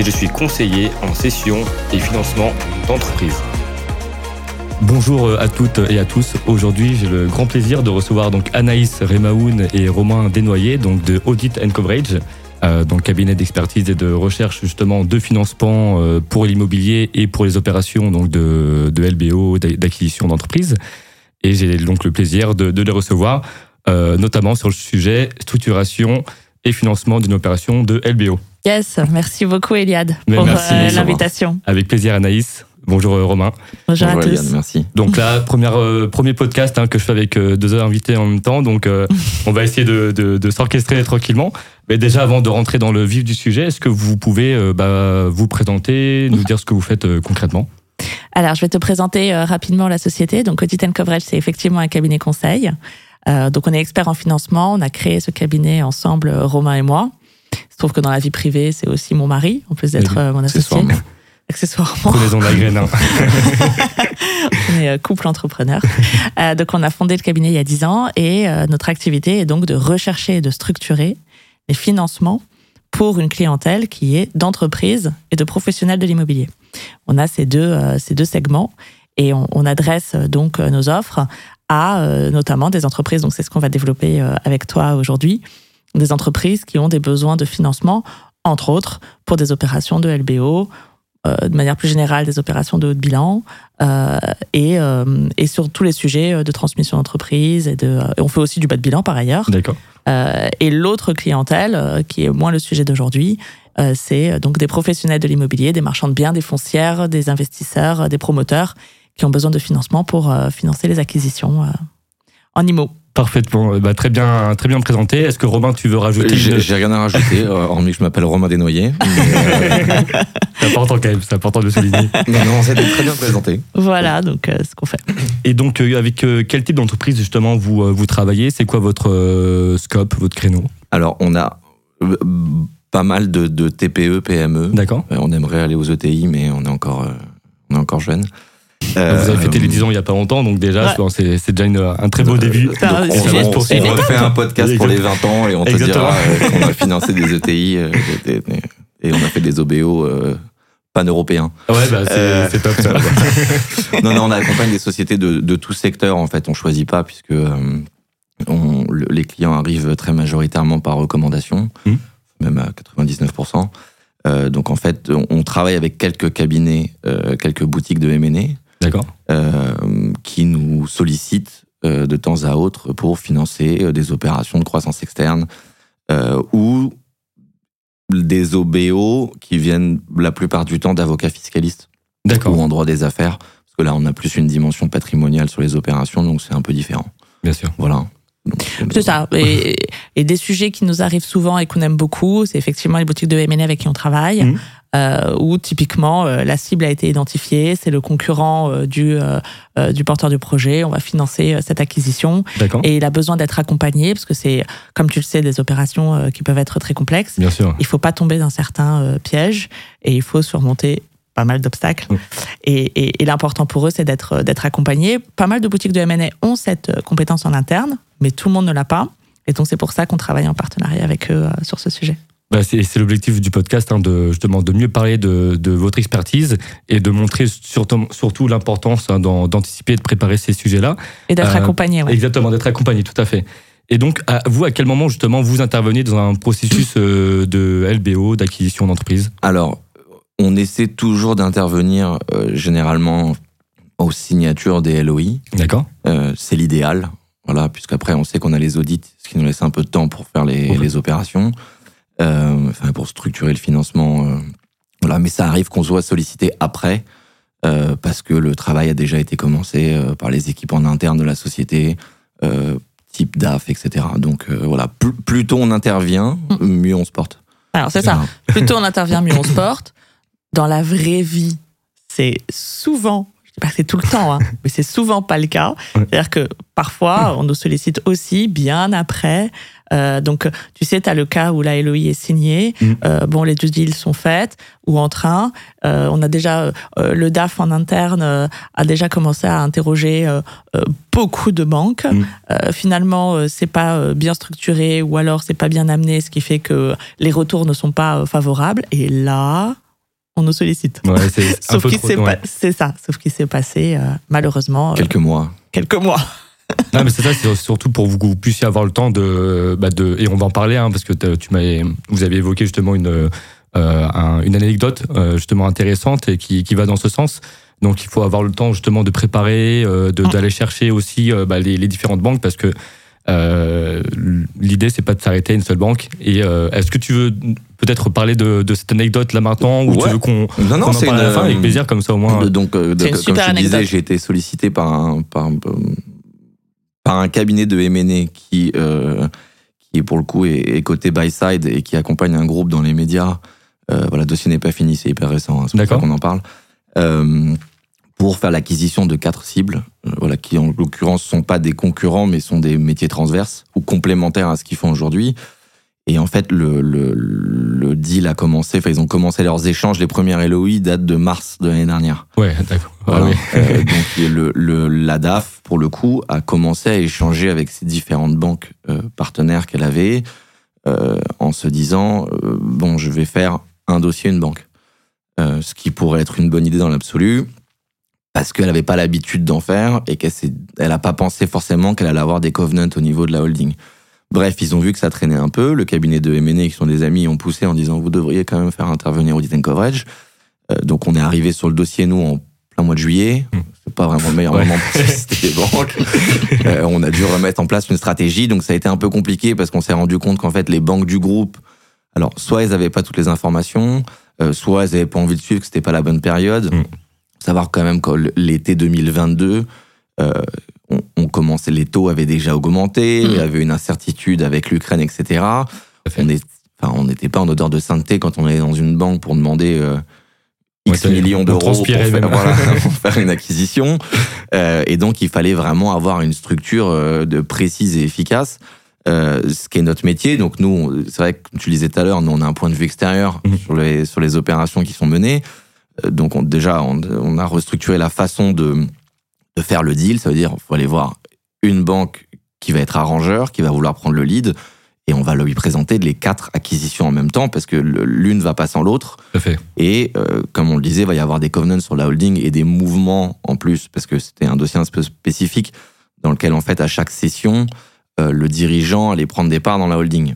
et je suis conseiller en session et financement d'entreprise. Bonjour à toutes et à tous. Aujourd'hui, j'ai le grand plaisir de recevoir donc Anaïs Remaoun et Romain Desnoyers, donc de Audit and Coverage, euh, le cabinet d'expertise et de recherche justement de financement euh, pour l'immobilier et pour les opérations donc de, LBO, d'acquisition d'entreprise. Et j'ai donc le plaisir de, de les recevoir, euh, notamment sur le sujet structuration et financement d'une opération de LBO. Yes, merci beaucoup Eliade pour euh, l'invitation. Avec plaisir Anaïs. Bonjour euh, Romain. Bonjour, à tous. merci. Donc là, première, euh, premier podcast hein, que je fais avec deux invités en même temps, donc on va essayer de, de, de s'orchestrer tranquillement. Mais déjà, avant de rentrer dans le vif du sujet, est-ce que vous pouvez bah, vous présenter, nous dire ce que vous faites concrètement? Alors, je vais te présenter rapidement la société. Donc, Audit Coverage, c'est effectivement un cabinet conseil. donc, on est expert en financement. On a créé ce cabinet ensemble, Romain et moi. Il se trouve que dans la vie privée, c'est aussi mon mari, en plus d'être euh, mon associé. Accessoirement. Prenez-en la graine. Hein. on est euh, couple entrepreneur. Euh, donc, on a fondé le cabinet il y a 10 ans et notre activité est donc de rechercher et de structurer les financements pour une clientèle qui est d'entreprise et de professionnels de l'immobilier. On a ces deux, ces deux segments et on, on adresse donc nos offres à notamment des entreprises. Donc, c'est ce qu'on va développer avec toi aujourd'hui des entreprises qui ont des besoins de financement, entre autres pour des opérations de LBO, euh, de manière plus générale des opérations de haut de bilan euh, et, euh, et, sur tous les sujets de transmission d'entreprise et de on fait aussi du bas de bilan par ailleurs. D'accord. et l'autre clientèle qui est moins le sujet d'aujourd'hui, c'est donc des professionnels de l'immobilier, des marchands de biens, des foncières, des investisseurs, des promoteurs qui ont besoin de financement pour financer les acquisitions en IMO. Parfaitement, bah, très bien, très bien présenté. Est-ce que Romain, tu veux rajouter J'ai rien à rajouter, euh, hormis que je m'appelle Romain Desnoyers. Euh, c'est important quand même, c'est important de le souligner. non, non, c'était très bien présenté. Voilà, donc euh, ce qu'on fait. Et donc, avec quel type d'entreprise justement vous vous travaillez? C'est quoi votre scope, votre créneau? Alors, on a pas mal de, de TPE, PME. D'accord. on aimerait aller aux ETI, mais on est encore, on est encore jeune. Euh, vous avez fêté les 10 ans il n'y a pas longtemps, donc déjà, c'est déjà un très beau début. Donc, on, refait un podcast pour les 20 ans et on te dira euh, qu'on a financé des ETI euh, et on a fait des OBO pan-européens. Ouais, bah, c'est top ça. non, non, on accompagne des sociétés de, de tout secteur, en fait. On choisit pas puisque on, les clients arrivent très majoritairement par recommandation, mmh. même à 99%. donc en fait, on, travaille avec quelques cabinets, quelques boutiques de M&A, D'accord. Euh, qui nous sollicitent euh, de temps à autre pour financer euh, des opérations de croissance externe ou des OBO qui viennent la plupart du temps d'avocats fiscalistes ou en droit des affaires. Parce que là, on a plus une dimension patrimoniale sur les opérations, donc c'est un peu différent. Bien sûr. Voilà. C'est ça. Et, des sujets qui nous arrivent souvent et qu'on aime beaucoup, c'est effectivement les boutiques de M&A avec qui on travaille. Mmh euh, où typiquement euh, la cible a été identifiée, c'est le concurrent euh, du, euh, du porteur du projet, on va financer cette acquisition et il a besoin d'être accompagné parce que c'est, comme tu le sais, des opérations qui peuvent être très complexes. Bien sûr. Il faut pas tomber dans certains pièges et il faut surmonter pas mal d'obstacles. Et, et, et l'important pour eux, c'est d'être d'être accompagné. Pas mal de boutiques de M&A ont cette compétence en interne, mais tout le monde ne l'a pas. Et donc c'est pour ça qu'on travaille en partenariat avec eux sur ce sujet. Bah c'est l'objectif du podcast, hein, de justement de mieux parler de, de, votre expertise et de montrer surtout, surtout l'importance hein, d'anticiper et de préparer ces sujets-là. Et d'être euh, accompagné. Ouais. Exactement, d'être accompagné, tout à fait. Et donc, à vous, à quel moment justement vous intervenez dans un processus euh, de LBO, d'acquisition d'entreprise? Alors, on essaie toujours d'intervenir euh, généralement aux signatures des LOI. D'accord. Euh, c'est l'idéal, voilà, puisqu'après on sait qu'on a les audits, ce qui nous laisse un peu de temps pour faire les, les opérations enfin, pour structurer le financement. Euh, voilà, mais ça arrive qu'on soit sollicité après. Euh, parce que le travail a déjà été commencé euh, par les équipes en interne de la société, euh, type DAF, etc. Donc voilà, plus, plus, tôt on intervient, mm. mieux on se porte. Alors c'est ça, plus tôt on intervient, mieux on se porte. Dans la vraie vie, c'est souvent je dis pas que c'est tout le temps, hein, mais c'est souvent pas le cas. C'est-à-dire que parfois, on nous sollicite aussi bien après. Euh, donc, tu sais, tu as le cas où la LOI est signée, Mm. euh, bon, les due deals sont faites ou en train. Euh, on a déjà, euh, le DAF en interne euh, a déjà commencé à interroger euh, beaucoup de banques. Mm. Euh, finalement, euh, c'est pas euh, bien structuré ou alors c'est pas bien amené, ce qui fait que les retours ne sont pas euh, favorables. Et là, on nous sollicite. Ouais, c'est Sauf qu'il s'est ouais. pas- ça, sauf qu'il s'est passé euh, malheureusement Quelques mois. quelques mois. Non, mais c'est ça, c'est surtout pour que vous puissiez avoir le temps de, bah de et on va en parler, hein, parce que tu m'avais, vous avez évoqué justement une, euh, un- une anecdote euh, justement intéressante et qui, qui va dans ce sens. Donc, il faut avoir le temps justement de préparer, euh, d'aller chercher aussi euh, bah, les, les différentes banques, parce que euh, l'idée c'est pas de s'arrêter à une seule banque. Et euh, est-ce que tu veux peut-être parler de, de cette anecdote là maintenant, ou tu veux qu'on Non, non, qu'on en à la une, fin avec plaisir, comme ça au moins. De- donc, de- C'est une comme super je disais, j'ai été sollicité par un, par, un- par un cabinet de M&A qui, euh, qui pour le coup est, est côté buy side et qui accompagne un groupe dans les médias. Euh, voilà, le dossier n'est pas fini, c'est hyper récent, hein, c'est pour ça qu'on en parle. Euh, pour faire l'acquisition de quatre cibles, euh, voilà, qui en l'occurrence sont pas des concurrents, mais sont des métiers transverses ou complémentaires à ce qu'ils font aujourd'hui. Et en fait, le, le, le deal a commencé, enfin, ils ont commencé leurs échanges. Les premières LOI datent de mars de l'année dernière. Ouais, d'accord. Ah oui. Euh, donc le, le, la DAF, pour le coup, a commencé à échanger avec ces différentes banques euh, partenaires qu'elle avait euh, en se disant euh, bon, je vais faire un dossier, une banque. Ce qui pourrait être une bonne idée dans l'absolu, parce qu'elle n'avait pas l'habitude d'en faire et qu'elle n'a pas pensé forcément qu'elle allait avoir des covenants au niveau de la holding. Bref, ils ont vu que ça traînait un peu. Le cabinet de M&A, qui sont des amis, ont poussé en disant vous devriez quand même faire intervenir Audit and Coverage. Euh, donc on est arrivé sur le dossier, nous, en plein mois de juillet. Mm. C'est pas vraiment le meilleur Ouais. moment pour solliciter des banques. Euh, on a dû remettre en place une stratégie, donc ça a été un peu compliqué parce qu'on s'est rendu compte qu'en fait les banques du groupe, alors soit elles avaient pas toutes les informations, euh, soit elles avaient pas envie de suivre, que c'était pas la bonne période. Mm. Faut Savoir quand même que l'été 2022, euh, on, on commençait, les taux avaient déjà augmenté, Mm. il y avait une incertitude avec l'Ukraine, etc. On est, enfin, on n'était pas en odeur de sainteté quand on est dans une banque pour demander euh, X Ouais, millions on d'euros pour, faire- voilà, pour faire une acquisition. Euh, et donc, il fallait vraiment avoir une structure euh, de précise et efficace. Euh, ce qui est notre métier. Donc nous, c'est vrai que comme tu le disais tout à l'heure, nous on a un point de vue extérieur Mhm. sur les sur les opérations qui sont menées. Donc on, déjà, on, on a restructuré la façon de de faire le deal. Ça veut dire, faut aller voir une banque qui va être arrangeur, qui va vouloir prendre le lead, et on va lui présenter les quatre acquisitions en même temps parce que l'une va pas sans l'autre. Et euh, comme on le disait, il va y avoir des covenants sur la holding et des mouvements en plus, parce que c'était un dossier un peu spécifique dans lequel, en fait, à chaque session, euh, le dirigeant allait prendre des parts dans la holding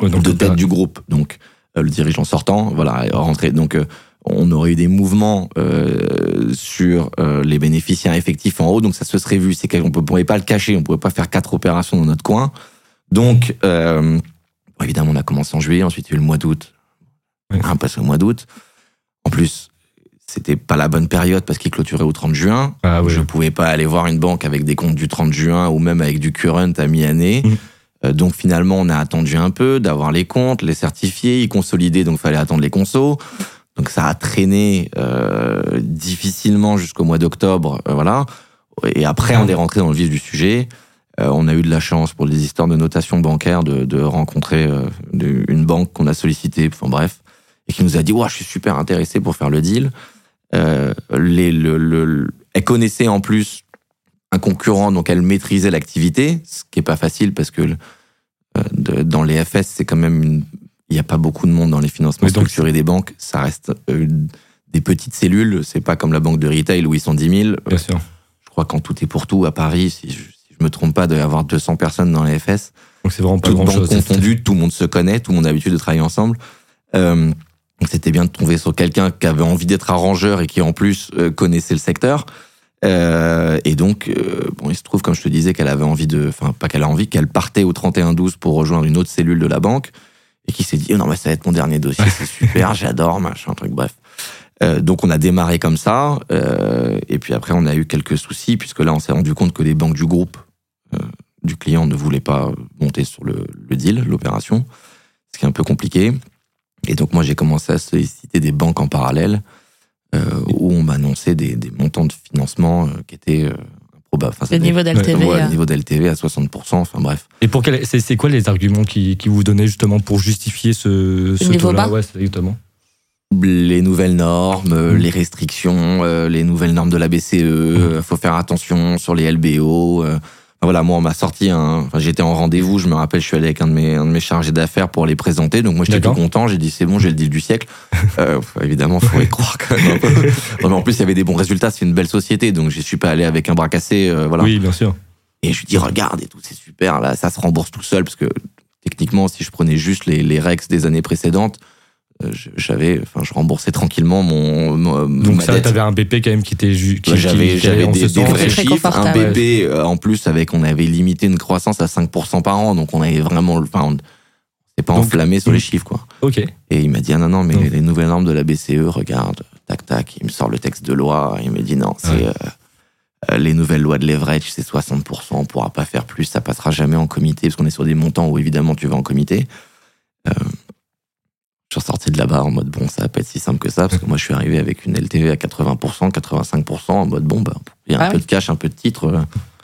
Ouais, donc, de tête du groupe. Donc, euh, le dirigeant sortant, voilà, rentré. Donc, on aurait eu des mouvements euh, sur euh, les bénéficiaires effectifs en haut, donc ça se serait vu. C'est qu'on ne pouvait pas le cacher, on ne pouvait pas faire quatre opérations dans notre coin. Donc, euh, évidemment, on a commencé en juillet, ensuite il y a eu le mois d'août. Oui. Hein, parce que le mois d'août, en plus, c'était pas la bonne période parce qu'il clôturait au 30 juin. Ah oui. Je pouvais pas aller voir une banque avec des comptes du 30 juin ou même avec du current à mi-année. Mm. Donc finalement, on a attendu un peu d'avoir les comptes, les certifier, y consolider, donc fallait attendre les consos. Donc ça a traîné euh, difficilement jusqu'au mois d'octobre, euh, voilà. Et après, on est rentré dans le vif du sujet. Euh, on a eu de la chance pour les histoires de notation bancaire de, de rencontrer euh, une banque qu'on a sollicitée, enfin bref, et qui nous a dit ouais, je suis super intéressé pour faire le deal. Les, le, le- elle connaissait en plus un concurrent, donc elle maîtrisait l'activité, ce qui est pas facile parce que dans les FS, c'est quand même une- il n'y a pas beaucoup de monde dans les financements structurés des banques. Ça reste euh, des petites cellules. C'est pas comme la banque de retail où ils sont 10 000. Bien sûr. Je crois qu'en tout et pour tout, à Paris, si je, si je me trompe pas, il doit y avoir 200 personnes dans les FS. Donc c'est vraiment pas Toutes grand chose. confondues, tout le monde se connaît, tout le monde a l'habitude de travailler ensemble. Euh, donc c'était bien de tomber sur quelqu'un qui avait envie d'être arrangeur et qui en plus euh, connaissait le secteur. Euh, et donc, euh, bon, il se trouve, comme je te disais, qu'elle avait envie de, enfin, pas qu'elle a envie, qu'elle partait au 31-12 pour rejoindre une autre cellule de la banque et qui s'est dit, oh non, mais ça va être mon dernier dossier, c'est super, j'adore, machin, truc, bref. Euh, donc on a démarré comme ça, euh, et puis après on a eu quelques soucis puisque là on s'est rendu compte que les banques du groupe euh, du client ne voulaient pas monter sur le, le deal, l'opération, ce qui est un peu compliqué. Et donc moi j'ai commencé à solliciter des banques en parallèle euh, où on m'annonçait des, des montants de financement euh, qui étaient improbables. Enfin, Le c'était- niveau d'LTV. Ouais, euh, le niveau d'LTV à 60%, enfin bref. Et pour quel, c'est, quoi les arguments qui, qui vous donnaient justement pour justifier ce, ce taux-là Ouais, exactement. Les nouvelles normes, euh, les restrictions, euh, les nouvelles normes de la BCE, euh, faut faire attention sur les LBO. euh. Voilà, moi, on m'a sorti un. Enfin, j'étais en rendez-vous, je me rappelle, je suis allé avec un de mes, un de mes chargés d'affaires pour les présenter. Donc, moi, j'étais tout content. J'ai dit, c'est bon, j'ai le deal du siècle. Euh, évidemment, faut y croire quand même un peu. Non, mais en plus, il y avait des bons résultats. C'est une belle société. Donc, je suis pas allé avec un bras cassé. euh, voilà. Oui, bien sûr. Et je lui dis, regarde et tout, c'est super, là, ça se rembourse tout seul, parce que techniquement, si je prenais juste les, les Rex des années précédentes, j'avais, enfin, je remboursais tranquillement mon, mon- Donc ma ça, t'avais un BP quand même qui était qui, Ouais, qui- J'avais, des, des vrais chiffres, un bébé, euh, en plus, avec, on avait limité une croissance à 5% par an, donc on avait vraiment, enfin, on s'est pas Donc, enflammé sur les chiffres, quoi. Ok. Et il m'a dit, ah non, non, mais les, les nouvelles normes de la BCE, regarde, tac, tac, il me sort le texte de loi, il me dit, non, c'est, Ouais. euh, euh, les nouvelles lois de leverage, c'est 60%, on pourra pas faire plus, ça passera jamais en comité, parce qu'on est sur des montants où évidemment tu vas en comité. Euh, je suis ressorti de là-bas en mode, bon, ça va pas être si simple que ça, parce que moi je suis arrivé avec une LTV à 80%, 85%, en mode, bon, bah, il y a un Ah peu oui. de cash, un peu de titre.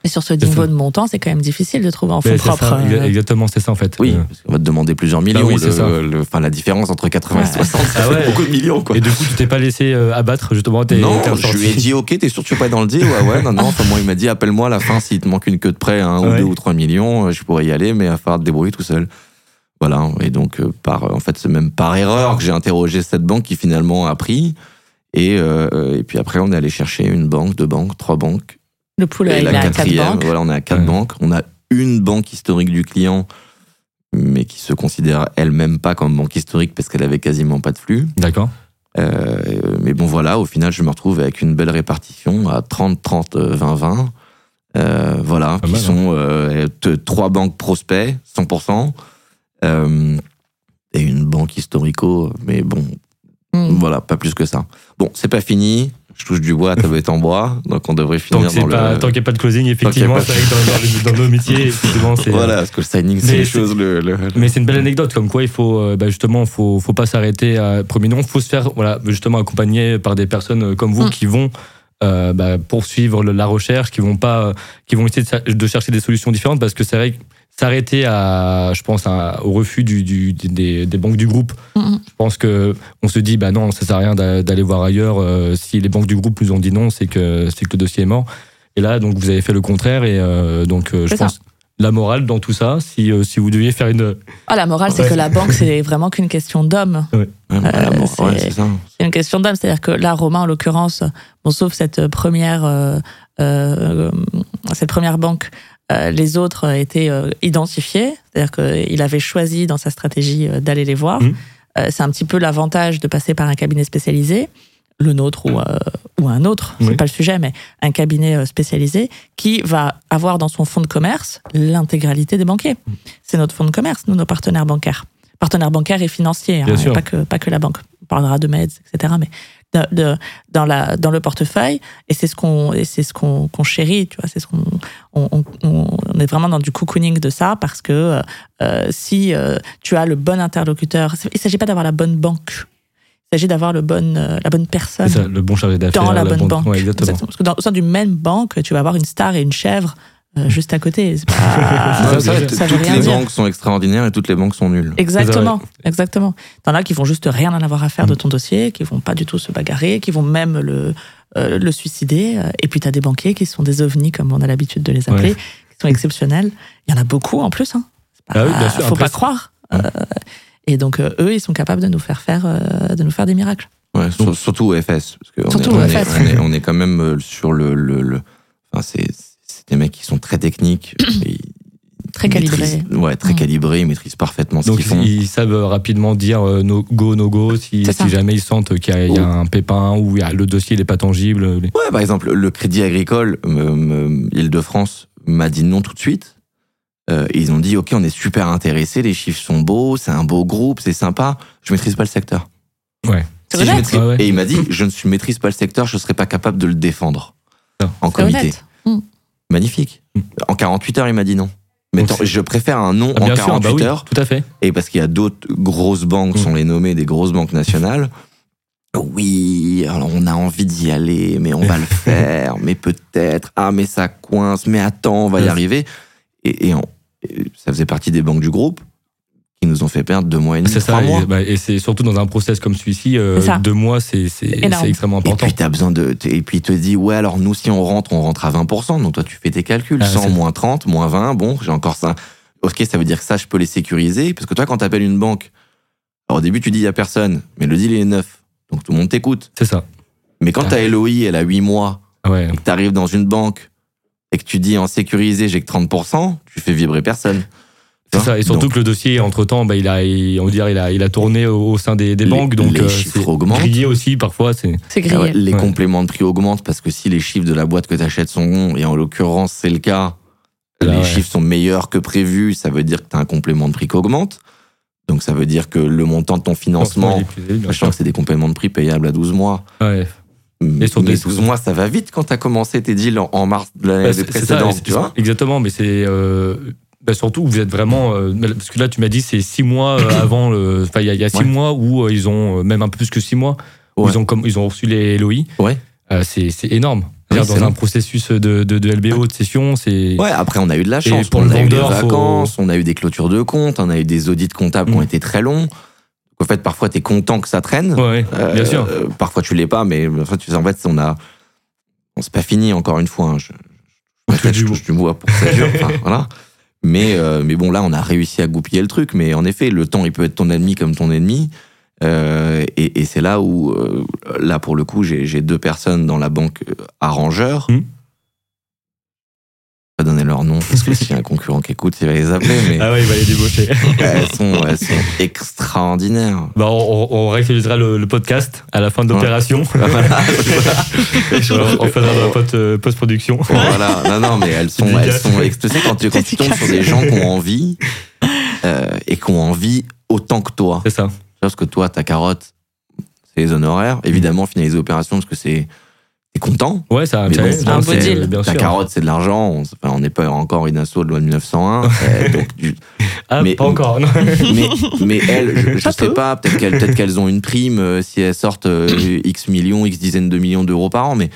Et sur ce niveau ça. de montant, c'est quand même difficile de trouver en fonds ça, euh, exa- exactement, c'est ça en fait. Oui, Euh, parce qu'on va te demander plusieurs millions. oui, c'est le- ça. le- Enfin, la différence entre 80 et Ouais. 60, ça Ah fait ouais. beaucoup de millions, quoi. Et du coup, tu t'es pas laissé euh, abattre justement. T'es, non, t'es je lui ai dit, ok, t'es sûr que tu es pas dans le deal Ouais, ouais, non, non. Enfin, moi, il m'a dit, appelle-moi à la fin s'il te manque une queue de prêt, un ou Ouais. deux ou trois millions, je pourrais y aller, mais il va falloir te débrouiller tout seul. Voilà. Et donc, euh, par, en fait, c'est même par erreur que j'ai interrogé cette banque qui finalement a pris. Et, euh, et puis après, on est allé chercher une banque, deux banques, trois banques. Le pool, et il la est à 4 quatrième, voilà, on est à quatre Ouais. banques. On a une banque historique du client, mais qui se considère elle-même pas comme banque historique parce qu'elle avait quasiment pas de flux. D'accord. Euh, mais bon, voilà, au final, je me retrouve avec une belle répartition à 30, 30, euh, 20, 20. Euh, voilà, qui hein. sont euh, trois banques prospects, 100%. Euh, et une banque historico, mais bon, Hmm. voilà, pas plus que ça. Bon, c'est pas fini. Je touche du bois, ta est en bois, donc on devrait Tant finir c'est dans pas, le. tant qu'il n'y a pas de closing, effectivement, c'est vrai que dans, dans nos métiers, effectivement, c'est. Voilà, parce que le signing, c'est les choses. Le, le- Mais c'est une belle anecdote, comme quoi il faut euh, bah, justement, faut, faut pas s'arrêter à premier nom, faut se faire voilà justement accompagner par des personnes euh, comme vous Mm. qui vont euh, bah, poursuivre la recherche, qui vont pas, qui vont essayer de, de chercher des solutions différentes, parce que c'est vrai que s'arrêter à, je pense, à- au refus du, du- des, des banques du groupe, Mhm. je pense que on se dit bah non, ça sert à rien d'a- d'aller voir ailleurs. euh, si les banques du groupe nous ont dit non, c'est que c'est que le dossier est mort. Et là, donc vous avez fait le contraire, et euh, donc euh, je ça. pense la morale dans tout ça, si euh, si vous deviez faire une Ah, la morale, c'est Ouais. que la banque, c'est vraiment qu'une question d'homme. Ouais, c'est- ouais, une question d'homme. C'est-à-dire que là, Romain, en l'occurrence, bon, sauf cette première, euh, euh, cette première banque, euh, les autres étaient euh, identifiés. C'est-à-dire qu'il avait choisi dans sa stratégie euh, d'aller les voir. Mhm. Euh, c'est un petit peu l'avantage de passer par un cabinet spécialisé, le nôtre ou, euh, ou un autre, c'est Oui. pas le sujet, mais un cabinet spécialisé qui va avoir dans son fonds de commerce l'intégralité des banquiers. C'est notre fonds de commerce, nous, nos partenaires bancaires. Partenaires bancaires et financiers, hein, pas, que, pas que la banque. On parlera de MEDS, etc. Mais de- de- dans, la, dans le portefeuille, et c'est ce qu'on c'est ce qu'on chérit, tu vois, c'est ce qu'on on, on- on- on est vraiment dans du cocooning de ça parce que euh, si euh, tu as le bon interlocuteur, il s'agit pas d'avoir la bonne banque, il s'agit d'avoir le bon, euh, la bonne personne ça, le bon chargé d'affaires. dans la, bonne bonne- banque. Ouais, exactement. Exactement. Parce que dans, au sein d'une même banque, tu vas avoir une star et une chèvre euh, juste à côté. C'est pas- Ah, Ouais, ça, bien t- ça veut toutes rien les dire. banques sont extraordinaires et toutes les banques sont nulles. Exactement, exactement. T'en as qui vont juste rien en avoir à faire Mm. de ton dossier, qui vont pas du tout se bagarrer, qui vont même le, euh, le suicider. Et puis t'as des banquiers qui sont des ovnis, comme on a l'habitude de les appeler, Ouais. qui sont exceptionnels. Il y en a beaucoup en plus. Hein. C'est pas- Ah oui, bien sûr. Faut Après, pas croire. Euh, et donc euh, eux, ils sont capables de nous faire faire, euh, de nous faire des miracles. Ouais, sur- surtout au FS. Parce que on Surtout est, au on est- FS. on est- on est quand même euh, sur le. le, le- enfin, c'est c'est des mecs qui sont très techniques. et Très calibrés. Ouais, très calibrés. Ils maîtrisent parfaitement ce Donc qu'ils font. ils savent rapidement dire euh, no go, no go, si, jamais ils sentent qu'il y, a- il y a Oh. un pépin ou il y a- le dossier n'est pas tangible. Ouais, par exemple, le Crédit Agricole, euh, euh, Île-de-France, m'a dit non tout de suite. Euh, ils ont dit, OK, on est super intéressés, les chiffres sont beaux, c'est un beau groupe, c'est sympa. Je maîtrise pas le secteur. Ouais. C'est Si maîtrise- Ouais, ouais. Et il m'a dit, je ne suis- maîtrise pas le secteur, je ne serais pas capable de le défendre en comité. honnête. Magnifique. En 48 heures, il m'a dit non. Mais tant- je préfère un non Ah, en bien sûr, 48 bah oui, heures, tout à fait. et parce qu'il y a d'autres grosses banques, Mm. sont les nommées des grosses banques nationales. oui, alors on a envie d'y aller, mais on va le faire, mais peut-être, ah mais ça coince, mais attends, on va y arriver. Et, et on- et ça faisait partie des banques du groupe qui nous ont fait perdre deux mois et demi, C'est ça, mois. et, bah, et c'est surtout dans un process comme celui-ci, euh, deux mois, c'est c'est- Énorme. c'est extrêmement Et important. puis t'as besoin de, et puis il te dit ouais alors nous si on rentre on rentre à 20%, donc toi tu fais tes calculs, Ah, 100 c'est- moins 30 moins 20, bon j'ai encore ça. Ok ça veut dire que ça je peux les sécuriser parce que toi quand t'appelles une banque, alors au début tu dis il y a personne, mais le deal il est neuf, donc tout le monde t'écoute. C'est ça. Mais quand Ah. ta LOI elle a 8 mois Ouais. et que t'arrives dans une banque et que tu dis en sécurisé j'ai que 30%, tu fais vibrer personne. Tu C'est ça. Et surtout Donc, que le dossier, entre temps, bah, il a, il- on va dire, il a, il a tourné au, au sein des, des Les- banques, donc les euh, chiffres augmentent. grillé aussi parfois. C'est C'est ah grillé. ouais, les Ouais. compléments de prix augmentent parce que si les chiffres de la boîte que t'achètes sont bons, et en l'occurrence c'est le cas, Là, les ouais. chiffres sont meilleurs que prévu, ça veut dire que tu as un complément de prix qui augmente. Donc ça veut dire que le montant de ton financement, élevé, sachant que c'est des compléments de prix payables à 12 mois, Ouais. mais sur des- 12 mois ça va vite quand tu as commencé tes deals en, mars de l'année Bah, ça, précédente, tu vois Exactement, mais c'est euh, bah, surtout vous êtes vraiment euh, parce que là tu m'as dit c'est six mois euh, avant enfin il y, a- il y a six Ouais. mois où euh, ils ont même un peu plus que six mois où Ouais. ils ont comme ils ont reçu les LOI. Ouais. Euh, c'est énorme. C'est dans un processus de, de, de LBO de session, c'est Ouais, après on a eu de la chance, pour on le a eu des vendeur, faut- vacances, on a eu des clôtures de comptes, on a eu des audits comptables qui ont Mm. été très longs. En fait, parfois tu es content que ça traîne. Ouais, bien sûr. euh, parfois tu l'es pas, mais en fait, tu sais, en fait on a. On c'est pas fini encore une fois. hein, je, je, je du touche du bois pour que ça dure. enfin, voilà. Mais, euh, mais bon, là, on a réussi à goupiller le truc. Mais en effet, le temps, il peut être ton ennemi comme ton ennemi. Euh, et et c'est là où, euh, là, pour le coup, j'ai deux personnes dans la banque euh, arrangeurs. Je vais pas donner leur nom parce que s'il y a un concurrent qui écoute, il va les appeler. Mais Ah ouais, il va les débaucher. elles, sont, elles sont extraordinaires. bah, on, on réutilisera le, le podcast à la fin de l'opération. Voilà. on fera la post- euh, post-production. Voilà, non, non, mais elles sont, elles sont, tu sais, quand tu, quand tu tombes sur des gens qui ont envie, euh, et qui ont envie autant que toi. C'est ça. Parce que toi, ta carotte, c'est les honoraires. Évidemment, finaliser l'opération parce que c'est, t'es content. Ouais, ça Mais bon, un beau c'est- deal. Bien Ta sûr. carotte, c'est de l'argent. On enfin, n'est pas encore une asso de loi de 1901. euh, donc, du- Ah, mais- pas encore. non. mais, mais elles, je, je sais peut. pas, peut-être qu'elles, peut-être qu'elles ont une prime euh, si elles sortent euh, X millions, X dizaines de millions d'euros par an, mais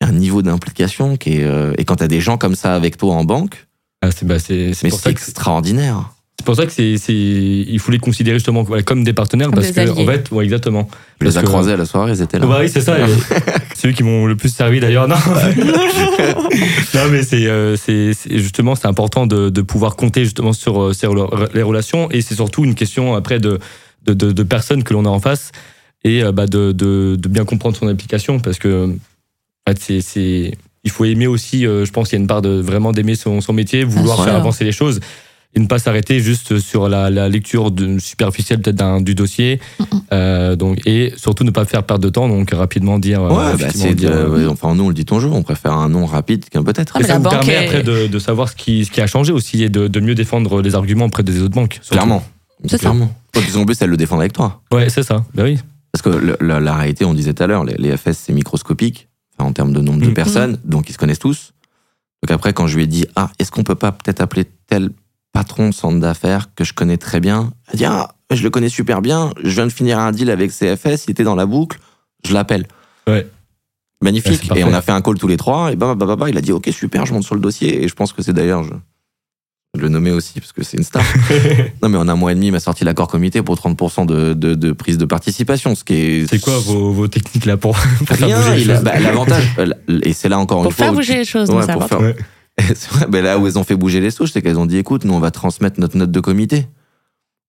il y a un niveau d'implication qui est. euh, et quand t'as des gens comme ça avec toi en banque, Ah, c'est bah, c'est- c'est mais pour c'est ça que extraordinaire. C'est pour ça que c'est c'est il faut les considérer justement voilà, comme des partenaires Comme parce des que alliés. en fait ouais exactement. Je les que- croisés à la soirée, ils étaient là. Bah oui, c'est ça. c'est eux qui m'ont le plus servi d'ailleurs. Non, non mais c'est euh, c'est c'est- justement c'est important de, de pouvoir compter justement sur, euh, sur le- les relations et c'est surtout une question après de de, de, de personnes que l'on a en face et euh, bah, de, de, de bien comprendre son application parce que en fait, c'est c'est il faut aimer aussi. je pense qu'il y a une part de vraiment d'aimer son, son métier, vouloir faire avancer les choses et ne pas s'arrêter juste sur la, la lecture de, superficielle peut-être du dossier. Euh, donc et surtout ne pas faire perdre de temps. Donc rapidement dire. euh, Ouais, bah, effectivement, c'est dire, de- euh, ouais, enfin nous on le dit toujours, on préfère un nom rapide qu'un peut-être. Ah, ça vous permet est- après de, de savoir ce qui, ce qui a changé aussi et de, de mieux défendre les arguments auprès des autres banques. surtout. Clairement. Clairement. Donc, ils ont plus, elles le défendent avec toi. Ouais, c'est ça. Ben oui. Parce que le- la, la réalité, on disait tout à l'heure, les, les FS c'est microscopique enfin, en termes de nombre de Mhm. personnes, donc ils se connaissent tous. Donc après, quand je lui ai dit, ah, est-ce qu'on peut pas peut-être appeler tel patron de centre d'affaires que je connais très bien Elle a dit, ah, je le connais super bien, je viens de finir un deal avec CFS, il était dans la boucle, je l'appelle. Ouais. Magnifique. et on a fait un call tous les trois, et bah, bah, bah, bah, il a dit, ok, super, je monte sur le dossier, et je pense que c'est d'ailleurs, je, je le nommais aussi, parce que c'est une star. non, mais en un mois et demi, il m'a sorti l'accord comité pour 30% de, de, de prise de participation, ce qui est. C'est quoi vos, vos techniques là pour, pour faire bouger les choses bah, l'avantage, euh, et c'est là encore Pour une fois. faire où bouger tu- les choses, Ouais, donc c'est pour faire- vrai, ben là où elles ont fait bouger les sauces, c'est qu'elles ont dit écoute, nous on va transmettre notre note de comité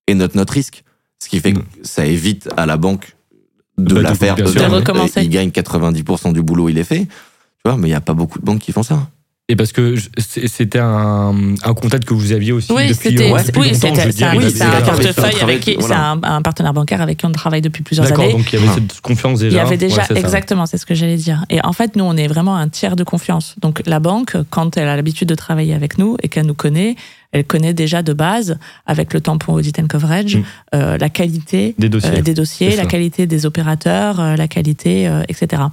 et notre note risque. Ce qui fait que Mm. ça évite à la banque de Bah, la de- faire eux-mêmes. De recommencer. Ils gagnent 90% du boulot, il est fait. Tu vois, mais il n'y a pas beaucoup de banques qui font ça. Et parce que c'était un, un contact que vous aviez aussi Oui, depuis, c'était euh, oui, c'est un, oui, portefeuille avec qui, voilà. c'est un, un partenaire bancaire avec qui on travaille depuis plusieurs D'accord, années. donc il y avait Ah. cette confiance déjà. Il y avait déjà, Ouais, exactement, c'est ce que j'allais dire. Et en fait, nous, on est vraiment un tiers de confiance. Donc, la banque, quand elle a l'habitude de travailler avec nous et qu'elle nous connaît, elle connaît déjà de base, avec le tampon audit and coverage, Mm. euh, la qualité Des dossiers. euh, des dossiers, la qualité des opérateurs, euh, la qualité, etc.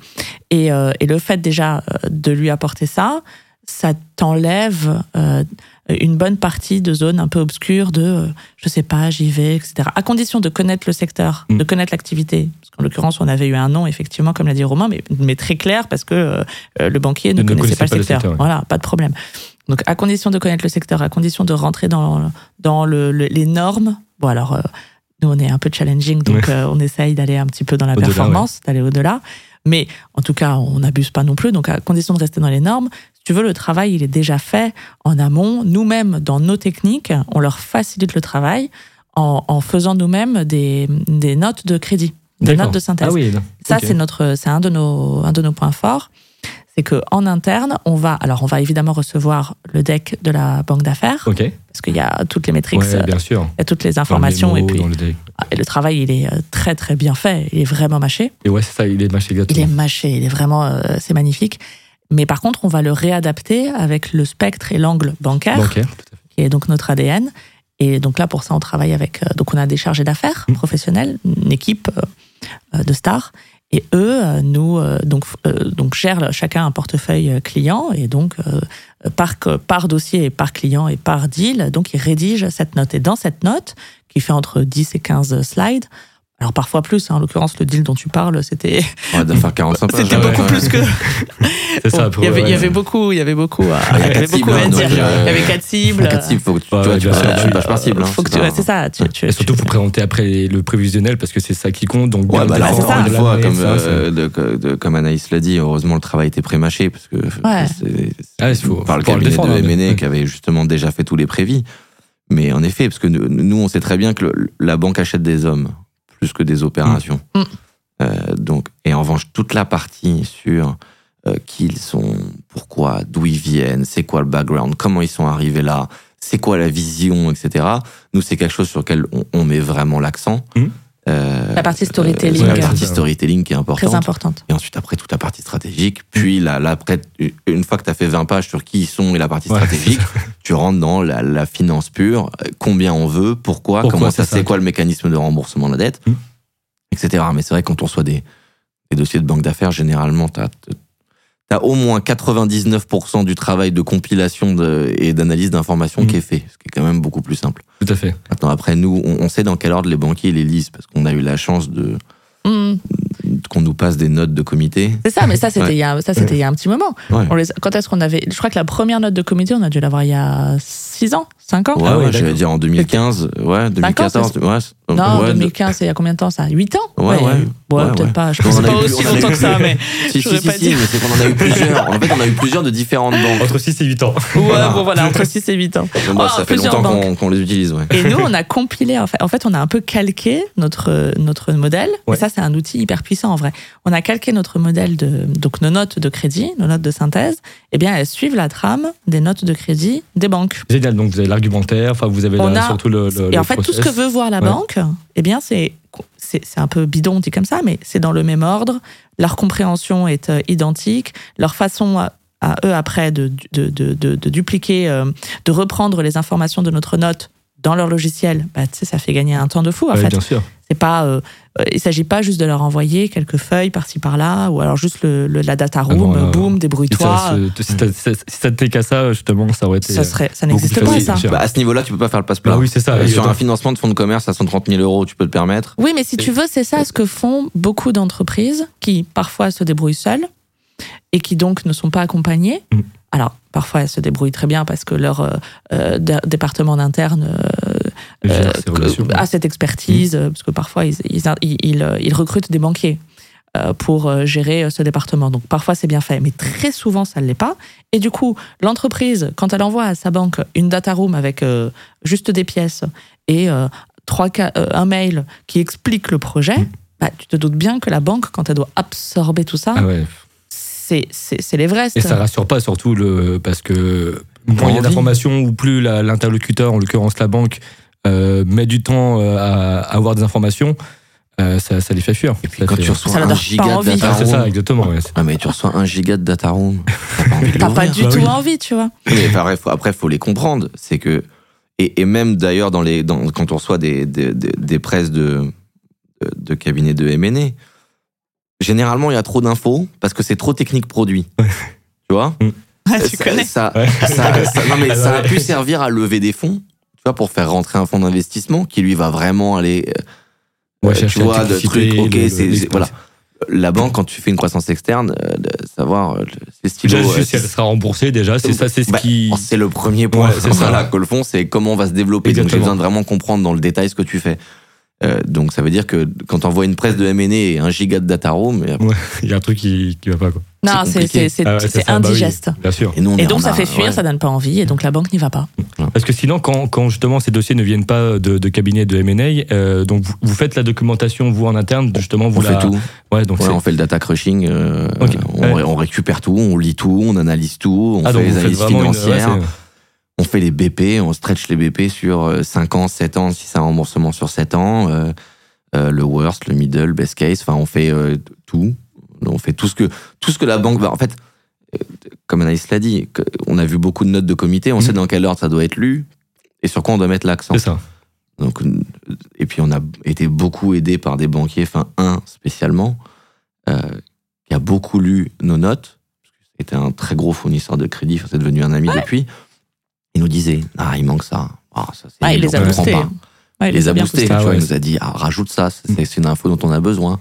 Et, et le fait déjà de lui apporter ça, ça t'enlève euh, une bonne partie de zones un peu obscures de, euh, je sais pas, j'y vais, etc. À condition de connaître le secteur, Mm. de connaître l'activité. Parce qu'en l'occurrence, on avait eu un nom, effectivement, comme l'a dit Romain, mais, mais très clair parce que euh, le banquier ne, Ne connaissait pas le connaissait pas le secteur. secteur, ouais. Voilà, pas de problème. Donc, à condition de connaître le secteur, à condition de rentrer dans, dans le, le- les normes. Bon, alors, euh, nous, on est un peu challenging, donc on essaye d'aller un petit peu dans la performance, d'aller au-delà. Mais en tout cas, on n'abuse pas non plus. Donc, à condition de rester dans les normes, tu veux, le travail, il est déjà fait en amont. Nous-mêmes, dans nos techniques, on leur facilite le travail en, en faisant nous-mêmes des, des notes de crédit, des notes de synthèse. Ah oui. Ça, c'est notre, c'est un de nos, un de nos points forts. C'est que en interne, on va, alors on va évidemment recevoir le deck de la banque d'affaires parce qu'il y a toutes les métriques, Ouais, bien sûr. il y a toutes les Dans informations et puis dans le deck. et le travail, il est euh, très très bien fait, il est vraiment mâché. Et ouais, c'est ça, il est mâché Il est exactement. mâché, il est vraiment, euh, c'est magnifique. Mais par contre, on va le réadapter avec le spectre et l'angle bancaire, qui est donc notre ADN. Et donc là, pour ça, on travaille avec. euh, donc, on a des chargés d'affaires Mhm. professionnels, une équipe euh, euh, de stars. Et eux, nous, donc, donc gèrent chacun un portefeuille client. Et donc, par, par dossier, et par client et par deal, donc ils rédigent cette note. Et dans cette note, qui fait entre 10 et 15 slides, alors parfois plus, hein, en l'occurrence, le deal dont tu parles, c'était On va faire 45 pages. c'était ouais, beaucoup ouais. plus que. C'est ça. Pour- il, y avait, il y ouais. avait beaucoup, il y avait beaucoup, à, il y avait quatre beaucoup à dire. hein, euh, il y avait quatre cibles. Quatre cibles, faut que tu, Ouais, tu ouais, passes par cible. hein, Faut que c'est tu, pas- ouais, c'est ça. Tu, tu, Et surtout, faut présenter après le prévisionnel parce que c'est ça qui compte. Donc, Ouais, bah là, encore une fois, comme, euh, de- de- comme Anaïs l'a dit, heureusement, le travail était pré-mâché, parce que Ouais. c'est Ah, par le cabinet de hein, mais- qui avait justement déjà fait tous les prévis. Mais en effet, parce que nous, on sait très bien que la banque achète des hommes plus que des opérations. Mm. Euh, donc, et en revanche, toute la partie sur euh, qui ils sont, pourquoi, d'où ils viennent, c'est quoi le background, comment ils sont arrivés là, c'est quoi la vision, etc. Nous, c'est quelque chose sur lequel on, on met vraiment l'accent. Mm. Euh, La partie storytelling. c'est la partie storytelling qui est importante. Très importante. Et ensuite, après, toute la partie stratégique. Puis, là, là, après, une fois que tu as fait 20 pages sur qui ils sont et la partie Ouais, stratégique, tu rentres dans la, la finance pure. euh, Combien on veut, pourquoi, Pourquoi, comment ça, c'est quoi le mécanisme de remboursement de la dette, Mm. etc. Mais c'est vrai, quand on reçoit des, des dossiers de banque d'affaires, généralement, tu as, au moins 99% du travail de compilation de- et d'analyse d'informations Mm. qui est fait, ce qui est quand même beaucoup plus simple. Tout à fait. Maintenant, après, nous, on, on sait dans quel ordre les banquiers les lisent, parce qu'on a eu la chance de Hmm. qu'on nous passe des notes de comité. C'est ça, mais ça, c'était Ouais. il y a, ça, c'était il y a un petit moment. Ouais. On les- quand est-ce qu'on avait. Je crois que la première note de comité, on a dû l'avoir il y a 6 ans, 5 ans Ouais, Ah ouais, ouais, j'allais dire en 2015, ouais, 2014, ouais. c'est- Non, ouais, 2015, c'est il y a combien de temps ça? 8 ans? Ouais, ouais. Ouais, peut-être ouais. pas. Je pense pas aussi longtemps eu- que ça, mais. Si, si, si, pas si, mais c'est qu'on en a eu plusieurs. En fait, on a eu plusieurs de différentes banques. Entre 6 et 8 ans. Ouais, Voilà. bon, voilà, entre 6 et 8 ans. Bah, Ah, ça fait plusieurs longtemps qu'on les utilise, ouais. Et nous, on a compilé, en fait, en fait on a un peu calqué notre, notre modèle. Ouais. Et ça, c'est un outil hyper puissant en vrai. On a calqué notre modèle de, donc nos notes de crédit, nos notes de synthèse. Eh bien, elles suivent la trame des notes de crédit des banques. Génial. Donc, vous avez l'argumentaire, enfin, vous avez là, a- surtout le. le- Et le en fait, tout ce que veut voir la Ouais. banque, eh bien, c'est, c'est, un peu bidon dit comme ça, mais c'est dans le même ordre. Leur compréhension est euh, identique. Leur façon à, à eux après de, de, de, de, dupliquer, euh, de reprendre les informations de notre note dans leur logiciel, bah, ça fait gagner un temps de fou en Ouais, fait. bien sûr. C'est pas, euh, euh, il s'agit pas juste de leur envoyer quelques feuilles par-ci par-là, ou alors juste le, le- la data room, non, non. boum, Si débrouille-toi. si ça- n'était qu'à ça, justement, ça aurait été. Ça serait, ça beaucoup n'existe pas facile, ça. Bah, à ce niveau-là, tu peux pas faire le passe-plat. Bah oui, c'est ça. Euh, sur un financement de fonds de commerce à 130 000 euros, tu peux te permettre. Oui, mais si tu veux, c'est ça ce que font beaucoup d'entreprises qui parfois se débrouillent seules et qui donc ne sont pas accompagnées. Mm. Alors, parfois, elles se débrouillent très bien parce que leur euh, euh, dé- département d'interne euh, a cette expertise, euh, parce que parfois, ils, ils, ils, ils, ils recrutent des banquiers pour gérer ce département. Donc, parfois, c'est bien fait, mais très souvent, ça ne l'est pas. Et du coup, l'entreprise, quand elle envoie à sa banque une data room avec euh, juste des pièces et euh, trois, euh, un mail qui explique le projet, Mm. bah, tu te doutes bien que la banque, quand elle doit absorber tout ça, Ah ouais. C'est c'est- c'est l'Everest. Et ça rassure pas surtout le parce que moins il y a d'informations ou plus la- l'interlocuteur, en l'occurrence la banque, euh, met du temps euh, à, à avoir des informations, euh, ça, ça les fait fuir. Et puis Ça quand fait- tu reçois Ça un giga de envie. data Ah, c'est ça, room. exactement. ouais, c'est- Ah, mais tu reçois un giga de data room. T'as pas du Bah tout oui. envie, tu vois. Mais après, faut, après, faut les comprendre. C'est que et, et même d'ailleurs dans les dans, quand on reçoit des des, des, des presses de de, de cabinets de M&A, généralement il y a trop d'infos parce que c'est trop technique produit. tu vois. Mm. Ah, tu ça, connais. ça, Ouais. ça- ça- non, mais Ah, ça a pu servir à lever des fonds, tu vois, pour faire rentrer un fonds d'investissement qui lui va vraiment aller. euh, Ouais, Euh, chercher tu vois, de trucs, ok, c'est- voilà. La banque, quand tu fais une croissance externe, euh, de savoir euh, le- c'est stylo. Déjà, euh, juste si elle sera remboursée, déjà, c'est ça, c'est ce bah, qui. c'est le premier point. Ouais, c'est ça. voilà, que le fond, c'est comment on va se développer. Donc j'ai Exactement. besoin de vraiment comprendre dans le détail ce que tu fais. Euh, donc ça veut dire que quand on voit une presse de M&A et un giga de data room, Il y a un truc qui, qui va pas, quoi. Non, c'est Ah ouais, bah oui, indigeste. bien sûr. et nous Et donc on ça a- fait fuir, ouais. ça donne pas envie, et donc la banque n'y va pas. Parce que sinon, quand, quand justement ces dossiers ne viennent pas de, de cabinet de M&A, euh, donc vous, vous faites la documentation vous en interne, justement vous On la. fait tout. Ouais, donc on fait le data crushing. euh, on, Ouais. ré- on récupère tout, on lit tout, on analyse tout, on ah, fait les analyses une. On fait les BP, on stretch les BP sur euh, 5 ans, 7 ans, si c'est un remboursement sur 7 ans, euh, euh, le worst, le middle, best case, enfin on fait euh, tout. On fait tout ce que tout ce que la banque va. En fait, euh, comme Anaïs l'a dit, que- on a vu beaucoup de notes de comité, on Mhm. sait dans quel ordre ça doit être lu et sur quoi on doit mettre l'accent. c'est ça. Donc, euh, et puis on a été beaucoup aidé par des banquiers, enfin un spécialement, euh, qui a beaucoup lu nos notes. C'était un très gros fournisseur de crédit, enfin, c'est devenu un ami depuis. Il nous disait, ah il manque ça. Ah, ça c'est Ah, il les a boostés. Ouais, Il les a boostés. boostés. Ah tu vois, ouais, il nous a dit, ah, rajoute ça, c'est une info dont on a besoin.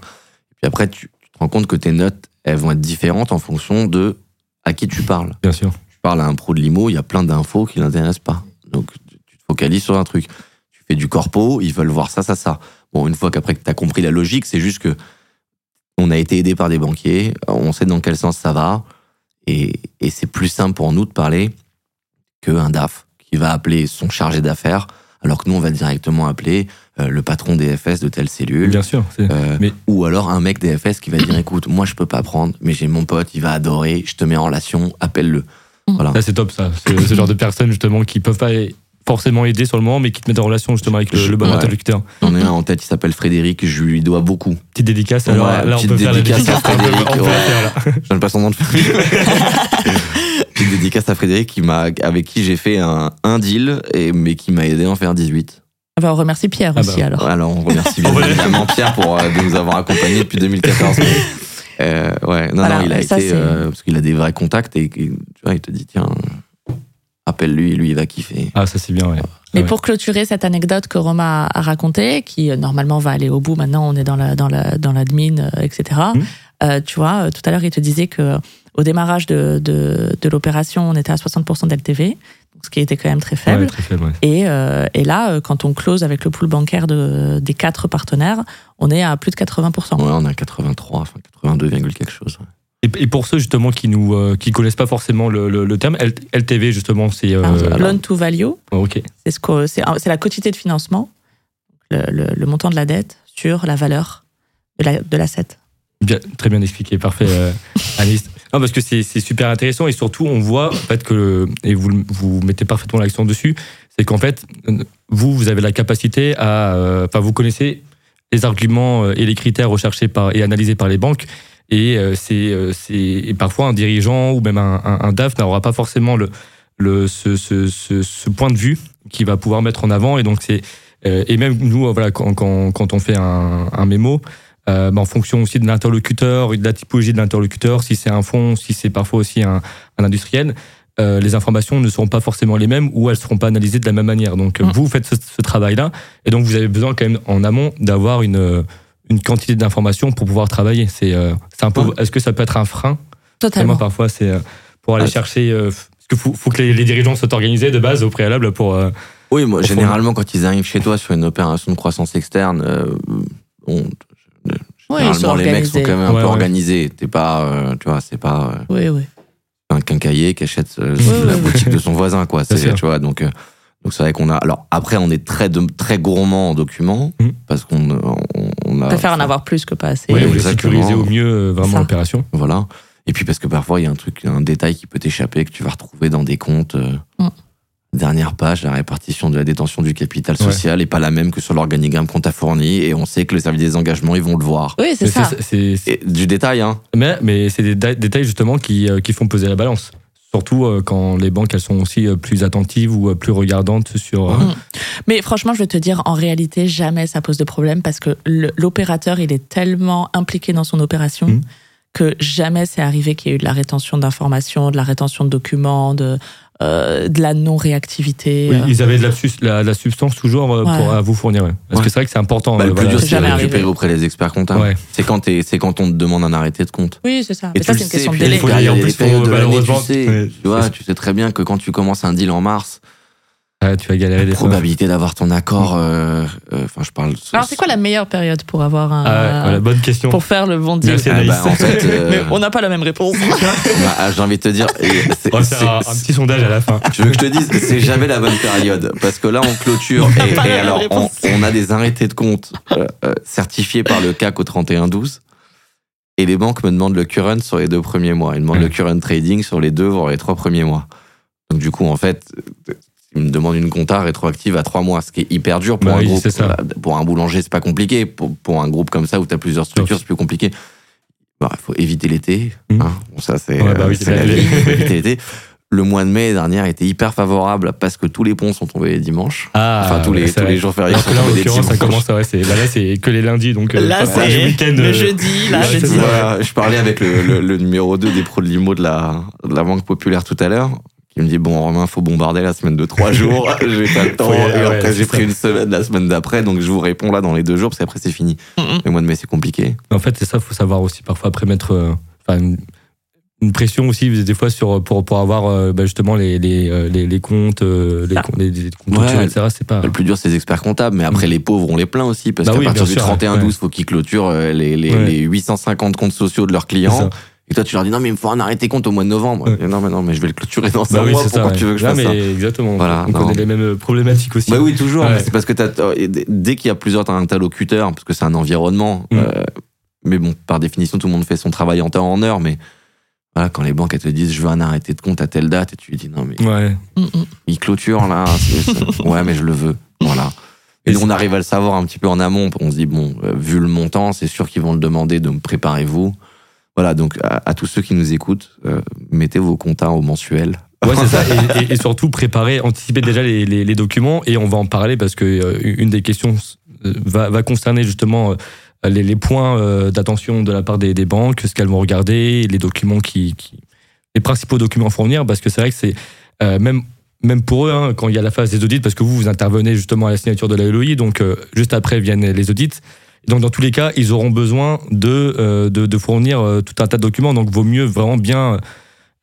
Et puis après, tu, tu te rends compte que tes notes, elles vont être différentes en fonction de à qui tu parles Bien sûr. tu parles à un pro de limo, il y a plein d'infos qui l'intéressent pas. Donc, tu tu te focalises sur un truc. Tu fais du corpo, ils veulent voir ça, ça, ça. Bon, une fois qu'après que tu as compris la logique, c'est juste que on a été aidé par des banquiers, on sait dans quel sens ça va, et, et c'est plus simple pour nous de parler qu'un DAF qui va appeler son chargé d'affaires, alors que nous, on va directement appeler euh, le patron des FS de telle cellule. Bien sûr. c'est- Euh, Mais- Ou alors un mec des FS qui va dire écoute, moi je peux pas prendre, mais j'ai mon pote, il va adorer, je te mets en relation, appelle-le. Voilà. Ça, c'est top, ça. C'est ce genre de personnes, justement, qui peuvent pas forcément aider sur le moment, mais qui te mettent en relation, justement, avec le, le bon Ouais. interlocuteur. J'en ai un en tête, il s'appelle Frédéric, je lui dois beaucoup. Petite dédicace, alors Ouais, là, on petite peut faire la dédicace on peut- Frédéric, on peut la ouais. faire, là. Je donne pas son nom de famille. Petite dédicace à Frédéric qui m'a, avec qui j'ai fait un, un deal, et, mais qui m'a aidé à en faire 18. Ah bah, on remercie Pierre Ah aussi bah, alors. Alors on remercie bien évidemment Pierre pour euh, de nous avoir accompagnés depuis 2014. mais, euh, ouais, non, Voilà, non, il a ça, été, euh, parce qu'il a des vrais contacts et, et, tu vois, il te dit tiens, appelle-lui, lui il va kiffer. Ah, ça, c'est bien, ouais. Mais Ouais. pour clôturer cette anecdote que Romain a, racontée, qui euh, normalement va aller au bout, maintenant on est dans la dans la dans l'admin, etc. Euh, tu vois, euh, tout à l'heure il te disait que euh, au démarrage de de, de l'opération, on était à 60% d'LTV, donc ce qui était quand même très faible. Ouais, très faible, ouais. Et, euh, et là, quand on close avec le pool bancaire de, des quatre partenaires, on est à plus de 80%. Ouais, on a 83, enfin 82, virgule quelque chose. Et, et pour ceux, justement, qui nous euh, qui connaissent pas forcément le, le, le terme, LTV, justement, c'est. euh, loan to value, ok. c'est ce que- c'est c'est la quantité de financement, le, le- le montant de la dette sur la valeur de la de l'asset. Bien, très bien expliqué, parfait, euh, Alice. Non, parce que c'est super intéressant et surtout on voit en fait que et vous vous mettez parfaitement l'accent dessus, c'est qu'en fait vous vous avez la capacité à, euh, enfin vous connaissez les arguments euh, et les critères recherchés par et analysés par les banques et euh, c'est euh, parfois un dirigeant ou même un, un, un DAF n'aura pas forcément le le ce, ce, ce, ce point de vue qui va pouvoir mettre en avant et donc c'est et même nous voilà quand, quand, quand on fait un, un mémo euh, bah, en fonction aussi de l'interlocuteur et de la typologie de l'interlocuteur, si c'est un fonds, si c'est parfois aussi un, un industriel, euh, les informations ne seront pas forcément les mêmes ou elles ne seront pas analysées de la même manière. Donc euh, Mm. vous faites ce, ce travail-là et donc vous avez besoin quand même en amont d'avoir une, une quantité d'informations pour pouvoir travailler. C'est euh, c'est un peu. Ouais. Est-ce que ça peut être un frein? Totalement. Moi parfois c'est euh, pour aller Ouais. chercher. euh, parce qu'il faut, faut que les, les dirigeants soient organisés de base au préalable pour. euh, Oui, moi, fond. généralement, quand ils arrivent chez toi sur une opération de croissance externe, euh, on- Ouais, les mecs sont quand même un Ouais, peu ouais. organisés. T'es pas, euh, tu vois, c'est pas euh, Oui, oui. un quincailler qui achète euh, Ouais, la ouais. boutique de son voisin, quoi. C'est, tu vois, donc, euh, donc c'est vrai qu'on a. Alors après, on est très, de- très gourmand en documents Mhm. parce qu'on on, on a. On préfère en avoir plus que pas assez. Oui, sécuriser au mieux euh, vraiment l'opération. Voilà. Et puis parce que parfois, il y a un truc, un détail qui peut t'échapper que tu vas retrouver dans des comptes. euh, Mm. Dernière page, la répartition de la détention du capital social est pas la même que sur l'organigramme qu'on t'a fourni et on sait que le service des engagements, ils vont le voir. Oui, c'est Mais ça. c'est- du détail, hein. Mais, mais c'est des détails justement qui, euh, qui font peser la balance. Surtout euh, quand les banques elles sont aussi euh, plus attentives ou plus regardantes sur. Mhm. Mais franchement, je vais te dire, en réalité, jamais ça pose de problème parce que l'opérateur, il est tellement impliqué dans son opération Mhm. que jamais c'est arrivé qu'il y ait eu de la rétention d'informations, de la rétention de documents, de, euh, de la non-réactivité. Oui, euh. ils avaient de la, sus- la, la substance toujours euh, Ouais. pour à vous fournir. ouais. Parce Ouais. que c'est vrai que c'est important. Bah, le plus voilà. dur, c'est de récupérer auprès des experts comptables. Ouais. C'est quand, t'es- c'est quand on te demande un arrêté de compte. Oui, c'est ça. Et Mais ça, tu c'est le une sais, question de délai. faut les y aller, en plus, faut- tu malheureusement, sais. Tu vois, tu sais très bien que quand tu commences un deal en mars, Ouais, tu vas galérer des la fois. probabilité d'avoir ton accord, euh, euh, enfin, je parle. Alors, c'est quoi la meilleure période pour avoir un. Ah ouais, voilà, bonne question. pour faire le bon deal? Ah, bah, en fait, euh, Mais on n'a pas la même réponse. bah, ah, j'ai envie de te dire, On va faire c'est- un, un petit sondage à la fin. Tu veux que je te dise, c'est jamais la bonne période. Parce que là, on clôture. Et, la alors, on, a des arrêtés de compte euh, euh, certifiés par le CAC au 31-12. Et les banques me demandent le current sur les deux premiers mois. Ils demandent le current trading sur les deux, voire les trois premiers mois. Donc, du coup, en fait, ils me demandent une compta rétroactive à trois mois, ce qui est hyper dur pour Bah un oui, groupe. ça. Pour un boulanger, c'est pas compliqué. Pour, pour un groupe comme ça où tu as plusieurs structures, c'est plus compliqué. Il faut éviter l'été. Mhm. hein. Bon, ça, c'est Ouais, bah oui, euh. Il l'été. Le mois de mai dernier était hyper favorable parce que tous les ponts sont tombés les dimanches. Ah, enfin, tous les, ouais, tous les jours fériés sont que là, en l'occurrence, ça commence, ouais, c'est, là, là, c'est que les lundis, donc euh, Là, c'est du week-end. le euh, jeudi, là, jeudi. je parlais avec le, le- le numéro 2 des pros de l'IMO de la, de la Banque Populaire tout à l'heure, qui me dit Bon, Romain, faut bombarder la semaine de trois jours, j'ai pas le temps. Et après, j'ai ça. pris une semaine la semaine d'après, donc je vous réponds là dans les deux jours, parce qu'après, c'est fini. Mhm. Le mois de mai, c'est compliqué. En fait, c'est ça, faut savoir aussi parfois après mettre euh, une, une pression aussi des fois sur pour pour avoir euh, bah, justement les les, euh, les, les comptes euh, les, comptes- les, les comptes Ouais. clôturés, etc. C'est pas Le plus dur, c'est les experts comptables, mais après, les pauvres, on les plaint aussi, parce Bah qu'à oui, partir du sûr, 31-12, ouais. faut qu'ils clôturent les, les, Ouais. les 850 comptes sociaux de leurs c'est clients. Ça. Et toi, tu leur dis Non, mais il me faut un arrêté compte au mois de novembre. Ouais. Non, mais non, mais je vais le clôturer dans Bah un oui, mois. ça. Pourquoi ouais. tu veux que je fasse mais ça exactement. Voilà, on non. connaît les mêmes problématiques aussi. Bah oui, toujours. Ouais. C'est parce que dès- qu'il y a plusieurs interlocuteurs, parce que c'est un environnement, Mm. euh, mais bon, par définition, tout le monde fait son travail en temps, en heure, mais voilà, quand les banques elles te disent je veux un arrêté de compte à telle date, et tu lui dis non, mais Ouais. Il clôture là, ouais, mais je le veux. Voilà. Et Et on arrive à le savoir un petit peu en amont. On se dit, bon, euh, vu le montant, c'est sûr qu'ils vont le demander, donc préparez-vous. Voilà, donc à, à tous ceux qui nous écoutent, euh, mettez vos comptes au mensuel. Ouais, c'est ça. Et, et- et surtout préparer, anticiper déjà les, les- les documents. Et on va en parler parce que euh, une des questions euh, va, va concerner justement euh, les, les points d'attention de la part des, des banques, ce qu'elles vont regarder, les documents qui, qui- les principaux documents à fournir. Parce que c'est vrai que c'est même même pour eux, hein, quand il y a la phase des audits, parce que vous, vous intervenez justement à la signature de la LOI, donc euh, juste après viennent les audits. Donc dans tous les cas, ils auront besoin de, euh, de, de fournir euh, tout un tas de documents. Donc vaut mieux vraiment bien euh,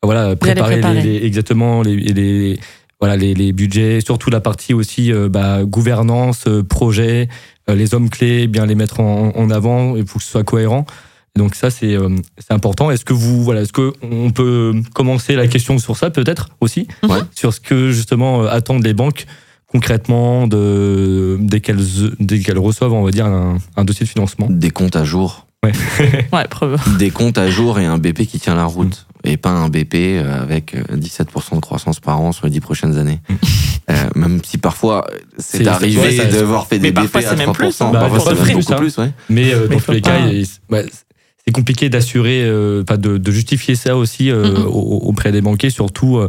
voilà, préparer, les- préparer. les- exactement les, les, voilà, les, les budgets, surtout la partie aussi euh, bah, gouvernance, euh, projet, euh, les hommes clés, bien les mettre en, en avant, il faut que ce soit cohérent. Donc ça c'est euh, c'est important. Est-ce que vous voilà, est-ce que on peut commencer la question sur ça peut-être aussi, Ouais. sur ce que justement euh, attendent les banques concrètement de dès qu'elles dès qu'elles reçoivent on va dire un, un dossier de financement. Des comptes à jour. Ouais, preuve. Des comptes à jour et un BP qui tient la route. Et pas un BP euh, avec euh, 17% de croissance par an sur les 10 prochaines années. Euh, même si parfois, euh, c'est C'est- arrivé ouais, d'avoir fait Mais des BP parfois, à c'est même 3%. plus, hein. Bah, parfois, parfois, c'est beaucoup plus, plus, ouais. Mais euh, dans tous les cas, ouais, c'est compliqué d'assurer, euh, enfin de, de justifier ça aussi euh, au- auprès des banquiers, surtout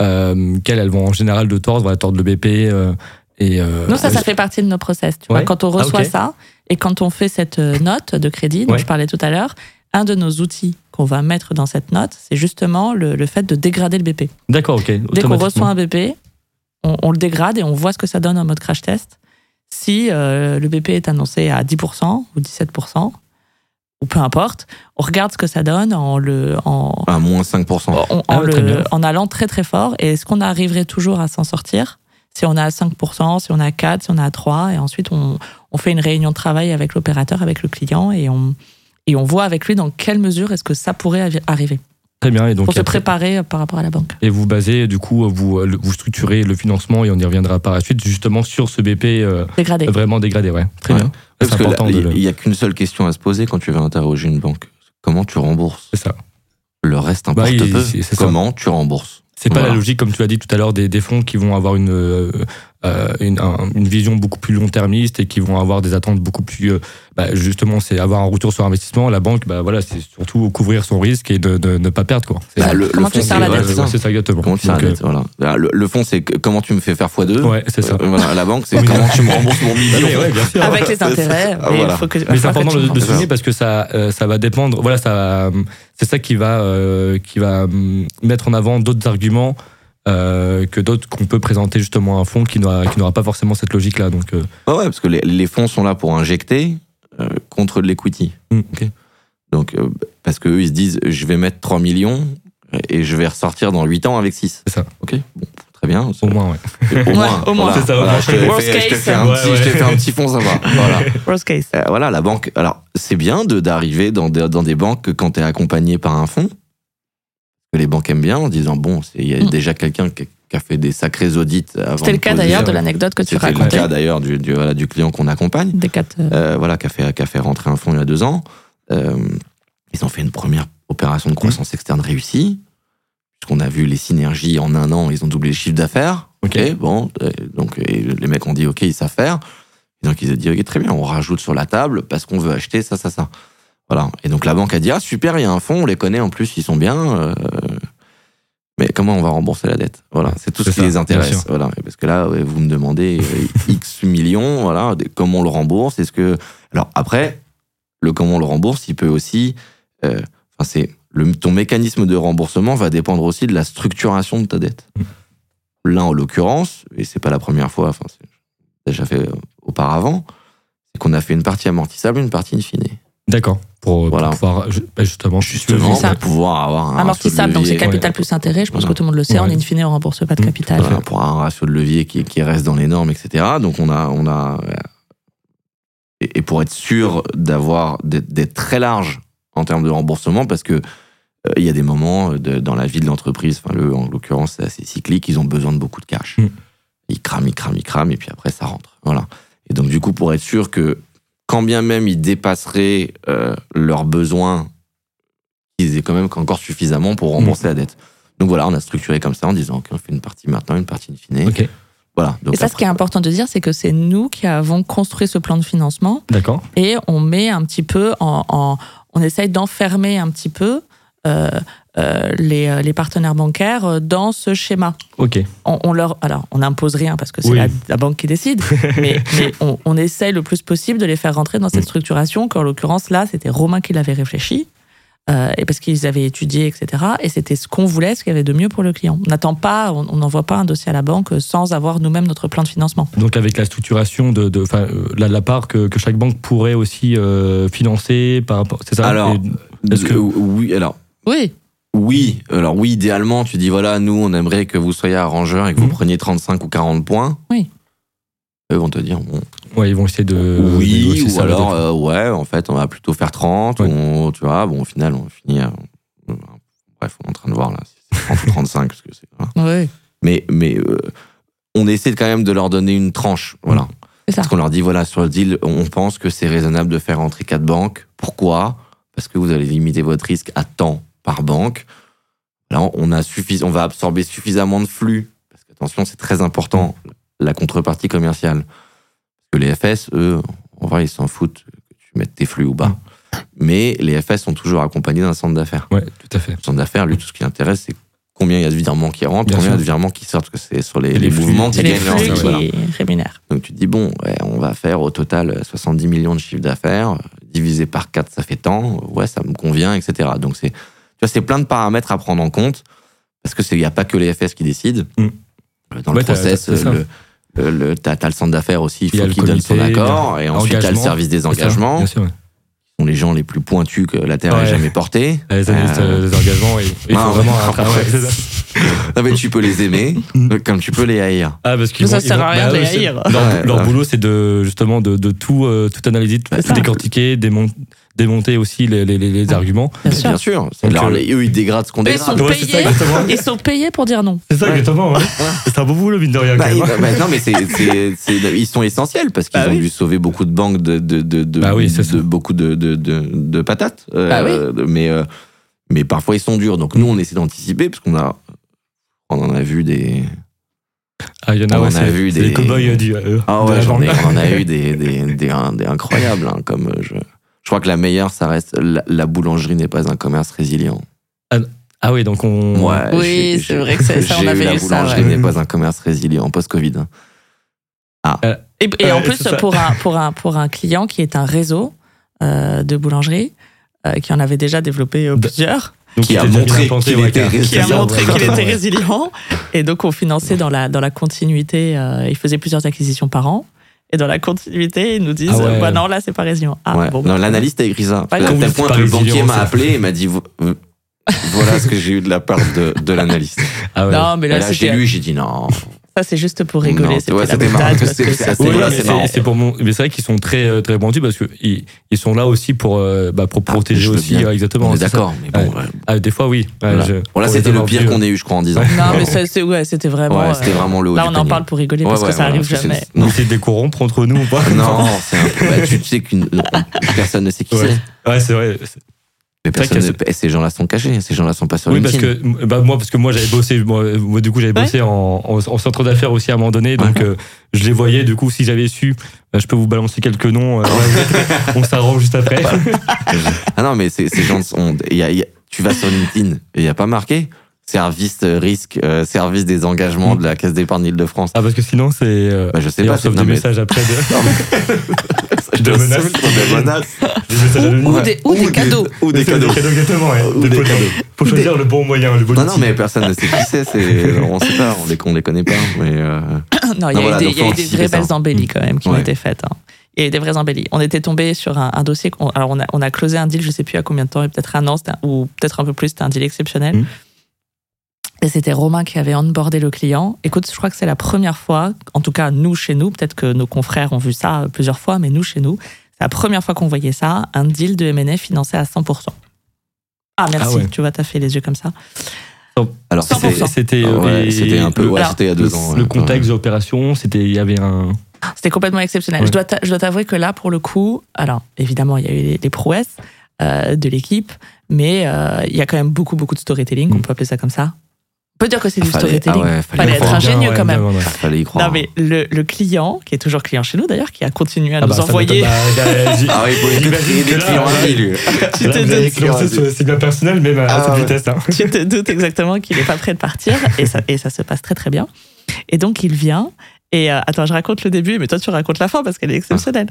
euh, qu'elles elles vont en général de tordre, voilà, tordre le BP. euh, et, euh, Nous, ça, ça fait partie de nos process. Tu vois, quand on reçoit Ah, ok. ça et quand on fait cette euh, note de crédit dont Ouais. je parlais tout à l'heure, un de nos outils qu'on va mettre dans cette note, c'est justement le, le fait de dégrader le BP. D'accord, ok. Dès qu'on reçoit un BP, on, on le dégrade et on voit ce que ça donne en mode crash test. Si euh, le BP est annoncé à 10% ou 17%, ou peu importe, on regarde ce que ça donne en, le, en, À moins 5%. en, Ah en le- allant très très fort. Et est-ce qu'on arriverait toujours à s'en sortir Si on est à 5%, si on est à 4, si on est à 3, et ensuite on, on fait une réunion de travail avec l'opérateur, avec le client, et on, et on voit avec lui dans quelle mesure est-ce que ça pourrait arriver, Très bien. Et donc pour se préparer euh, par rapport à la banque. Et vous basez, du coup, vous, euh, le- vous structurez le financement et on y reviendra par la suite, justement sur ce BP euh, Dégradé. vraiment dégradé. Ouais. Très Ouais. bien. Parce C'est que là, important de il le- n'y a qu'une seule question à se poser quand tu veux interroger une banque. Comment tu rembourses C'est ça. Le reste Bah, importe il- peu. Comment tu rembourses C'est pas Voilà. la logique, comme tu l'as dit tout à l'heure, des, des fonds qui vont avoir une, euh, euh, une, un- une vision beaucoup plus long-termiste et qui vont avoir des attentes beaucoup plus euh, bah, justement c'est avoir un retour sur investissement la banque bah voilà c'est surtout couvrir son risque et de, de ne pas perdre quoi Bah, le- comment le tu fond, sers la dette. c'est ça. ouais, c'est ça exactement Comment tu sers la Donc, dette, voilà. Là, Le, le fond, c'est comment tu me fais faire x2. euh, ouais c'est ça Euh, voilà, la banque, c'est comment tu me rembourses mon million. Ouais, bien sûr. Avec les intérêts. Ah, mais voilà. il faut que, Mais c'est important de, de souligner parce que ça, euh, ça va dépendre. Voilà, ça, euh, c'est ça qui va, euh, qui va hum, mettre en avant d'autres arguments euh, que d'autres qu'on peut présenter justement à un fonds qui n'aura, qui n'aura pas forcément cette logique-là. Donc, euh, Ouais, ouais, parce que les, les fonds sont là pour injecter euh, contre de l'equity. hum, Ok. Donc, euh, parce qu'eux, ils se disent, je vais mettre 3 millions et je vais ressortir dans 8 ans avec 6. C'est ça. Ok, bon, très bien. au moins, ouais. Au Ouais, moins, au moins. voilà. C'est ça, Voilà, je te Worst je te case. fais un Ouais, petit- ouais. je te fais un petit fonds, ça va. Voilà. Worst case. Euh, voilà, la banque. Alors, c'est bien de d'arriver dans des, dans des banques quand tu es accompagné par un fonds. Que les banques aiment bien en disant bon, c'est- il y a Mm. déjà quelqu'un qui, qui a fait des sacrés audits. avant C'était le cas d'ailleurs de l'anecdote que tu C'était le racontais. cas d'ailleurs du, du, voilà, du client qu'on accompagne. Des quatre, euh, euh, voilà, qui a, fait, qui a fait rentrer un fonds il y a deux ans. Euh, ils ont fait une première opération de croissance externe réussie. Puisqu'on a vu les synergies en un an, ils ont doublé le chiffre d'affaires. Ok. Bon, euh, donc les mecs ont dit ok, ils savent faire. Et donc ils ont dit ok, très bien, on rajoute sur la table parce qu'on veut acheter ça, ça, ça. Voilà. Et donc la banque a dit ah super, il y a un fonds, on les connaît en plus, ils sont bien. euh, mais comment on va rembourser la dette? Voilà, c'est tout ce qui les intéresse. Voilà, parce que là, vous me demandez euh, X millions, voilà, comment on le rembourse? Est-ce que alors après, le comment on le rembourse, il peut aussi, euh, enfin c'est le ton mécanisme de remboursement va dépendre aussi de la structuration de ta dette. Là, en l'occurrence, et c'est pas la première fois, enfin c'est déjà fait auparavant, c'est qu'on a fait une partie amortissable, une partie in fine. D'accord. Pour, Voilà. pour pouvoir bah, justement, Justement, pour pouvoir avoir un amortissable, donc c'est capital plus intérêt. Je pense Voilà. que tout le monde le sait. En Ouais. in fine, on rembourse pas de Mm. capital. Voilà, pour un ratio de levier qui, qui reste dans les normes, etc. Donc on a, on a, et, et pour être sûr d'avoir d'être très large en termes de remboursement, parce que euh, il y a des moments de- dans la vie de l'entreprise, enfin le, en l'occurrence c'est assez cyclique, ils ont besoin de beaucoup de cash. Mm. Ils crament, ils crament, ils crament, et puis après ça rentre. Voilà. Et donc du coup, pour être sûr que quand bien même ils dépasseraient euh, leurs besoins, ils aient quand même encore suffisamment pour rembourser la dette. Donc voilà, on a structuré comme ça en disant qu'on fait une partie maintenant, une partie in fine. Voilà. Donc Et ça, ce qui est important de dire, c'est que c'est nous qui avons construit ce plan de financement D'accord. et on met un petit peu en, en- on essaye d'enfermer un petit peu euh, euh, les, euh, les partenaires bancaires euh, dans ce schéma. Ok. On, on leur, alors, on n'impose rien parce que c'est Oui. la, la banque qui décide, mais, mais on, on essaye le plus possible de les faire rentrer dans cette Mm. structuration. Qu'en l'occurrence là, c'était Romain qui l'avait réfléchi. euh, et parce qu'ils avaient étudié, etc. Et c'était ce qu'on voulait, ce qu'il y avait de mieux pour le client. On n'attend pas, on n'envoie pas un dossier à la banque sans avoir nous-mêmes notre plan de financement. Donc avec la structuration de, de enfin, la, la part que, que chaque banque pourrait aussi euh, financer par rapport, c'est ça? Alors, est-ce que- oui, alors Oui, oui, alors oui, idéalement, tu dis voilà, nous, on aimerait que vous soyez arrangeur et que vous Mhm. preniez 35 ou 40 points. Oui. Eux vont te dire bon, ouais, ils vont essayer de. oui, ou ça alors euh, ouais, en fait, on va plutôt faire 30. Ouais. On, tu vois, bon, au final, on finit. à- euh, bref, on est en train de voir là, si c'est 30 ou 35, parce que c'est. voilà. oui, Mais, mais euh, on essaie quand même de leur donner une tranche. Voilà. c'est ça. Parce qu'on leur dit, voilà, sur le deal, on pense que c'est raisonnable de faire entrer quatre banques. Pourquoi? Parce que vous allez limiter votre risque à temps par banque. Là, on, a suffis- on va absorber suffisamment de flux. Parce que, attention, c'est très important, la contrepartie commerciale. Parce que les FS, eux, en vrai, ils s'en foutent que tu mettes tes flux ou bas. Mais les FS sont toujours accompagnés d'un centre d'affaires. Ouais, tout à fait. Le centre d'affaires, lui, tout ce qui l'intéresse, c'est combien il y a de virements qui rentrent, Bien combien il y a de virements qui sortent, parce que c'est sur les, les les flux. mouvements qui les gagnent leur flux qui voilà. rémunèrent. Donc tu te dis, bon, ouais, on va faire au total 70 millions de chiffre d'affaires, divisé par 4, ça fait tant, ouais, ça me convient, etc. Donc c'est, tu vois, c'est plein de paramètres à prendre en compte, parce que il n'y a pas que les FS qui décident. Mm. Euh, Dans le Ouais, process, t'as- ça. le, le, le- t'as, t'as le centre d'affaires aussi, Il faut qu'il donne son accord, et ensuite il y a le service des engagements, Bien sûr. ouais. qui sont les gens les plus pointus que la Terre Ouais. ait jamais portés. Les analystes Euh, euh, des engagements, et, il faut Ah, ouais. vraiment un travail. ouais. c'est ça. Non, mais tu peux les aimer, comme tu peux les haïr. Ah, parce qu'ils Mais ça vont- ils sert vont- à rien bah de les haïr. Leur, Ouais, leur ouais. boulot, c'est de justement de, de tout, euh, tout analyser, tout, décortiquer, démon- démonter aussi les, les, les- les arguments. Bien Bien sûr. Donc, leur- euh, eux, ils dégradent ce qu'on Eux, ils dégrade. sont Ouais, payés. Ils sont payés pour dire non. C'est ça, Ouais. exactement. Ouais. C'est un beau boulot, mine de rien. Bah, bah, hein. bah, non, mais c'est, c'est, c'est- ils sont essentiels parce qu'ils Bah ont oui. dû sauver beaucoup de banques de, de, de, de, Bah oui, de beaucoup de, de, de, de patates. Euh, Bah mais, euh, mais parfois ils sont durs. Donc nous, on essaie d'anticiper parce qu'on a, on en a vu des. Ah, il y en a, On ouais, a vu des- les cow-boys euh, du. euh, Ah de ouais, j'en ai, on en a eu des, des, des, des incroyables. hein, comme je, je crois que la meilleure, ça reste la, la boulangerie n'est pas un commerce résilient. Ah oui, donc on. Ouais, Oui, c'est vrai que ça, on j'ai avait la eu ça, boulangerie ouais. n'est pas un commerce résilient post-Covid. hein. Et, et en Ouais, plus, pour un, pour, un, pour un client qui est un réseau euh, de boulangeries, euh, qui en avait déjà développé euh, plusieurs, Donc, Qui a montré qu'il ouais, était qui a Résilient, montré qu'il était résilient. Et donc, on finançait dans la, dans la continuité. euh, il faisait plusieurs acquisitions par an. Et dans la continuité, ils nous disent Ah ouais. bah non, là, c'est pas résilient. Ah, Ouais. bon, non, bah, l'analyste a écrit ça. À tel point que le banquier m'a appelé et m'a dit vo- voilà ce que j'ai eu de la part de, de l'analyste. Ah ouais. Non, mais Et là, là, j'ai lu, j'ai dit non. Ça, c'est juste pour rigoler. Ouais, c'est c'est pour mon. Mais c'est vrai qu'ils sont très euh, très bandus parce que ils, ils sont là aussi pour euh, bah, pour Ah, protéger aussi bien. euh, exactement. D'accord, mais bon. Ouais. ouais. Ah, des fois oui. Ouais, Voilà. je- Bon, là, c'était le pire qu'on ait eu, je crois, en 10 ans. Non, mais ouais, c'était vraiment. Ouais, c'était vraiment le haut Là, on en parle pour rigoler Ouais, parce ouais, que ça arrive jamais. c'est- On Non, essaie de les corrompre entre nous ou pas? Non c'est un peu. bah, tu sais qu'une personne ne sait qui Ouais. c'est. Ouais, c'est vrai. Mais personne que ne- et ces gens-là sont cachés. Ces gens-là sont pas sur Oui, parce LinkedIn. que bah, moi, parce que moi j'avais bossé, moi, moi, du coup j'avais bossé en, en, en centre d'affaires aussi à un moment donné, donc euh, je les voyais. Du coup, si j'avais su, bah, je peux vous balancer quelques noms. euh, on s'arrange juste après. Ah non, mais ces, ces gens sont. il y a- il y a- tu vas sur LinkedIn et il n'y a pas marqué service euh, risque, euh, service des engagements de la Caisse d'épargne d'Île-de-France. Ah parce que sinon c'est. Euh, Bah, je sais et pas, non, des mais- messages après de, de menaces. Des menaces. des messages anonymes. Ou des, ou des cadeaux. Ou des cadeaux. exactement. Ouais. Ou Des des cadeaux. Faut choisir le bon moyen, le bon Non, outil. non, mais personne ne sait qui c'est. c'est- On sait pas, on les, on les connaît pas. Mais euh, Non, il y a eu des, des vraies belles embellies quand même qui ont été faites. hein. A eu des vraies embellies. On était tombé sur un, un dossier. Alors, on a, on a closé un deal, je sais plus à combien de temps, peut-être un an, ou peut-être un peu plus, c'était un deal exceptionnel. Et c'était Romain qui avait onboardé le client. Écoute, je crois que c'est la première fois, en tout cas nous chez nous, peut-être que nos confrères ont vu ça plusieurs fois, mais nous chez nous, c'est la première fois qu'on voyait ça, un deal de M&A financé à 100%. Ah merci, Ah ouais. tu vois, t'as fait les yeux comme ça. alors, 100%. c'était- C'était Ah ouais, un peu. le- Ouais, alors, c'était il y a deux ans. le ouais. contexte de l'opération, c'était il y avait un. C'était complètement exceptionnel. Ouais. Je dois t'a- je dois t'avouer que là, pour le coup, alors évidemment, il y a eu les, les prouesses euh, de l'équipe, mais euh, il y a quand même beaucoup, beaucoup de storytelling, on Mm. peut appeler ça comme ça. Peut dire que c'est du Fallait- storytelling. ah ouais, Fallait être ingénieux Bien, quand ouais, même. ouais. Fallait y croire. Non, mais le, le client, qui est toujours client chez nous d'ailleurs, qui a continué à Ah nous bah, envoyer. Bah, Ah oui, il faut des clients à lui. Tu Là, te C'est bien personnel, même à Ah, cette vitesse. hein. tu te doutes exactement qu'il n'est pas prêt de partir et ça, et ça se passe très très bien. Et donc il vient et euh, attends, je raconte le début, mais toi tu racontes la fin parce qu'elle est exceptionnelle.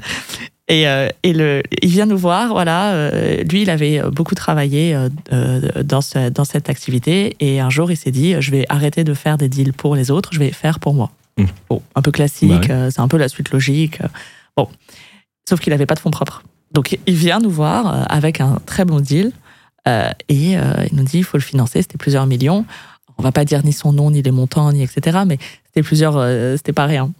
Et, euh, et le, il vient nous voir, voilà. euh, lui, il avait beaucoup travaillé euh, euh, dans, ce- dans cette activité et un jour il s'est dit, je vais arrêter de faire des deals pour les autres, je vais faire pour moi. Mm. Bon, un peu classique, Bah ouais. euh, c'est un peu la suite logique. euh, Bon, sauf qu'il n'avait pas de fonds propres. Donc il vient nous voir euh, avec un très bon deal euh, et euh, il nous dit il faut le financer, c'était plusieurs millions. On va pas dire ni son nom, ni les montants, ni etc. Mais c'était plusieurs, euh, c'était pas rien.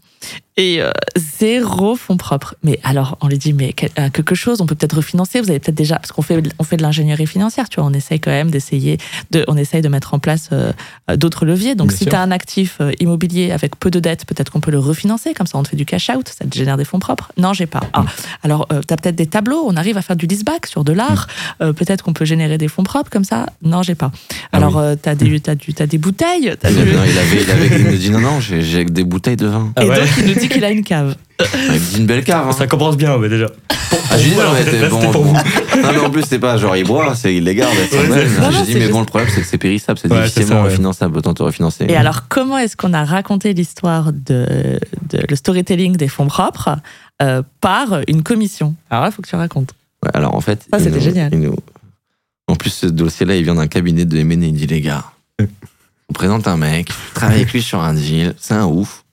Et euh, zéro fonds propres. Mais alors, on lui dit, mais euh, quelque chose, on peut peut-être refinancer. Vous avez peut-être déjà, parce qu'on fait, on fait de l'ingénierie financière, tu vois, on essaye quand même d'essayer, de, on essaye de mettre en place euh, euh, d'autres leviers. Donc, Bien si tu as un actif euh, immobilier avec peu de dettes, peut-être qu'on peut le refinancer, comme ça on te fait du cash out, ça te génère des fonds propres. Non, j'ai pas. Ah, alors, tu as peut-être des tableaux, on arrive à faire du leaseback sur de l'art, Euh, peut-être qu'on peut générer des fonds propres comme ça. Non, j'ai pas. Ah Alors, oui. euh, t'as des, t'as du, t'as des bouteilles, t'as Il, du- non, il avait, il avait, il me dit non, non, j'ai j'ai des bouteilles de vin. Ah et ouais. donc il nous dit qu'il a une cave. Il me dit une belle cave. Hein. Ça commence bien, mais déjà. Ah, j'ai dit, vous, non, mais bon, pour vous. Non, mais en plus, c'est pas genre il boit, c'est Ouais, c'est- Non, non, J'ai dit, mais juste- bon, le problème, c'est que c'est périssable, c'est Ouais, difficilement ça, ouais. refinançable, autant te refinancer. Et alors, comment est-ce qu'on a raconté l'histoire de, de le storytelling des fonds propres euh, par une commission? Alors là, il faut que tu racontes. Ouais, alors en fait. Ça, il c'était nous- génial. il nous- En plus, ce dossier-là, il vient d'un cabinet de M&A. Il dit, les gars, on présente un mec, je travaille avec lui sur un deal, c'est un ouf.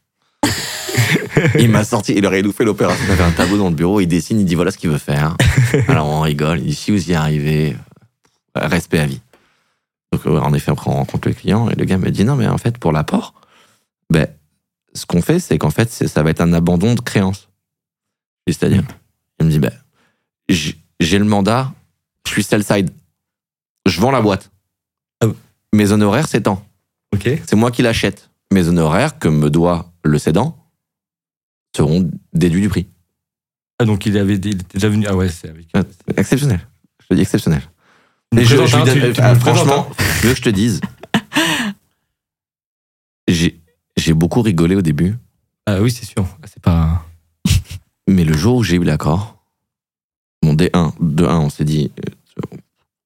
il m'a sorti, il aurait fait l'opération, il avait un tableau dans le bureau, il dessine, il dit voilà ce qu'il veut faire. Alors on rigole, il dit si vous y arrivez, respect à vie. Donc euh, en effet, après on rencontre le client et le gars me dit non mais en fait pour l'apport, ben, ce qu'on fait c'est qu'en fait ça va être un abandon de créance. C'est-à-dire, il me dit ben, j'ai le mandat, je suis sell side, je vends la boîte. Ah. Mes honoraires c'est tant. C'est moi qui l'achète. Mes honoraires, que me doit le cédant, seront déduits du prix. Ah, donc il avait il était déjà venu. Ah ouais, c'est avec. Exceptionnel. Je te dis exceptionnel. Et je- présentes, je lui donne- tu- tu ah, franchement, hein. veux que je te dise, j'ai beaucoup rigolé au début, Ah oui, c'est sûr. C'est pas. mais le jour où j'ai eu l'accord, mon D1, de 1, on s'est dit, euh,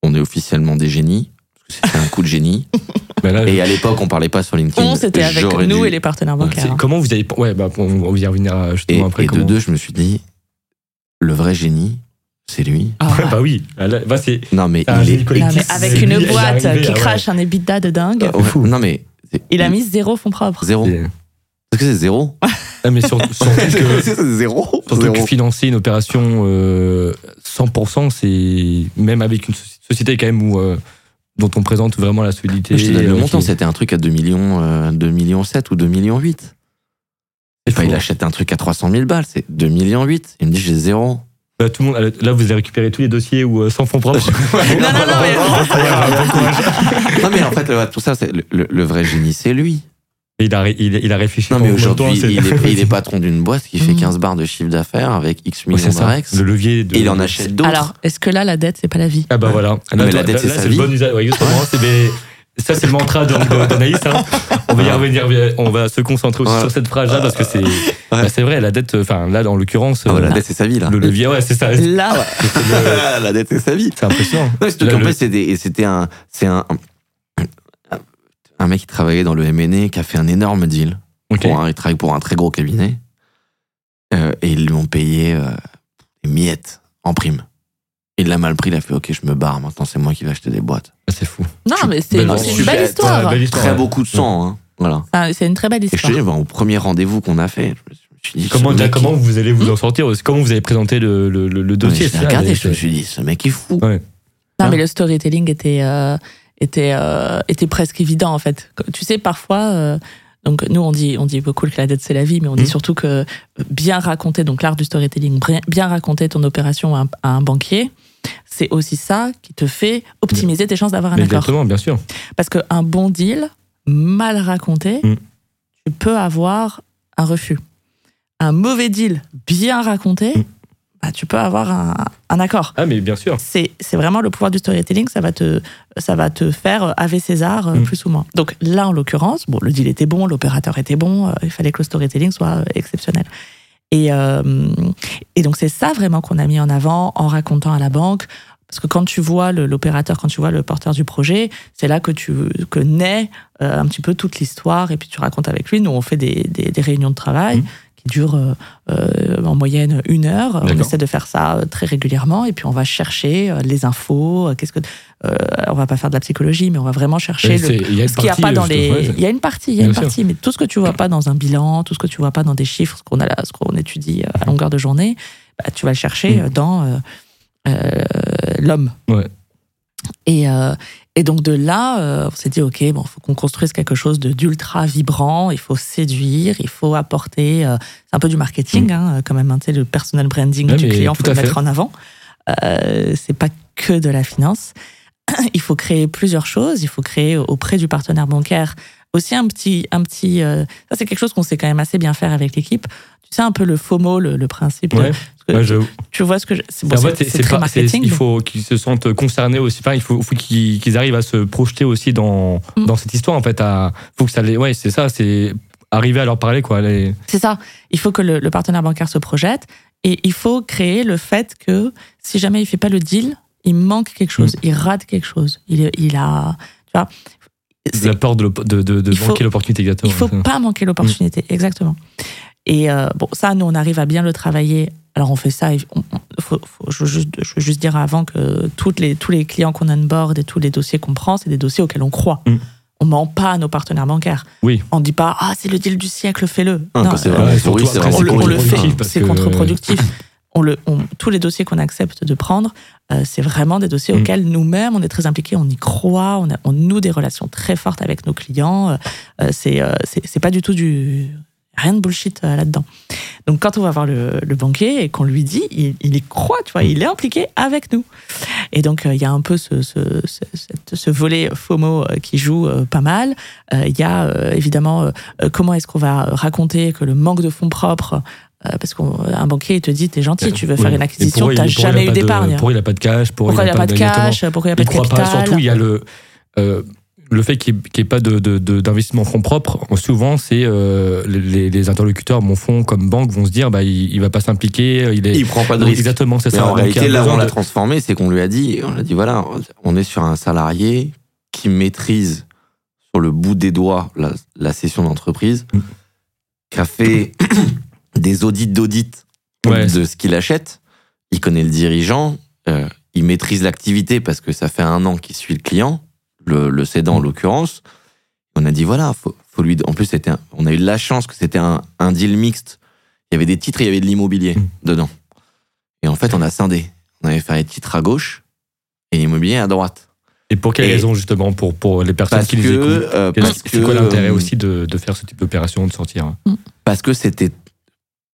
on est officiellement des génies. C'était un coup de génie. Bah là, Et à l'époque, on parlait pas sur LinkedIn. On, c'était avec nous dû- et les partenaires bancaires. comment vous avez. Ouais, bah, on va y revenir euh, Et, justement après. et de deux, je me suis dit, le vrai génie, c'est lui. Ah Ouais, ouais. bah oui. Là, là, bah, c'est. Non, mais Ah, il est. collectif. Non, mais avec une boîte qui ah ouais. crache un EBITDA de dingue, Ouais, fou. non, mais. c'est- il a mis zéro fonds propres. Zéro. Est-ce que c'est zéro Ah, mais sur- surtout que. C'est zéro. Surtout Zéro. que financer une opération euh, 100%, c'est même avec une soci- société quand même où, euh, dont on présente vraiment la solidité. Je te donne le euh, montant, qui- c'était un truc à 2 millions, euh, 2 millions 7 ou 2 millions 8. c'est Enfin, il achète un truc à 300 000 balles, c'est 2 millions 8. Il me dit j'ai zéro. Là, tout le monde, là, vous avez récupéré tous les dossiers où, euh, sans fonds propres. Non, non, non, mais- Non mais en fait, tout ça, le- le vrai génie, c'est lui. Il, a, il, il a réfléchi. Non mais aujourd'hui, il est, il est patron d'une boîte qui fait Mhm. 15 barres de chiffre d'affaires avec X millions d'Arex. Le levier de. Et il en achète d'autres. Alors, est-ce que là, la dette, c'est pas la vie Ah bah voilà. mais Là, la dette, c'est sa vie. bon usage. Ouais, exactement. C'est des- Ça, c'est le mantra d'Anaïs. hein. On va y revenir. On va se concentrer aussi Ouais. sur cette phrase-là parce que c'est bah, c'est vrai, la dette, enfin, là, en l'occurrence, Ah, la euh, dette, c'est sa vie là. le levier, ouais, c'est ça. Là, le- la dette, c'est sa vie. c'est impressionnant. Non, surtout qu'en fait, c'était un, c'est un, un mec qui travaillait dans le M&A qui a fait un énorme deal. Pour un, il travaille pour un très gros cabinet. Euh, et ils lui ont payé euh, des miettes en prime. Il l'a mal pris, il a fait Ok, je me barre, maintenant c'est moi qui vais acheter des boîtes. Ah, C'est fou. non, mais c'est une super- belle histoire. Ouais, belle histoire, Très ouais. beaucoup de sang, hein. Voilà. Enfin, C'est une très belle Et je te histoire. dis, bah, au premier rendez-vous qu'on a fait, je me suis dit Comment, vous allez vous en sortir Comment vous avez présenté le, le, le- le Non, mais dossier? je regardé, mais je me suis dit, ce mec est fou. Ouais. Non, mais le storytelling était, euh, était, euh, était presque évident, en fait. Tu sais, parfois, euh, donc nous, on dit, on dit beaucoup que la dette, c'est la vie, mais on dit Mhm. surtout que euh, bien raconter, donc l'art du storytelling, bien- raconter ton opération à un, à un banquier, c'est aussi ça qui te fait optimiser tes chances d'avoir un Mais accord. Exactement, bien sûr. Parce qu'un bon deal, mal raconté, Mm. tu peux avoir un refus. Un mauvais deal, bien raconté, Mm. Bah, tu peux avoir un, un accord Ah, mais bien sûr. c'est vraiment le pouvoir du storytelling, ça va te, ça va te faire Ave César, euh, Mm. plus ou moins. Donc là, en l'occurrence, bon, le deal était bon, l'opérateur était bon, euh, il fallait que le storytelling soit euh, exceptionnel. Et, euh, et donc c'est ça vraiment qu'on a mis en avant en racontant à la banque. Parce que quand tu vois l'opérateur, quand tu vois le porteur du projet, c'est là que tu que naît euh, un petit peu toute l'histoire et puis tu racontes avec lui. Nous, on fait des, des, des réunions de travail Mm. Durent euh, euh, en moyenne une heure. On essaie de faire ça euh, très régulièrement et puis on va chercher les infos. Qu'est-ce que euh, on va pas faire de la psychologie, mais on va vraiment chercher le, ce qu'il n'y a pas dans les. Il y a une partie, il y a une sûr. partie, mais tout ce que tu vois pas dans un bilan, tout ce que tu vois pas dans des chiffres, ce qu'on a, là- ce qu'on étudie à longueur de journée, bah, tu vas le chercher Mm. dans euh, l'homme. Ouais. Et, euh, et donc de là, euh, on s'est dit ok, bon, faut qu'on construise quelque chose de d'ultra vibrant. Il faut séduire, il faut apporter. euh, c'est un peu du marketing, hein, quand même. hein, tu sais, le personal branding Mm. Ouais, du client, tout faut le fait. mettre en avant. Euh, c'est pas que de la finance. Il faut créer plusieurs choses. Il faut créer auprès du partenaire bancaire aussi un petit, un petit. euh, ça c'est quelque chose qu'on sait quand même assez bien faire avec l'équipe. Tu sais un peu le FOMO, le, le principe. Ouais. Que Ouais, je- Tu vois ce que je- c'est bon, en fait, c'est- très pas- marketing. il faut qu'ils se sentent concernés aussi. Enfin, il faut, faut qu'ils arrivent à se projeter aussi dans, Mm. dans cette histoire. En fait, à, faut que ça les, ouais, c'est ça, c'est arriver à leur parler, quoi. Les- C'est ça. Il faut que le, le partenaire bancaire se projette et il faut créer le fait que si jamais il fait pas le deal, il manque quelque chose, Mm. il rate quelque chose. Il, il a, tu vois, c'est- l'apport de, de, de, manquer l'opportunité exactement. il faut pas manquer l'opportunité, exactement. Et euh, bon, ça, nous, on arrive à bien le travailler. Alors, on fait ça. il- on- on- faut- faut- je, veux juste, je veux juste dire avant que toutes les, tous les clients qu'on onboard et tous les dossiers qu'on prend, c'est des dossiers auxquels on croit. Mm. On ment pas à nos partenaires bancaires. Oui. On dit pas ah c'est le deal du siècle, fais-le. Ah, Non, euh, après, on vraiment le, on le pourri. fait, c'est contre-productif. On le, on- tous les dossiers qu'on accepte de prendre, euh, c'est vraiment des dossiers Mm. auxquels nous-mêmes on est très impliqués, on y croit, on, a, on noue des relations très fortes avec nos clients. euh, c'est, euh, pas du tout du rien de bullshit euh, là-dedans. Donc quand on va voir le, le banquier et qu'on lui dit, il, il y croit, tu vois, il est impliqué avec nous. Et donc euh, il y a un peu ce, ce, ce, cette- ce volet FOMO euh, qui joue euh, pas mal. Euh, Il y a évidemment comment est-ce qu'on va raconter que le manque de fonds propres, parce qu'un banquier il te dit t'es gentil, tu veux faire Oui. une acquisition, t'as il- il jamais eu d'épargne. Pour eux, il n'a pas de cash. Pourquoi il n'y a pas de cash Pourquoi il n'y a pas Il de croit capital pas. Surtout, il y a le. euh, le fait qu'il n'y ait, pas de, de- de- d'investissement fonds propres, souvent, c'est euh, les, les interlocuteurs, mon fonds comme banque, vont se dire, bah, il, il va pas s'impliquer, il. Il prend pas de risque. Exactement, c'est ça. en réalité, là on l'a transformé, c'est qu'on lui a dit, on a dit voilà, on est sur un salarié qui maîtrise sur le bout des doigts la, la session d'entreprise, Mm. qui a fait des audits d'audit Ouais. de ce qu'il achète. Il connaît le dirigeant, euh, il maîtrise l'activité parce que ça fait un an qu'il suit le client, le, le cédant en Mm. l'occurrence. On a dit voilà, faut, faut lui. En plus, c'était, un- on a eu la chance que c'était un, un deal mixte. Il y avait des titres, et il y avait de l'immobilier Mm. dedans. Et en fait, on a scindé. On avait fait les titres à gauche et l'immobilier à droite. Et pour quelle Et- raison, justement, pour, pour les personnes Parce qui que, écoutent euh, C'est quoi l'intérêt euh, aussi de, de faire ce type d'opération, de sortir hein Parce que c'était,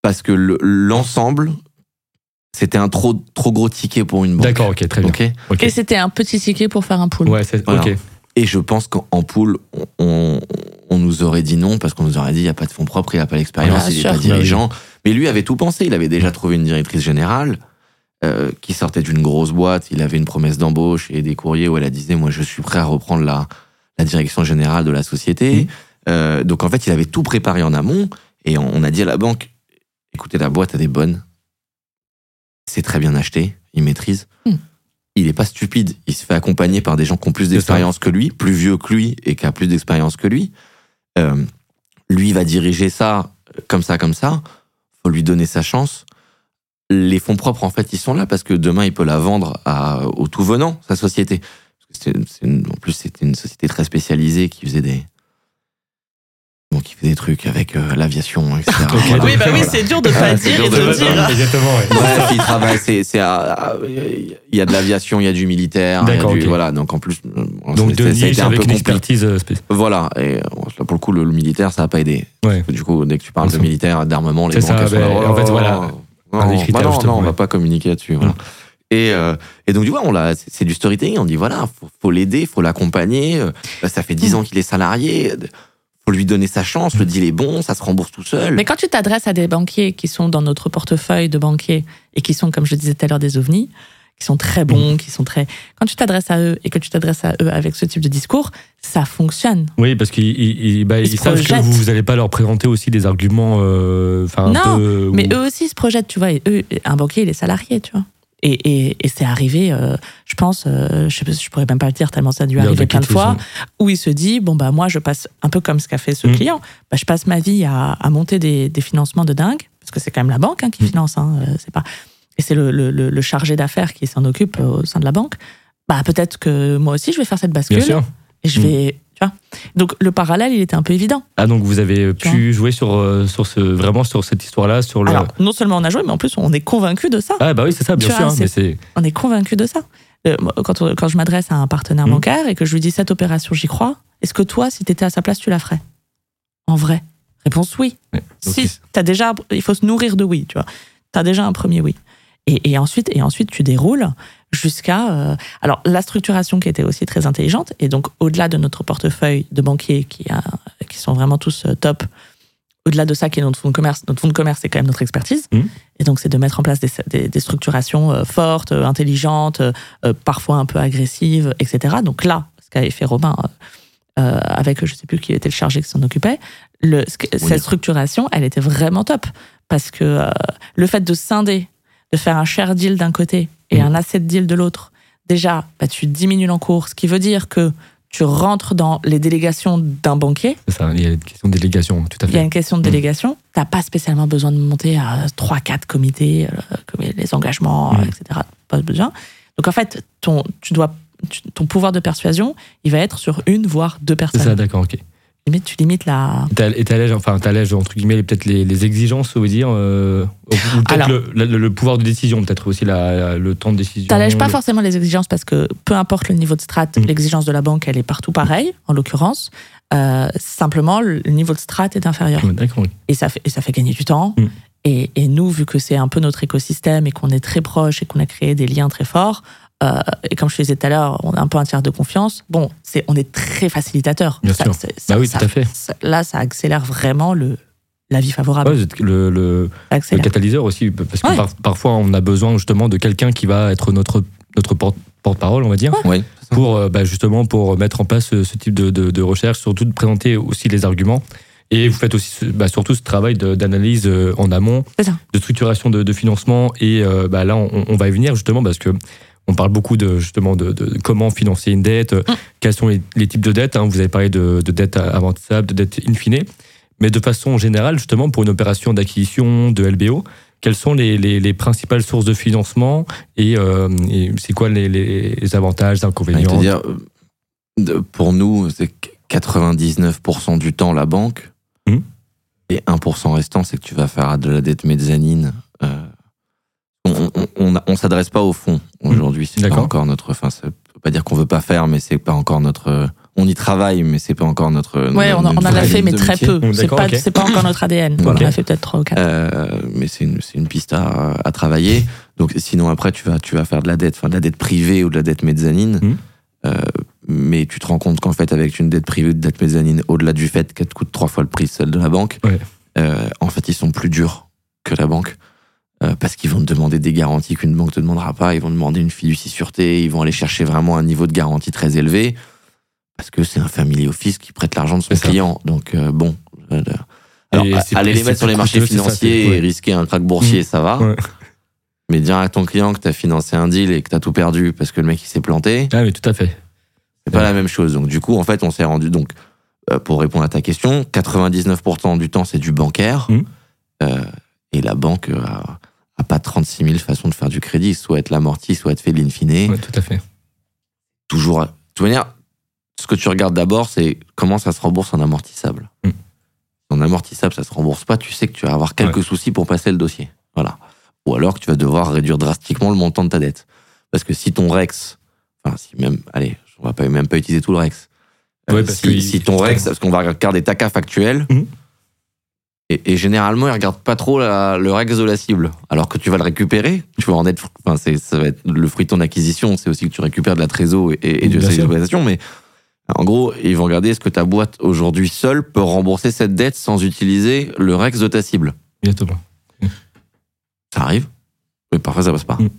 parce que le- l'ensemble, c'était un trop, trop gros ticket pour une banque. D'accord, ok, très bien. Ok. Ok. Et c'était un petit ticket pour faire un pool. Ouais, c'est Voilà. ok. Et je pense qu'en en pool, on, on, on nous aurait dit non parce qu'on nous aurait dit il n'y a pas de fonds propres, il n'a pas l'expérience, Bien il n'est pas dirigeant. Mais lui avait tout pensé. Il avait déjà trouvé une directrice générale euh, qui sortait d'une grosse boîte. Il avait une promesse d'embauche et des courriers où elle a disait moi je suis prêt à reprendre la, la direction générale de la société. Mhm. Euh, donc en fait il avait tout préparé en amont et on, on a dit à la banque écoutez la boîte elle est bonne, c'est très bien acheté, il maîtrise. Mhm. Il n'est pas stupide. Il se fait accompagner par des gens qui ont plus d'expérience que lui, plus vieux que lui et qui a plus d'expérience que lui. Euh, lui va diriger ça euh, comme ça, comme ça. Faut lui donner sa chance. Les fonds propres, en fait, ils sont là parce que demain, il peut la vendre à, au tout venant, sa société. Parce que c'est- c'est une- en plus, c'était une société très spécialisée qui faisait des. Bon, qui fait des trucs avec euh, l'aviation, etc. Oui, bah oui, Voilà. c'est dur de Ah, pas dire et de dire. Exactement, ouais. Bref, il travaille, c'est, c'est, ah, il y a de l'aviation, il y a du militaire, il y a du- voilà. Donc en plus, euh, Donc, de ça a été un avec peu une expertise euh, spéciale. Voilà, et là, pour le coup, le, le militaire, ça n'a pas aidé. Ouais. Du coup, dès que tu parles de militaire, d'armement, les C'est banques, là, en fait, oh, voilà. Non, Un des bah non, non, on va pas communiquer là-dessus. voilà. Et, euh, et donc, du coup, on l'a, c'est c'est du storytelling. On dit, voilà, faut, faut l'aider, faut l'accompagner. Ça fait 10 ans qu'il est salarié. Faut lui donner sa chance. Le deal est bon, ça se rembourse tout seul. Mais quand tu t'adresses à des banquiers qui sont dans notre portefeuille de banquiers et qui sont, comme je disais tout à l'heure, des ovnis, qui sont très bons, qui sont très. Quand tu t'adresses à eux et que tu t'adresses à eux avec ce type de discours, ça fonctionne. Oui, parce qu'ils ils, ils- bah, savent que projettent. vous vous allez pas leur présenter aussi des arguments, euh, un Non, peu. Mais ou- eux aussi se projettent, tu vois. Et eux, un banquier, il est salarié, tu vois. Et, et, et c'est arrivé, euh, je pense, euh, je, je pourrais même pas le dire tellement ça a dû Bien, arriver plein de fois, c'est où il se dit bon bah moi je passe un peu comme ce qu'a fait ce Mm. client, bah, je passe ma vie à, à monter des, des financements de dingue parce que c'est quand même la banque hein, qui Mm. finance, hein, euh, c'est pas et c'est le, le, le- le chargé d'affaires qui s'en occupe au sein de la banque. Bah peut-être que moi aussi je vais faire cette bascule Bien sûr. et je Mm. vais. Donc le parallèle il était un peu évident. Ah donc vous avez Tu pu jouer sur euh, sur ce vraiment sur cette histoire-là, sur le. Alors non seulement on a joué, mais en plus on est convaincu de ça. ah bah oui c'est ça, bien Tu sûr. vois, hein, mais On est convaincu de ça. Euh, quand, on- quand je m'adresse à un partenaire Mhm. bancaire et que je lui dis cette opération, j'y crois, est-ce que toi, si tu étais à sa place, tu la ferais? En vrai Réponse oui. ouais. Si, t'as déjà, il faut se nourrir de oui, tu vois. Tu as déjà un premier oui. Et, et ensuite, et ensuite, tu déroules jusqu'à. euh, alors, la structuration qui était aussi très intelligente, et donc au-delà de notre portefeuille de banquiers qui, a, qui sont vraiment tous euh, top, au-delà de ça qui est notre fonds de commerce, notre fonds de commerce, c'est quand même notre expertise. Mhm. Et donc, c'est de mettre en place des, des- des structurations euh, fortes, intelligentes, euh, parfois un peu agressives, etc. Donc là, ce qu'avait fait Robin euh, avec, je sais plus qui était le chargé qui s'en occupait, le, Oui. cette structuration, elle était vraiment top. Parce que euh, le fait de scinder, de faire un share deal d'un côté et Mhm. un asset deal de l'autre, déjà, bah, tu diminues l'encours, ce qui veut dire que tu rentres dans les délégations d'un banquier. c'est ça. Il y a une question de délégation, tout à Il y a fait. une question de délégation. Tu n'as pas spécialement besoin de monter à 3-4 comités, euh, les engagements, euh, etc. Pas besoin. Donc en fait, ton, tu dois, ton pouvoir de persuasion, il va être sur une, voire deux C'est ça, personnes. d'accord, ok. Limite, tu limites la. Et t'al- Et t'allèges, enfin, t'allèges, entre guillemets, peut-être les, les exigences, on veut dire, euh, ou peut-être le, le- le pouvoir de décision, peut-être aussi la, le temps de décision. T'allèges pas le- forcément les exigences parce que peu importe le niveau de strat, Mm. l'exigence de la banque, elle est partout pareille, en l'occurrence. Euh, simplement, le niveau de strat est inférieur. Ok. Et ça fait, et ça fait gagner du temps. Mm. Et, et nous, vu que c'est un peu notre écosystème et qu'on est très proche et qu'on a créé des liens très forts, euh, et comme je te disais tout à l'heure, on a un peu un tiers de confiance. Bon, c'est, on est très facilitateur. Bien Ça- sûr. c'est- ça- Bah oui, ça- tout à fait. ça- là, ça accélère vraiment le, la vie favorable. Ouais, vous êtes le, le, catalyseur aussi, parce que Ouais. par- parfois on a besoin justement de quelqu'un qui va être notre, notre porte, porte-parole, on va dire, Oui. pour euh, bah, justement pour mettre en place ce, ce type de, de, de recherche, surtout de présenter aussi les arguments. Et vous faites aussi ce- bah, surtout ce travail de- d'analyse euh, en amont, de structuration de, de financement. Et euh, bah, là, on, on va y venir justement parce que on parle beaucoup de justement de, de comment financer une dette, Mm. quels sont les, les types de dettes. hein. Vous avez parlé de, de dette amortissable, de dette in fine. Mais de façon générale, justement, pour une opération d'acquisition de LBO, quelles sont les, les, les principales sources de financement et, euh, et c'est quoi les, avantages, les Avec inconvénients dire, euh, pour nous, c'est que 99% du temps la banque. Mhm. Et 1% restant, c'est que tu vas faire de la dette mezzanine. On on, on, on s'adresse pas au fond aujourd'hui. C'est pas encore notre. Enfin, ça veut pas dire qu'on veut pas faire, mais c'est pas encore notre. On y travaille, mais c'est pas encore notre. Ouais, on, notre on en a fait, mais très métier. peu. Mm, C'est pas, ok. c'est pas encore notre ADN. Voilà. On en a fait peut-être trois ou quatre. Euh, mais c'est une, c'est une piste à, à travailler. Donc, sinon, après, tu vas, tu vas faire de la dette, enfin, de la dette privée ou de la dette mezzanine. Mhm. Euh, mais tu te rends compte qu'en fait, avec une dette privée ou de dette mezzanine, au-delà du fait qu'elle te coûte trois fois le prix de celle de la banque, Ouais. euh, en fait, ils sont plus durs que la banque. Euh, parce qu'ils vont te demander des garanties qu'une banque te demandera pas. Ils vont demander une fiducie sûreté. Ils vont aller chercher vraiment un niveau de garantie très élevé. Parce que c'est un family office qui prête l'argent de son ça. client. Donc, euh, bon. euh, alors, aller les mettre sur les marchés coûteux, c'est ça, financiers ouais. et risquer un crack boursier, ça va. Ouais. Mais dire à ton client que tu as financé un deal et que tu as tout perdu parce que le mec il s'est planté, Ah, mais tout à fait. c'est pas la même chose. Donc, du coup, en fait, on s'est rendu. Donc, euh, pour répondre à ta question, 99% du temps, c'est du bancaire. Euh, et la banque a, a pas 36 000 façons de faire du crédit. Soit être l'amorti, soit être fait de l'in fine. Ouais, tout à fait. Toujours. De toute manière, ce que tu regardes d'abord, c'est comment ça se rembourse en amortissable. Mhm. En amortissable, ça se rembourse pas. Tu sais que tu vas avoir quelques soucis pour passer le dossier. Voilà. Ou alors que tu vas devoir réduire drastiquement le montant de ta dette. Parce que si ton Rex, enfin, si même, allez, on va pas, même pas utiliser tout le Rex. Euh, Ouais, parce si, que si ton Rex, parce qu'on va regarder ta CAF actuelle, Mhm. Et, et généralement, ils regardent pas trop la- le Rex de la cible. Alors que tu vas le récupérer, tu vas en être, enfin, c'est, ça va être le fruit de ton acquisition, c'est aussi que tu récupères de la trésor et, et de Bien ses sûr. opérations, mais en gros, ils vont regarder est-ce que ta boîte aujourd'hui seule peut rembourser cette dette sans utiliser le Rex de ta cible. Exactement. Ça arrive, mais parfois ça passe pas. Mm.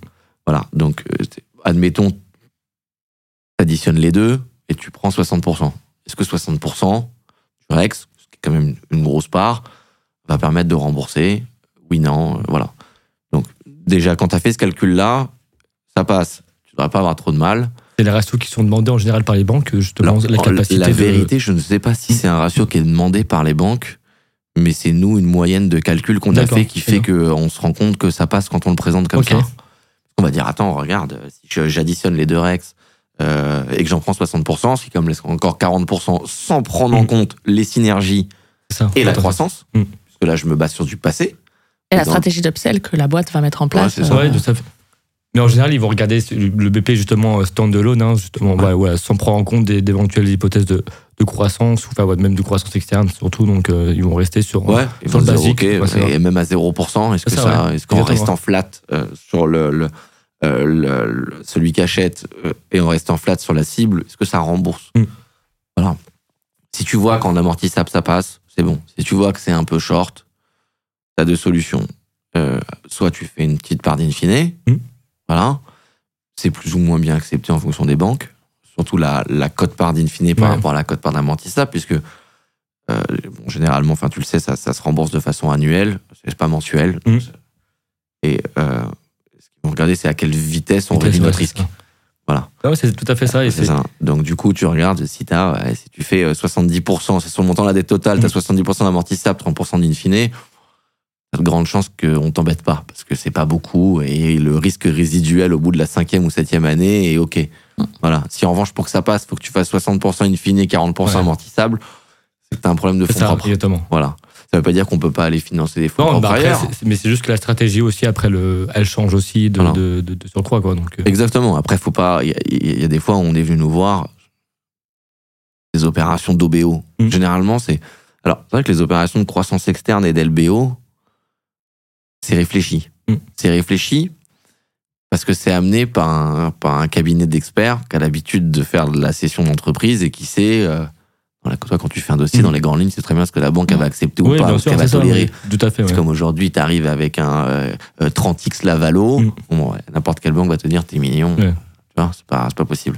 Voilà, donc euh, admettons, tu additionnes les deux et tu prends 60%. Est-ce que 60% du Rex, ce qui est quand même une grosse part, va permettre de rembourser Oui, non, euh, voilà. Donc déjà, quand tu as fait ce calcul-là, ça passe. Tu ne devrais pas avoir trop de mal. C'est les ratios qui sont demandés en général par les banques, justement, Alors, la capacité la de- vérité, je ne sais pas si c'est un ratio qui est demandé par les banques, mais c'est nous une moyenne de calcul qu'on a fait qui fait qu'on se rend compte que ça passe quand on le présente comme ça. On va dire, attends, regarde, si j'additionne les deux Rex euh, et que j'en prends 60%, ce qui comme laisse encore 40% sans prendre en Mm. compte les synergies ça. et la croissance, Mm. Que là, je me base sur du passé. Et la dans- stratégie d'upsell que la boîte va mettre en place. c'est ça. Ouais, fait. Mais en général, ils vont regarder le BP justement euh, standalone, hein, justement, Ouais. ouais, ouais, sans prendre en compte des- d'éventuelles hypothèses de, de croissance, ou enfin, ouais, même de croissance externe surtout. Donc, euh, ils vont rester sur. Ouais, ils sur vont le basique, et même à 0%, est-ce que C'est ça, ça, ouais. est-ce qu'en Exactement. restant flat euh, sur le, le, euh, le- le- celui qui achète euh, et en restant flat sur la cible, est-ce que ça rembourse Mm. Voilà. Si tu vois qu'en amortissable ça passe, c'est bon. Si tu vois que c'est un peu short, t'as deux solutions. Euh, soit tu fais une petite part d'in fine, Mm. voilà. C'est plus ou moins bien accepté en fonction des banques. Surtout la, la cote part d'in fine par Ouais. rapport à la cote part d'amortissable, puisque euh, bon, généralement, enfin tu le sais, ça, ça se rembourse de façon annuelle, c'est pas mensuel. Mm. Et euh, ce qu'ils vont regarder, c'est à quelle vitesse on Vitesse, réduit notre risque. ça. Voilà. Ah ouais, c'est tout à fait ça. Et C'est ça. Donc du coup, tu regardes si t'as, ouais, si tu fais euh, 70%, c'est sur le montant de la dette totale, t'as Mm. 70% d'amortissable, 30% d'in fine, t'as de grandes chances qu'on t'embête pas, parce que c'est pas beaucoup, et le risque résiduel au bout de la cinquième ou septième année est ok. Mm. Voilà. Si en revanche, pour que ça passe, faut que tu fasses 60% in fine, 40% Ouais. amortissable, c'est que un problème de c'est fonds propres. exactement. Voilà. Ça veut pas dire qu'on peut pas aller financer des fonds Non, propres bah après, ailleurs. mais c'est juste que la stratégie aussi, après, le, elle change aussi de, Voilà. de, de, de surcroît. Quoi, donc, euh, Exactement. Après, faut pas. Il y, a- il y a des fois où on est venu nous voir des opérations d'OBO. Mm. Généralement, c'est. Alors, c'est vrai que les opérations de croissance externe et d'LBO, c'est réfléchi. Mm. C'est réfléchi parce que c'est amené par un, par un cabinet d'experts qui a l'habitude de faire de la cession d'entreprise et qui sait. euh, voilà, toi, quand tu fais un dossier Mm. dans les grandes lignes, c'est très bien ce que la banque elle va accepter ou pas, bien ce qu'elle va tolérer. oui. Tout à fait. C'est ouais. comme aujourd'hui, tu arrives avec un euh, euh, 30x Lavalo. Mm. Bon, ouais, N'importe quelle banque va te dire t'es mignon. Ouais. Tu vois, c'est pas, c'est pas possible.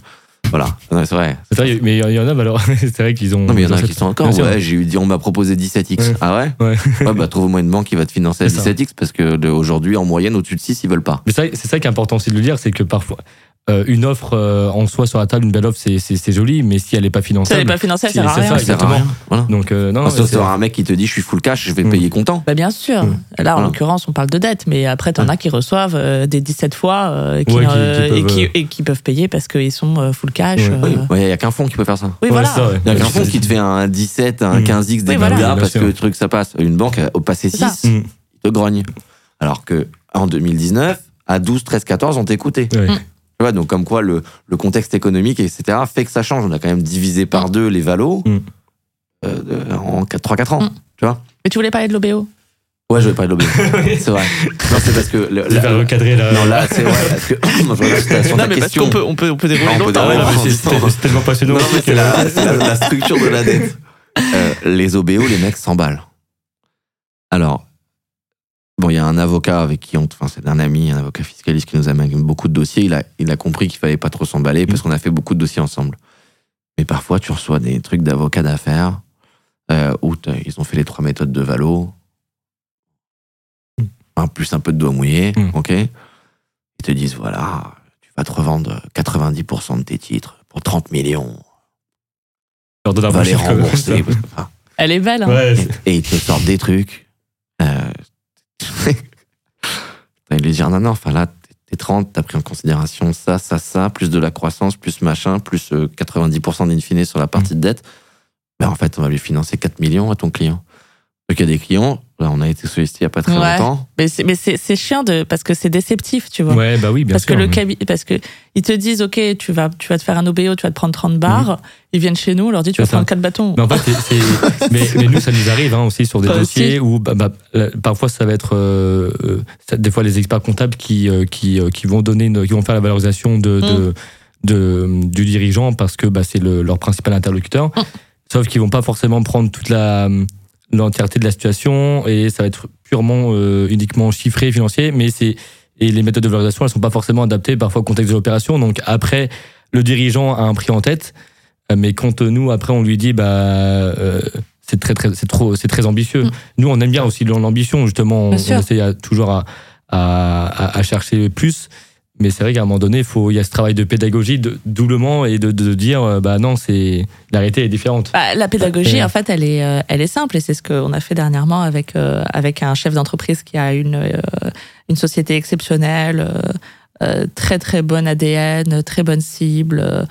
Voilà, c'est vrai. Vrai, mais il y en a, alors, c'est vrai qu'ils ont. Non, mais il y en a qui sont encore. Ouais, j'ai eu dit, on m'a proposé 17x. Ouais. Ah ouais Ouais. Ouais, bah trouve-moi une banque qui va te financer à C'est ça. 17x parce que aujourd'hui, en moyenne, au-dessus de 6, ils veulent pas. Mais c'est ça qui est important aussi de le dire, c'est que parfois, euh, une offre euh, en soi sur la table, une belle offre, c'est, joli, mais si elle n'est pas Ça finançable. n'est pas financé, ça Si, sert à c'est rien. ça, Ça sert à exactement. rien. Voilà. Donc, euh, non, Ah, sauf c'est- sur un mec qui te dit, je suis full cash, je vais Mm. payer content. Bah bien sûr. Mm. Là, en Voilà. l'occurrence, on parle de dette, mais après, t'en as qui reçoivent euh, des 17 fois euh, qui, Ouais, qui- qui peuvent, et, qui, euh, et qui peuvent payer parce qu'ils sont euh, full cash. Ouais. euh. Oui, il y a qu'un fonds qui peut faire ça. Oui, Ouais, voilà. ouais. Il y a qu'un Ouais, fonds qui te fait un 17, un Mm. 15x des Oui, voilà. milliards Oui, bien parce que le truc ça passe. Une banque, au passé C'est ça. 6, Mm. te grogne. Alors que en 2019, à 12, 13, 14, on t'écoutait. Mm. Vois, donc comme quoi le, le contexte économique, etc., fait que ça change. On a quand même divisé par deux les valos Mm. euh, en 3-4 ans. Mm. Tu vois Mais tu voulais parler de l'OBO Ouais, je vais pas de l'obé. c'est vrai. Non, c'est parce que... le- la- recadrer là. non, là, c'est vrai. Parce que... Moi, je regarde sur ta- sur ta question. on peut, on peut Non, on peut dérouler ouais, longtemps. c'est, tellement passionnant. Non, c'est la, c'est la- la structure de la dette. Euh, les OBO, les mecs s'emballent. Alors, bon, il y a un avocat avec qui on. Enfin, c'est un ami, un avocat fiscaliste qui nous amène beaucoup de dossiers. Il a, il a compris qu'il fallait pas trop s'emballer parce qu'on a fait beaucoup de dossiers ensemble. Mais parfois, tu reçois des trucs d'avocats d'affaires euh, où ils ont fait les trois méthodes de Valo. Un plus un peu de doigt mouillé, Mm. ok Ils te disent voilà, tu vas te revendre 90% de tes titres pour 30 millions Leur donne un va les rembourser. comme ça. parce que, enfin, Elle est belle. hein. Ouais, et ils te sortent des trucs. Euh... lui disent non, non, enfin là, t'es- t'es 30, t'as pris en considération ça, ça, ça, plus de la croissance, plus machin, plus euh, 90% d'in fine sur la partie de dette. Ben, en fait, on va lui financer 4 millions à ton client. Donc il y a des clients, là, on a été sollicité il n'y a pas très Ouais. longtemps. Mais c'est mais c'est- c'est chiant de, parce que c'est déceptif, tu vois. ouais, bah oui, bien parce sûr. que le cabi- parce que ils te disent ok tu vas tu vas te faire un OBO tu vas te prendre 30 bars ils viennent chez nous on leur dit tu vas Mhm. Prendre 4 bâtons Mais en fait, c'est- c'est- mais, mais nous, ça nous arrive hein, aussi sur des Toi dossiers où bah, bah, parfois ça va être euh, euh, ça- des fois les experts comptables qui euh, qui, euh, qui vont donner une- qui vont faire la valorisation de, de, de- du dirigeant parce que bah, c'est le- leur principal interlocuteur. Mm. Sauf qu'ils vont pas forcément prendre toute la l'entièreté de la situation et ça va être purement euh, uniquement chiffré financier mais c'est et les méthodes de valorisation elles sont pas forcément adaptées parfois au contexte de l'opération donc après le dirigeant a un prix en tête euh, mais quand nous après on lui dit bah euh, c'est très très c'est trop c'est très ambitieux Mm. nous on aime bien aussi l'ambition justement on, sûr. essaie à- toujours à, à- à chercher plus mais c'est vrai qu'à un moment donné il faut il y a ce travail de pédagogie de doublement et de, de dire euh, bah non c'est l'arrêté est différente. Bah, la pédagogie, en fait, elle est, euh, elle est simple et c'est ce qu'on a fait dernièrement avec, euh, avec un chef d'entreprise qui a une, euh, une société exceptionnelle, euh, très très bonne ADN, très bonne cible,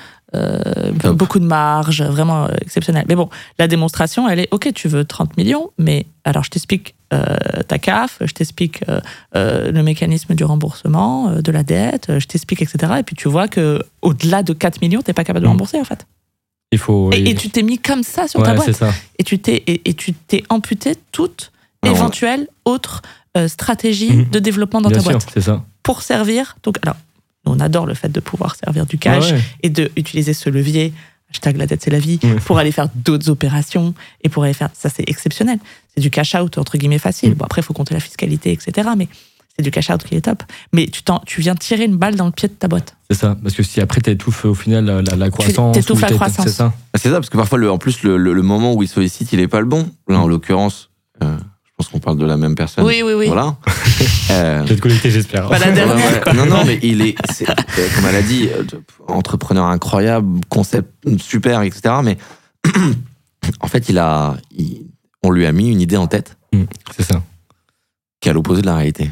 beaucoup de marge, vraiment euh, exceptionnel. Mais bon, la démonstration, elle est ok, tu veux 30 millions, mais alors je t'explique ta CAF, je t'explique euh, euh, le mécanisme du remboursement, euh, de la dette, euh, je t'explique, etc. Et puis tu vois que au-delà de 4 millions, t'es pas capable de Mm. rembourser en fait. il faut Et, et tu t'es mis comme ça sur ta boîte ça et tu t'es et, et tu t'es amputé toute Ah éventuelle autre euh, stratégie Mhm. de développement dans bien ta sûr boîte ça pour servir. Donc alors, on adore le fait de pouvoir servir du cash ouais. et de utiliser ce levier. Hashtag la dette c'est la vie pour aller faire d'autres opérations et pour aller faire ça c'est exceptionnel c'est du cash out entre guillemets facile Mm. bon après il faut compter la fiscalité etc mais c'est du cash out qui est top mais tu t'en tu viens tirer une balle dans le pied de ta boîte C'est ça, parce que si après t'étouffes au final la, la, la croissance, ou la croissance. c'est ça. Ah, C'est ça, parce que parfois, le, en plus, le, le- le moment où il sollicite, il est pas le bon. Là, en l'occurrence, euh, je pense qu'on parle de la même personne. oui oui oui Voilà. Euh, Je vais te connecter, j'espère. Pas la dernière. Non, non, mais il est, euh, comme elle a dit, euh, entrepreneur incroyable, concept super, etc. Mais en fait, il a, il- on lui a mis une idée en tête Mm, C'est ça. qui est à l'opposé de la réalité.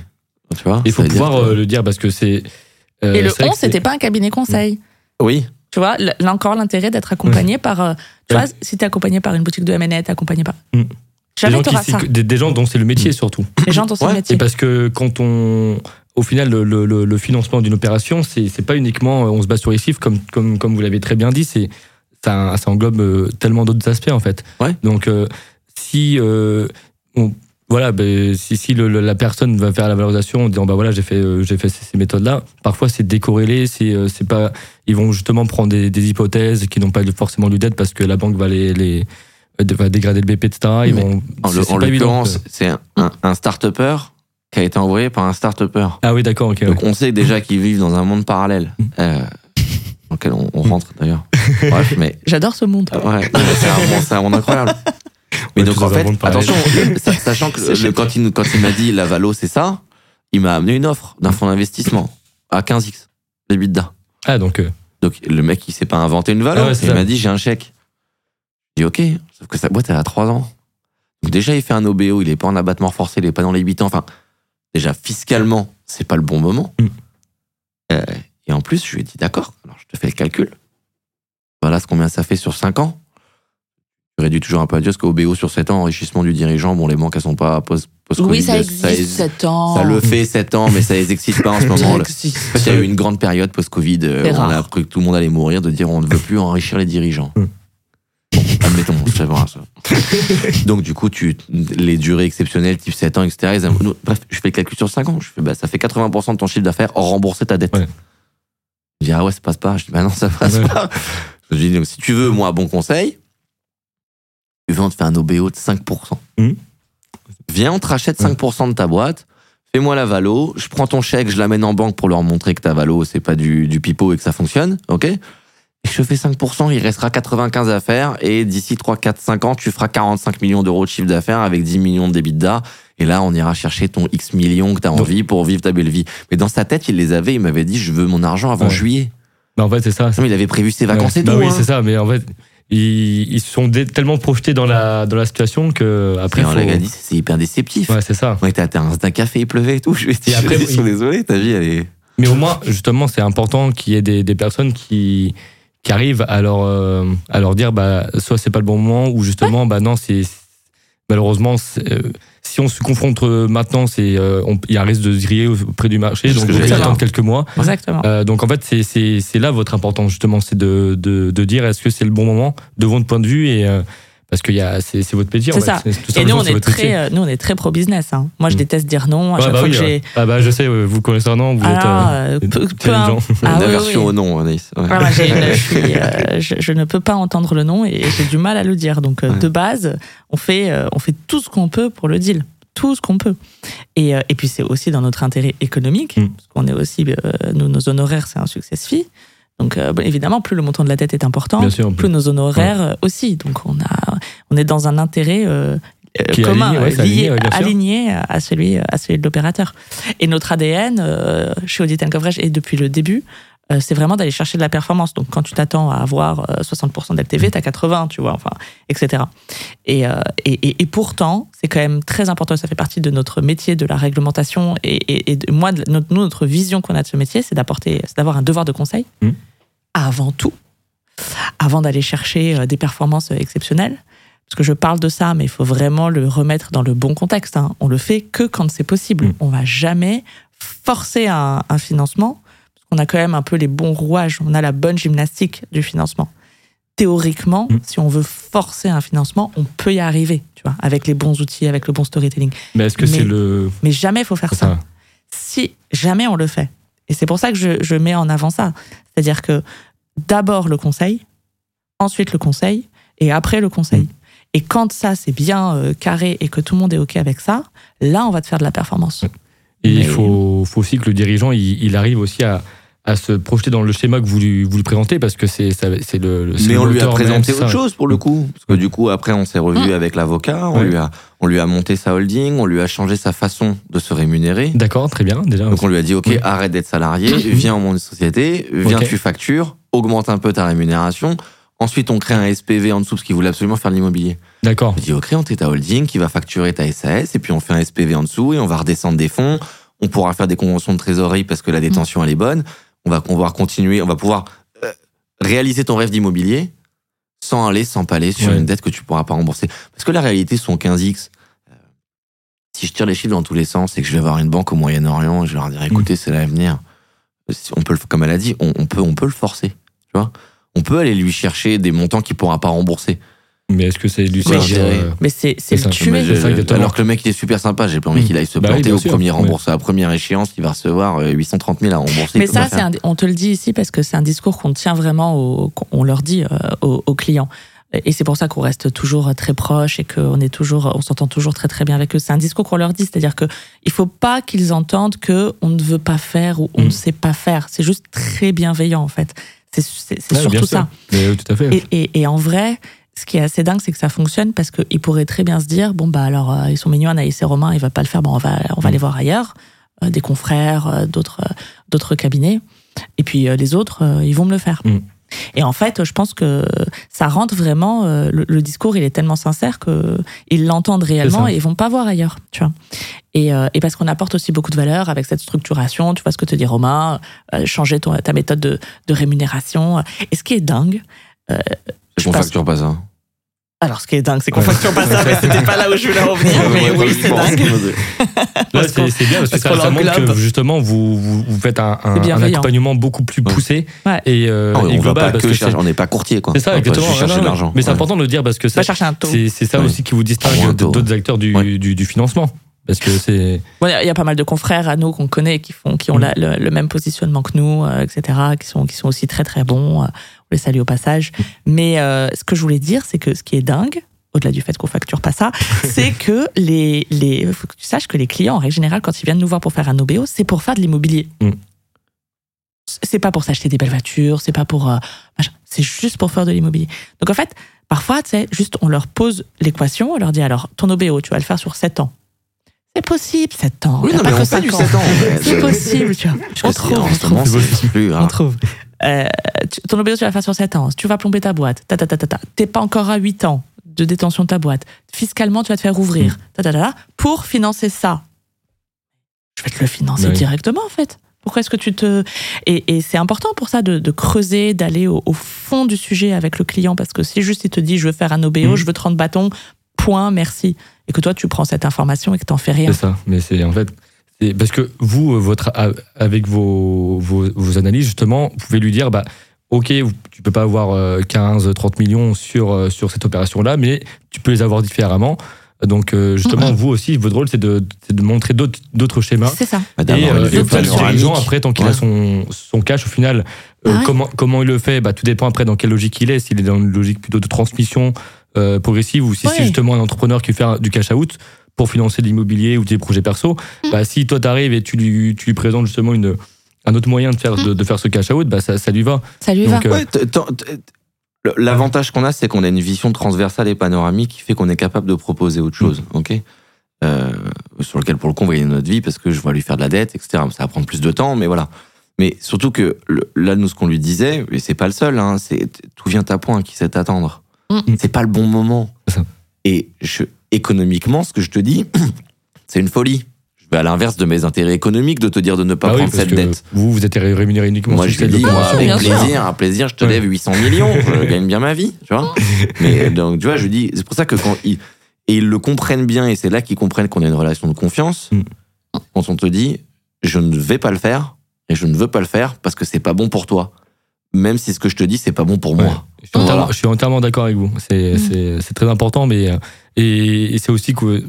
Tu vois Il faut dire pouvoir que- euh, le dire parce que c'est. euh, et le c'est vrai 11 que c'est- c'était pas un cabinet conseil Oui, Tu vois, là encore l'intérêt d'être accompagné par. euh, tu vois, si t'es accompagné par une boutique de t'es accompagné par. Mm. des Jamais gens, qui- t'auras ça. des, des gens dont c'est le métier surtout. Les gens dans ce Ouais, métier. Et parce que quand on. Au final, le, le- le- le financement d'une opération, c'est c'est pas uniquement on se base sur les chiffres, comme, comme, comme vous l'avez très bien dit, c'est ça, ça englobe tellement d'autres aspects en fait. Ouais. Donc, euh, si. euh, on- voilà, ben, si, si le- le- la personne va faire la valorisation en disant bah voilà j'ai fait euh, j'ai fait ces, ces méthodes-là, parfois c'est décorrélé, c'est euh, c'est pas ils vont justement prendre des, des hypothèses qui n'ont pas forcément lieu d'être parce que la banque va les, les va dégrader le BP etc. Ils Mais vont en, l'occurrence, c'est un, un, un start-upper qui a été envoyé par un start-upper. Ah oui d'accord ok. ouais. Donc on sait déjà qu'ils vivent dans un monde parallèle. Euh, dans lequel on, on rentre d'ailleurs. Bref, mais J'adore ce monde. ouais, non, mais c'est un, monde- c'est un monde incroyable. Mais Ouais, donc en fait, attention, sa- sachant que le- quand il, nous- quand il m'a dit la Valo c'est ça, il m'a amené une offre d'un fonds d'investissement à 15x, les bidas. Ah, donc, euh, Donc le mec il s'est pas inventé une Valo, Ah ouais, il m'a dit j'ai un chèque. J'ai dit ok, sauf que sa boîte elle a 3 ans. Donc déjà il fait un OBO, il est pas en abattement forcé, il est pas dans les 8 ans. Enfin, déjà fiscalement c'est pas le bon moment. Mm. Euh, et en plus je lui ai dit d'accord, alors je te fais le calcul. Voilà ce combien ça fait sur 5 ans. Je réduis toujours un peu à Dieu, parce qu'OBO sur 7 ans, enrichissement du dirigeant, bon les banques elles sont pas post, post Oui, ça existe, 7 ans. ça le fait 7 ans, mais ça les excite pas en ce moment. Ça existe. En fait, il y a eu une grande période post-Covid euh, on a cru que tout le monde allait mourir, de dire on ne veut plus enrichir les dirigeants. Bon, admettons, c'est vrai, ça. Donc, du coup, tu, les durées exceptionnelles, type 7 ans, etc. ils aiment- nous- bref, je fais le calcul sur 5 ans. Je fais, bah, ça fait 80% de ton chiffre d'affaires, rembourser ta dette. Ouais. Je dis, ah ouais, ça passe pas. Je dis, bah non, ça passe Ouais. pas. Je dis, donc, si tu veux, moi, bon conseil, tu on te fait un OBO de 5%. Mm. Viens, on te rachète 5% de ta boîte. Fais-moi la valo, je prends ton chèque, je l'amène en banque pour leur montrer que ta valo, c'est pas du, du pipeau et que ça fonctionne, ok? Et je fais 5%, il restera 95 à faire, et d'ici 3, 4, 5 ans, tu feras 45 millions d'euros de chiffre d'affaires avec 10 millions de d'EBITDA, et là, on ira chercher ton X millions que t'as Donc- envie pour vivre ta belle vie. Mais dans sa tête, il les avait, il m'avait dit, je veux mon argent avant Ouais. juillet. bah, en fait, c'est ça. Non, mais il avait prévu ses vacances Ouais. et Bah tout. oui, hein. c'est ça, mais en fait, ils, ils se sont dé- tellement projetés dans la, dans la situation que après. Faut- l'a dit, c'est hyper déceptif. Ouais, c'est ça. À terrain d'un café, il pleuvait et tout. Je dit, Et après, je suis désolé, ta vie, elle est. Mais au moins, justement, c'est important qu'il y ait des, des personnes qui, qui arrivent à leur, euh, à leur dire, bah, soit c'est pas le bon moment, ou justement, bah non, c'est malheureusement, euh, si on se confronte euh, maintenant, c'est, euh, on- il y a un risque de se griller auprès du marché, donc pouvez dire. attendre quelques mois. Exactement. Euh, donc en fait, c'est- c'est c'est là votre importance justement, c'est de, de, de dire est-ce que c'est le bon moment de votre point de vue et euh, parce que il y a- c'est votre métier. C'est ça. tout Et nous, on est très, euh, nous, on est très pro business. Hein. Moi, je Mm. déteste dire non. À Ouais, chaque bah fois oui, que j'ai. ouais. Ah bah je sais, euh, vous connaissez un nom, vous Ah, euh, êtes peu- euh, peu intelligent. Ah une aversion oui. au nom, Anaïs. Ouais. Une- je, suis, euh, je, je ne peux pas entendre le nom et j'ai du mal à le dire. Donc, euh, Ouais. de base, on fait, euh, on fait tout ce qu'on peut pour le deal. Tout ce qu'on peut. Et, euh, et puis, c'est aussi dans notre intérêt économique, Mm. parce qu'on est aussi, euh, nous, nos honoraires, c'est un success fee. Donc, euh, bon, évidemment, plus le montant de la dette est important, sûr, plus nos honoraires euh, aussi. Donc, on, a, on est dans un intérêt euh, commun, aligné, ouais, lié, aligné, ouais, à celui, à celui de l'opérateur. Et notre ADN euh, chez Audit and Coverage, et depuis le début, c'est vraiment d'aller chercher de la performance. Donc, quand tu t'attends à avoir euh, 60% d'LTV, tu as 80, tu vois, enfin, etc. Et, et, pourtant, c'est quand même très important, ça fait partie de notre métier, de la réglementation. Et, et, de- moi, de- notre, nous, notre vision qu'on a de ce métier, c'est d'apporter, c'est d'avoir un devoir de conseil Mhm. Avant tout, avant d'aller chercher euh, des performances euh, exceptionnelles. Parce que je parle de ça, mais il faut vraiment le remettre dans le bon contexte. hein. On le fait que quand c'est possible. Mhm. On va jamais forcer un, un financement, parce qu'on a quand même un peu les bons rouages, on a la bonne gymnastique du financement. Théoriquement, Mhm. si on veut forcer un financement, on peut y arriver, tu vois, avec les bons outils, avec le bon storytelling. Mais est-ce que c'est le Mais jamais il faut faire ça Si jamais on le fait. Et c'est pour ça que je, je mets en avant ça. C'est-à-dire que d'abord le conseil, ensuite le conseil, et après le conseil. Mm. Et quand ça, c'est bien euh, carré et que tout le monde est OK avec ça, là, on va te faire de la performance. Et Mais- il faut, faut aussi que le dirigeant, il, il arrive aussi à, à se projeter dans le schéma que vous lui, vous lui présentez, parce que c'est c'est le, Mais on lui a présenté autre ça. chose pour le coup. Parce que du coup, après, on s'est revu Mm. avec l'avocat, on, Ouais. lui a, on lui a monté sa holding, on lui a changé sa façon de se rémunérer. D'accord, très bien, déjà. Donc on lui a dit, OK, Oui. arrête d'être salarié, viens au monde de société, viens, tu factures, augmente un peu ta rémunération. Ensuite, on crée un SPV en dessous parce qu'il voulait absolument faire de l'immobilier. D'accord. On dit, OK, on t'est ta holding qui va facturer ta SAS et puis on fait un SPV en dessous et on va redescendre des fonds. On pourra faire des conventions de trésorerie parce que la détention, elle est bonne. On va pouvoir continuer, on va pouvoir euh, réaliser ton rêve d'immobilier sans aller s'empaler sur Ouais. une dette que tu pourras pas rembourser. Parce que la réalité, son 15X, euh, si je tire les chiffres dans tous les sens et que je vais avoir une banque au Moyen-Orient, je leur dire, écoutez, c'est l'avenir. On peut, le- comme elle a dit, on, on peut, on peut le forcer. Tu vois on peut aller lui chercher des montants qu'il pourra pas rembourser. Mais est-ce que c'est du dirais. euh, Mais c'est le tuer. alors que le mec il est super sympa, j'ai pas envie Mm. qu'il aille se Bah oui, planter au sûr, premier oui. rembourse, à la première échéance, il va recevoir euh, 830 000 à rembourser. Mais ça, un- on te le dit ici parce que c'est un discours qu'on tient vraiment, au, on leur dit euh, aux, aux clients. Et c'est pour ça qu'on reste toujours très proche et qu'on est toujours, on s'entend toujours très très bien avec eux. C'est un discours qu'on leur dit, c'est-à-dire que il faut pas qu'ils entendent que on ne veut pas faire ou on Mm. ne sait pas faire. C'est juste très bienveillant en fait. C'est Ouais, surtout ça. Mais, euh, tout à fait. Et, et, et en vrai, ce qui est assez dingue, c'est que ça fonctionne parce qu'ils pourraient très bien se dire bon, bah alors, euh, ils sont mignons, Anaïs et Romain, ils va pas le faire, bon, on va, on va Mm. les voir ailleurs, euh, des confrères, euh, d'autres euh, d'autres cabinets. Et puis euh, les autres, euh, ils vont me le faire. Mm. Et en fait, je pense que ça rentre vraiment. euh, le, le discours, il est tellement sincère que ils l'entendent réellement et ils vont pas voir ailleurs, tu vois. Et, euh, et parce qu'on apporte aussi beaucoup de valeur avec cette structuration. Tu vois ce que te dit Romain, euh, changer ton, ta méthode de, de rémunération. Et ce qui est dingue, euh, passe- facture pas ça. alors, ce qui est dingue, c'est qu'on Ouais. facture pas ça, mais c'était pas là où je voulais en venir. Mais oui, c'est dingue. Là, c'est bien parce que ça, montre que justement vous, vous, vous faites un, accompagnement beaucoup plus poussé Ouais. et, euh, Ah on global pas parce que que chercher, c'est on n'est pas courtier quoi. c'est ça On exactement. juste chercher Non, de non, l'argent. Mais c'est important de le dire parce que ça- c'est ça Ouais. aussi qui vous distingue d'autres acteurs du, Ouais. du, du financement. Parce que c'est. Il y a- il y a pas mal de confrères à nous qu'on connaît qui font, qui ont la- le, le même positionnement que nous, euh, etc., qui sont, qui sont aussi très très bons. On les salue au passage. Mais euh, ce que je voulais dire, c'est que ce qui est dingue, au-delà du fait qu'on facture pas ça, c'est que les, les, faut que tu saches que les clients, en règle générale, quand ils viennent nous voir pour faire un OBO, c'est pour faire de l'immobilier. Mm. C'est pas pour s'acheter des belles voitures, c'est pas pour, euh, c'est juste pour faire de l'immobilier. Donc en fait, parfois, tu sais, juste on leur pose l'équation, on leur dit alors, ton OBO, tu vas le faire sur 7 ans. C'est possible, 7 ans. Oui, non, pas mais que on 5 du ans. 7 ans. C'est possible, tu vois. je On sais, trouve, on trouve. On trouve. Euh, ton OBO, tu vas faire sur 7 ans. Tu vas plomber ta boîte. Ta, ta, ta, ta. T'es pas encore à 8 ans de détention de ta boîte. Fiscalement, tu vas te faire ouvrir. Ta, ta, ta, ta. Pour financer ça, je vais te le financer Oui. directement, en fait. Pourquoi est-ce que tu te... Et, et c'est important pour ça de, de creuser, d'aller au, au fond du sujet avec le client, parce que si juste il te dit, je veux faire un OBO, Mhm. je veux 30 bâtons, point, merci. Et que toi, tu prends cette information et que t'en fais rien. C'est ça. Mais c'est en fait. Parce que vous, euh, votre, avec vos, vos, vos analyses, justement, vous pouvez lui dire bah, Ok, tu peux pas avoir euh, 15, 30 millions sur, euh, sur cette opération-là, mais tu peux les avoir différemment. Donc, euh, justement, vous aussi, votre rôle, c'est de, c'est de montrer d'autres d'autres schémas. C'est ça. Bah, Et, euh, et vue au final, sur les panoramique. gens, après, tant qu'il a son, son cash, au final, euh, Ah ouais. comment, comment il le fait bah, Tout dépend après dans quelle logique il est. S'il est dans une logique plutôt de transmission euh, progressive ou si Ouais. c'est justement un entrepreneur qui fait du cash out pour financer de l'immobilier ou des projets perso. Mm. Bah, si toi, t'arrives et tu lui, tu lui présentes justement une, un autre moyen de faire, de, de faire ce cash out, bah, ça, ça lui va. Ça lui Donc, va. euh, Ouais, L'avantage qu'on a, c'est qu'on a une vision transversale et panoramique qui fait qu'on est capable de proposer autre chose, ok? Euh, Sur lequel, pour le coup, on va gagner notre vie parce que je vais lui faire de la dette, etc. Ça va prendre plus de temps, mais voilà. Mais surtout que le- là, nous, ce qu'on lui disait, et c'est pas le seul, hein, c'est tout vient à point, qui sait t'attendre. Mm. C'est pas le bon moment. Et je, économiquement, ce que je te dis, c'est une folie. Je vais à l'inverse de mes intérêts économiques de te dire de ne pas bah prendre cette dette. vous, vous êtes rémunéré uniquement Moi, sur je cette dis, moi, avec plaisir, un plaisir, je te Ouais. lève 800 millions, je gagne bien ma vie, tu vois. Mais donc, tu vois, je lui dis, c'est pour ça que quand ils, et ils le comprennent bien, et c'est là qu'ils comprennent qu'on a une relation de confiance, Mm. quand on te dit, je ne vais pas le faire, et je ne veux pas le faire parce que c'est pas bon pour toi. Même si ce que je te dis, c'est pas bon pour Ouais. moi. Je suis entièrement, Voilà. je suis entièrement d'accord avec vous. C'est Mm. très important, mais euh, et, et c'est aussi que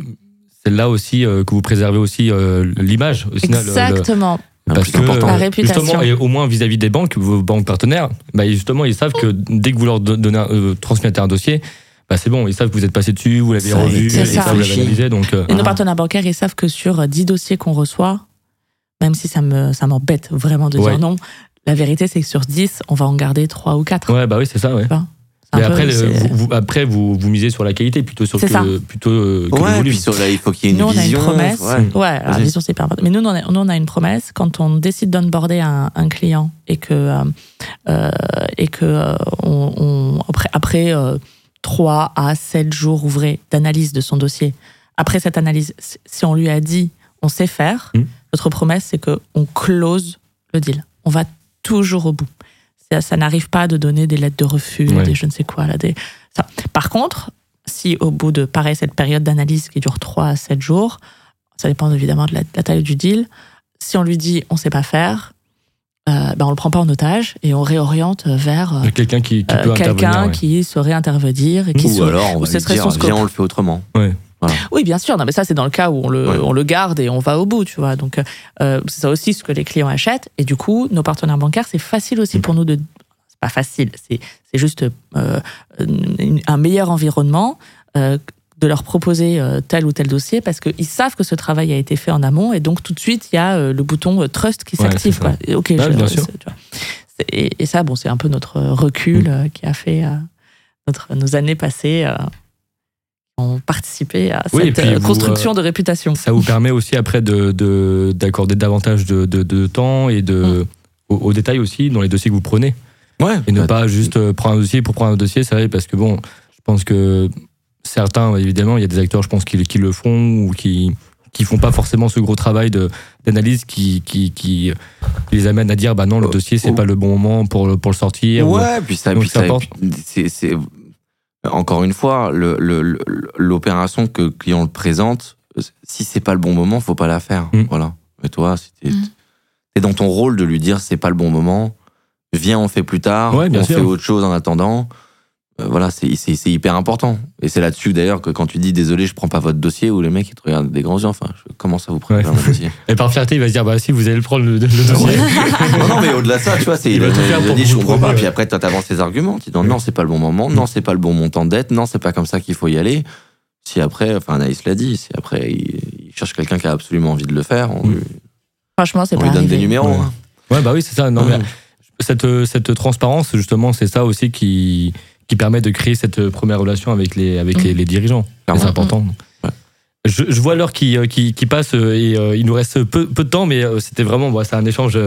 c'est là aussi euh, que vous préservez aussi euh, l'image. au Exactement. Le parce que important. La réputation. justement, et au moins vis-à-vis des banques, vos banques partenaires, bah justement, ils savent que dès que vous leur donnez, euh, transmettez un dossier, bah c'est bon, ils savent que vous êtes passé dessus, vous l'avez revu, ils C'est ça. savent, vous l'avez analysé, donc. euh, Et nos partenaires bancaires, ils savent que sur euh, 10 dossiers qu'on reçoit, même si ça me ça m'embête vraiment de Ouais. dire non, la vérité c'est que sur 10, on va en garder 3 ou 4. ouais, bah oui, c'est ça, ouais. Mais peu- après, le- vous, vous- après vous, vous misez sur la qualité plutôt sur que, ça. plutôt euh, que le Ouais, volume. puis sur là, il faut qu'il y ait une Nous, on a une vision. promesse. ouais. Ouais, alors, la Vas-y. vision, c'est hyper important. Mais nous, nous, on a, nous, on a une promesse. Quand on décide d'onboarder un, un client et que, euh, euh, et que euh, on, on- après, après euh, 3 à 7 jours ouvrés d'analyse de son dossier, après cette analyse, si- on lui a dit on sait faire, Mhm. notre promesse, c'est qu'on close le deal. On va toujours au bout. Ça, ça n'arrive pas de donner des lettres de refus, Ouais. des je ne sais quoi. Là, des, ça. Par contre, si au bout de pareil, cette période d'analyse qui dure 3 à 7 jours, ça dépend évidemment de la, de la taille du deal, si on lui dit on sait pas faire, euh, ben on le prend pas en otage et on réoriente vers euh, Quelqu'un qui, qui euh, ouais. qui saurait intervenir et qui Ou saurait- alors, on va lui dire, viens, on le fait autrement. Oui, bien sûr. Non, mais ça, c'est dans le cas où on le, Ouais. on le garde et on va au bout, tu vois. Donc, euh, c'est ça aussi ce que les clients achètent. Et du coup, nos partenaires bancaires, c'est facile aussi pour nous de. C'est pas facile, c'est c'est juste euh, un meilleur environnement. euh, de leur proposer euh, tel ou tel dossier parce qu'ils savent que ce travail a été fait en amont et donc tout de suite il y a euh, le bouton euh, trust qui s'active ok, Ouais, je- bien sûr. c'est- tu vois. Et, ça, bon, c'est un peu notre recul mm. qui a fait notre, nos années passées ont participé à cette construction de réputation. Ça vous permet aussi après d'accorder de, davantage de, de, temps et de, mm. aux, détails aussi dans les dossiers que vous prenez. Ouais, et ne pas juste prendre un dossier pour prendre un dossier, c'est vrai, parce que bon, je pense que certains, évidemment, il y a des acteurs, je pense, qui, qui le font ou qui qui font pas forcément ce gros travail d'analyse qui, qui, qui, les amène à dire bah non le dossier c'est pas le bon moment pour le, pour le sortir ouais puis ça, puis ça, c'est encore une fois l'opération que le client le présente si c'est pas le bon moment faut pas la faire mm. voilà mais toi si t'es mm. es dans ton rôle de lui dire c'est pas le bon moment viens on fait plus tard on fait autre chose en attendant euh, voilà, c'est hyper important. Et c'est là-dessus d'ailleurs que quand tu dis désolé, je prends pas votre dossier, ou les mecs ils te regardent des grands yeux, enfin, je commence à vous prendre ouais. dossier. Et par fierté, il va se dire, bah si, vous allez le prendre le, dossier. non, non, mais au-delà de ça, tu vois, c'est, il, va te dire, je comprends pas. Puis après, tu avances tes arguments, tu dis, non, c'est pas le bon moment, non, c'est pas le bon montant de dette, non, c'est pas comme ça qu'il faut y aller. Si après, enfin, Anaïs l'a dit, si après, il, cherche quelqu'un qui a absolument envie de le faire, on, lui, Franchement, c'est on lui donne des numéros. Ouais, hein. ouais bah oui, c'est ça. Non, mais cette, cette transparence, justement, c'est ça aussi qui qui permet de créer cette première relation avec les, avec les, dirigeants. C'est important. Je, je, vois l'heure qui, euh, qui, qui, passe euh, et euh, il nous reste peu, peu de temps, mais c'était vraiment c'est un échange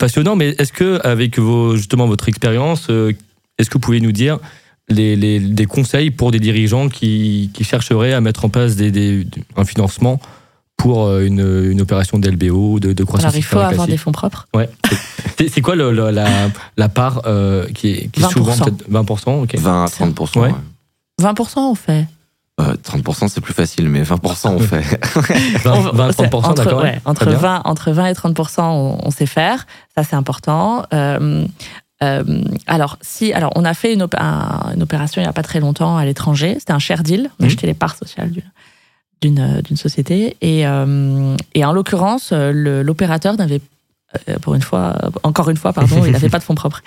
passionnant. Mais est-ce que, avec vos, justement votre expérience, est-ce que vous pouvez nous dire les, les, des conseils pour des dirigeants qui, qui chercheraient à mettre en place des, des, un financement pour euh, une, une opération d'LBO, de, de croissance Alors il faut avoir des fonds propres. Ouais. C'est quoi le, la, la, part euh, qui est, qui est souvent peut-être 20% okay. 20 à 30%. Ouais. 20% on fait. Euh, 30% c'est plus facile, mais 20% on fait. 20, 20 30% d'accord. Ouais, entre, 20, entre 20 et 30% on, on sait faire, ça c'est important. Euh, euh, alors, si, alors, on a fait une, une, opération il n'y a pas très longtemps à l'étranger. C'était un share deal. On a mmh. acheté les parts sociales du, d'une d'une société. Et, euh, et en l'occurrence, euh, l'opérateur n'avait euh, pour une fois, encore une fois, pardon, il n'avait pas de fonds propres.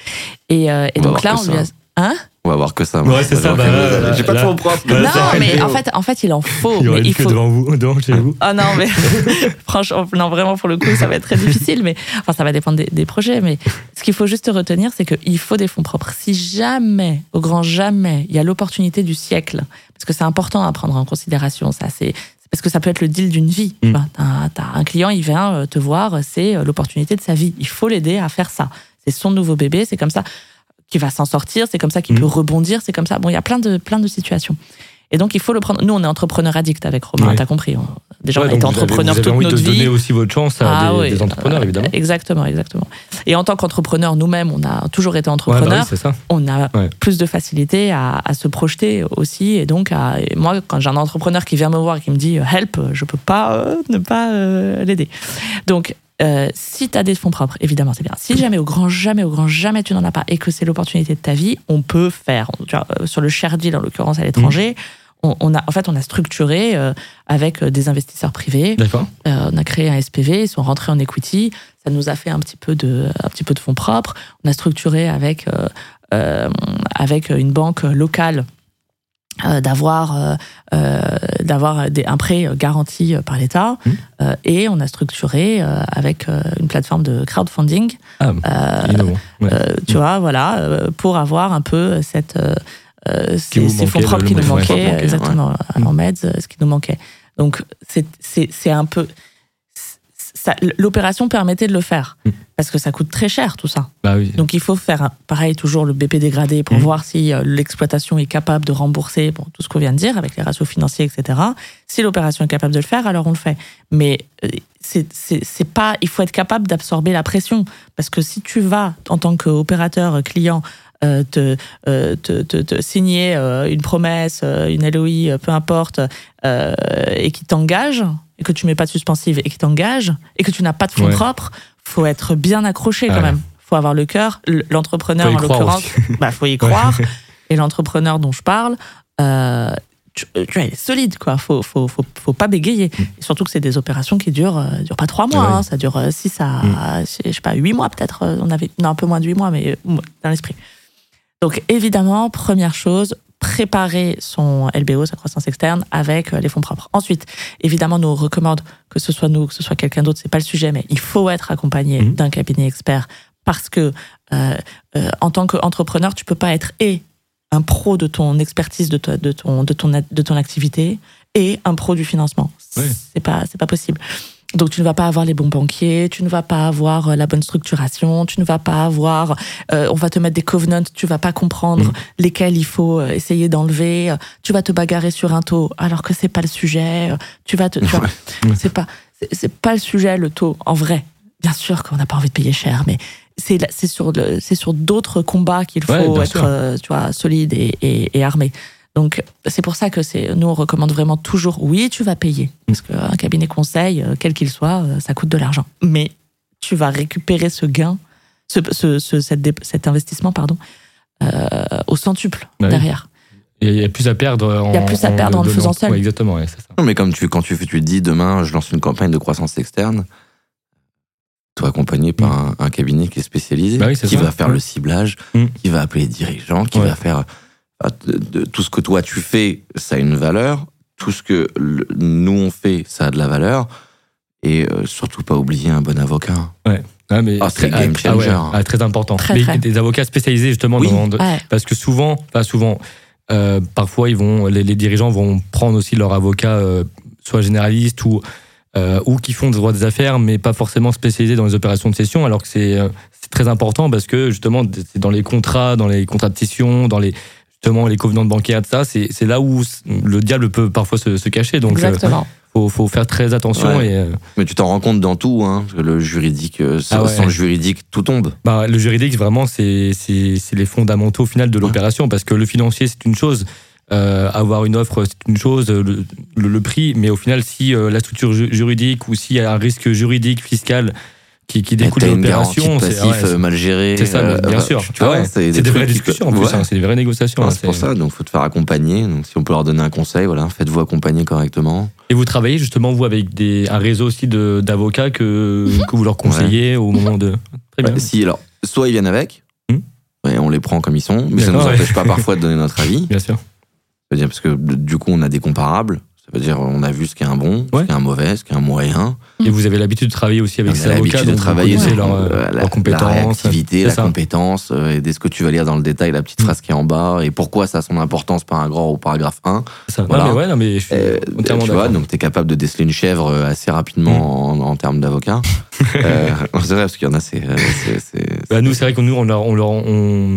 Et, et donc là, on lui a. Hein? On va voir que ça. Ouais, c'est ça. Bah, J'ai pas de fonds propres. non, mais en fait, en fait, il en faut. Il, mais il faut... devant vous, devant chez vous. Ah non, mais franchement, non, vraiment pour le coup, ça va être très difficile. Mais enfin, ça va dépendre des, des projets. Mais ce qu'il faut juste retenir, c'est qu'il faut des fonds propres. Si jamais, au grand jamais, il y a l'opportunité du siècle, parce que c'est important à prendre en considération. Ça, c'est parce que ça peut être le deal d'une vie. Mm. As, un client, il vient euh, te voir, c'est euh, l'opportunité de sa vie. Il faut l'aider à faire ça. C'est son nouveau bébé, c'est comme ça qu'il va s'en sortir, c'est comme ça qu'il mm. peut rebondir, c'est comme ça. Bon, il y a plein de, plein de situations. Et donc, il faut le prendre. Nous, on est entrepreneurs addicts avec Romain, tu t'as compris. Déjà, on a été entrepreneurs toute envie notre de vie. donner aussi votre chance à ah des, entrepreneurs, évidemment. Exactement, exactement. Et en tant qu'entrepreneur, nous-mêmes, on a toujours été entrepreneurs. Bah on a plus de facilité à, se projeter aussi. Et donc, à, moi, quand j'ai un entrepreneur qui vient me voir et qui me dit help, je peux pas euh, ne pas euh, l'aider. Donc, euh, si tu as des fonds propres, évidemment, c'est bien. Si jamais, au grand jamais, au grand jamais, tu n'en as pas et que c'est l'opportunité de ta vie, on peut faire. sur le share deal, en l'occurrence, à l'étranger, mmh on, a, en fait, on a structuré euh, avec euh, des investisseurs privés. D'accord. Euh, on a créé un SPV, ils sont rentrés en equity. Ça nous a fait un petit peu de, un petit peu de fonds propres. On a structuré avec, avec une banque locale d'avoir d'avoir un prêt garanti par l'État mmh. et on a structuré avec une plateforme de crowdfunding. Ah, tu vois, voilà, pour avoir un peu cette euh, ces, fonds propres qui nous manquaient, exactement, en MEDS, ce qui nous manquait. Donc, c'est un peu. L'opération permettait de le faire. Parce que ça coûte très cher tout ça. Bah oui. Donc il faut faire, pareil, toujours le BP dégradé pour mm. voir si euh, l'exploitation est capable de rembourser bon, tout ce qu'on vient de dire avec les ratios financiers, etc. Si l'opération est capable de le faire, alors on le fait. Mais euh, c'est pas, il faut être capable d'absorber la pression, parce que si tu vas en tant qu'opérateur client euh, euh, te, te, te, signer euh, une promesse, une LOI, peu importe, et qui t'engage, et que tu mets pas de suspensive et qui t'engage, et que tu n'as pas de fonds propres, faut être bien accroché quand même. faut avoir le cœur. L'entrepreneur, en l'occurrence, bah, faut y croire. Et l'entrepreneur dont je parle, tu, tu es solide, quoi. Faut, faut, faut, faut pas bégayer. Mm. surtout que c'est des opérations qui durent, durent pas trois mois, hein. ça dure six à, mm. je sais pas, huit mois peut-être. On avait, non, un peu moins de huit mois, mais dans l'esprit. Donc évidemment, première chose, préparer son LBO, sa croissance externe, avec euh, les fonds propres. Ensuite, évidemment, nous recommande que ce soit nous, que ce soit quelqu'un d'autre, c'est pas le sujet, mais il faut être accompagné mmh. d'un cabinet expert parce que euh, euh, en tant qu'entrepreneur, tu peux pas être et un pro de ton expertise, de, de, ton, de, ton, de ton activité, et un pro du financement. Oui. C'est pas, c'est pas possible. Donc tu ne vas pas avoir les bons banquiers, tu ne vas pas avoir euh, la bonne structuration, tu ne vas pas avoir, euh, on va te mettre des covenants, tu vas pas comprendre Mhm. lesquels il faut euh, essayer d'enlever, euh, tu vas te bagarrer sur un taux alors que c'est pas le sujet, tu vas te, tu vois, c'est pas, c'est- pas le sujet le taux en vrai. Bien sûr qu'on n'a pas envie de payer cher, mais c'est sur le- c'est sur d'autres combats qu'il faut Ouais, être euh, tu vois solide et, et, et armé. Donc c'est pour ça que c'est nous on recommande vraiment toujours oui tu vas payer parce qu'un cabinet conseil euh, quel qu'il soit euh, ça coûte de l'argent mais tu vas récupérer ce gain ce, ce, ce- cet investissement pardon euh, au centuple Bah oui. derrière. Il y a plus à perdre en, Il y a plus à perdre en le faisant seul. Ouais, exactement, ouais, c'est ça. Non, mais comme tu, quand tu, fais- tu te dis demain, je lance une campagne de croissance externe, tu es accompagné par un, un cabinet qui est spécialisé, Mm. Bah oui, qui ça. va faire Ouais. le ciblage, Mm. qui va appeler les dirigeants, qui Ouais. va faire de- de- tout ce que toi tu fais, ça a une valeur. Tout ce que le- nous on fait, ça a de la valeur. Et euh, surtout pas oublier un bon avocat. Ah, mais Ah, très, game ah, ouais, ah, très important. Très, Mais très. des avocats spécialisés justement Oui. dans, Ouais. parce que souvent, pas souvent, euh, parfois ils vont, les, les dirigeants vont prendre aussi leur avocat, euh, soit généraliste ou euh, ou qui font des droits des affaires, mais pas forcément spécialisés dans les opérations de cession, alors que c'est euh, c'est très important parce que justement c'est dans les contrats, dans les contrats de cession, dans les justement les covenants bancaires, de ça, c'est là où le diable peut parfois se, se cacher. Donc euh, Exactement. faut, faut faire très attention Ouais. et euh, Mais tu t'en rends compte dans tout, hein, parce que le juridique, euh, sans, Ah ouais. sans le juridique, tout tombe. Bah, le juridique, vraiment, c'est les fondamentaux au final de l'opération, parce que le financier, c'est une chose, euh, avoir une offre, c'est une chose, le, le, le prix, mais au final, si euh, la structure ju- juridique ou s'il y a un risque juridique, fiscal qui, qui découle de l'opération, c'est passif ouais, mal géré. c'est ça, euh, bien euh, sûr. Tu vois, Ah ouais, c'est c'est des vraies discussions en plus, Ouais. hein, c'est des vraies négociations. Non, hein, c'est pour ça, donc faut te faire accompagner. Donc si on peut leur donner un conseil, voilà, faites-vous accompagner correctement. Et vous travaillez justement, vous, avec des, un réseau aussi d'avocats que, que vous leur conseillez au moment de. Très bien. Ouais, si alors, soit ils viennent avec, et on les prend comme ils sont, mais ça ne nous empêche pas parfois de donner notre avis. Bien sûr. Parce que du coup on a des comparables. Ça veut dire on a vu ce qui est un bon, ce qui est un mauvais, ce qui est un moyen. Et vous avez l'habitude de travailler aussi avec ces avocats, l'habitude de travailler sur leurs euh, euh, la, leurs compétences. la réactivité, la ça. compétence. euh, et dès ce que tu vas lire dans le détail, la petite Hmm. phrase qui est en bas et pourquoi ça a son importance paragraphe ou paragraphe 1. C'est ça. Voilà. Non, mais ouais, non, mais je suis Euh, entièrement tu vois, donc tu es capable de déceler une chèvre assez rapidement en, en termes d'avocat. c'est vrai, parce qu'il y en a, c'est. Bah, nous, c'est vrai que nous, on, leur, on, leur- on,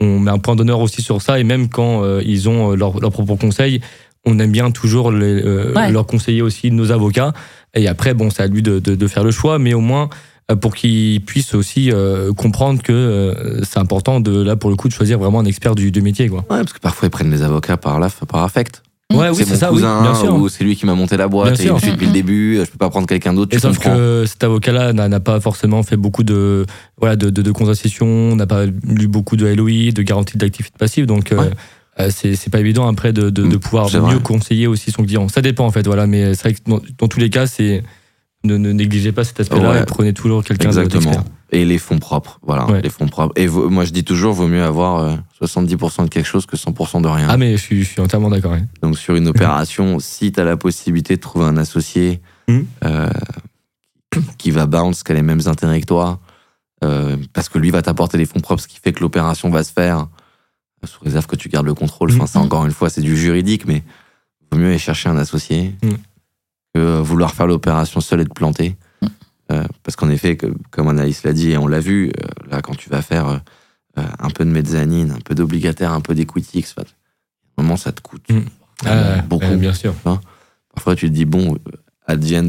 on met un point d'honneur aussi sur ça, et même quand ils ont euh, leur, leur propre conseil, on aime bien toujours les, euh, Ouais. leur conseiller aussi nos avocats. Et après, bon, c'est à lui de, de, de faire le choix, mais au moins euh, pour qu'ils puissent aussi euh, comprendre que euh, c'est important de là pour le coup de choisir vraiment un expert du, du métier, quoi. Ouais, parce que parfois ils prennent les avocats par là, par affect. Ouais, oui, c'est c'est mon ça, oui, cousin, bien sûr. ou c'est lui qui m'a monté la boîte, Bien et il sûr. me suit depuis le début, je peux pas prendre quelqu'un d'autre, Et sauf comprends. que cet avocat-là n'a n'a pas forcément fait beaucoup de voilà de, de, de concessions, n'a pas lu beaucoup de LOI, de garantie d'activité passive, donc Ouais. euh, c'est c'est pas évident après de, de, de Mm, pouvoir mieux vrai. conseiller aussi son client. Ça dépend en fait, voilà, mais c'est vrai que dans, dans tous les cas, c'est ne, ne négligez pas cet aspect-là Ouais. et prenez toujours quelqu'un Exactement. Et les fonds propres, voilà, Ouais. les fonds propres. Et moi je dis toujours, vaut mieux avoir euh, 70% de quelque chose que 100% de rien. Ah mais je suis, je suis entièrement d'accord. ouais. Donc sur une opération, si tu as la possibilité de trouver un associé Mhm. euh, qui va bounce, qui a les mêmes intérêts que toi, euh, parce que lui va t'apporter les fonds propres, ce qui fait que l'opération va se faire, euh, sous réserve que tu gardes le contrôle. Enfin, Mhm. ça encore une fois, c'est du juridique, mais vaut mieux aller chercher un associé Mhm. que euh, vouloir faire l'opération seul et te planter. Euh, parce qu'en effet, que- comme Anaïs l'a dit, et on l'a vu, euh, là, quand tu vas faire euh, un peu de mezzanine, un peu d'obligataire, un peu d'equity, à un moment, ça te coûte Ah, beaucoup. bien sûr. Parfois, tu te dis, bon,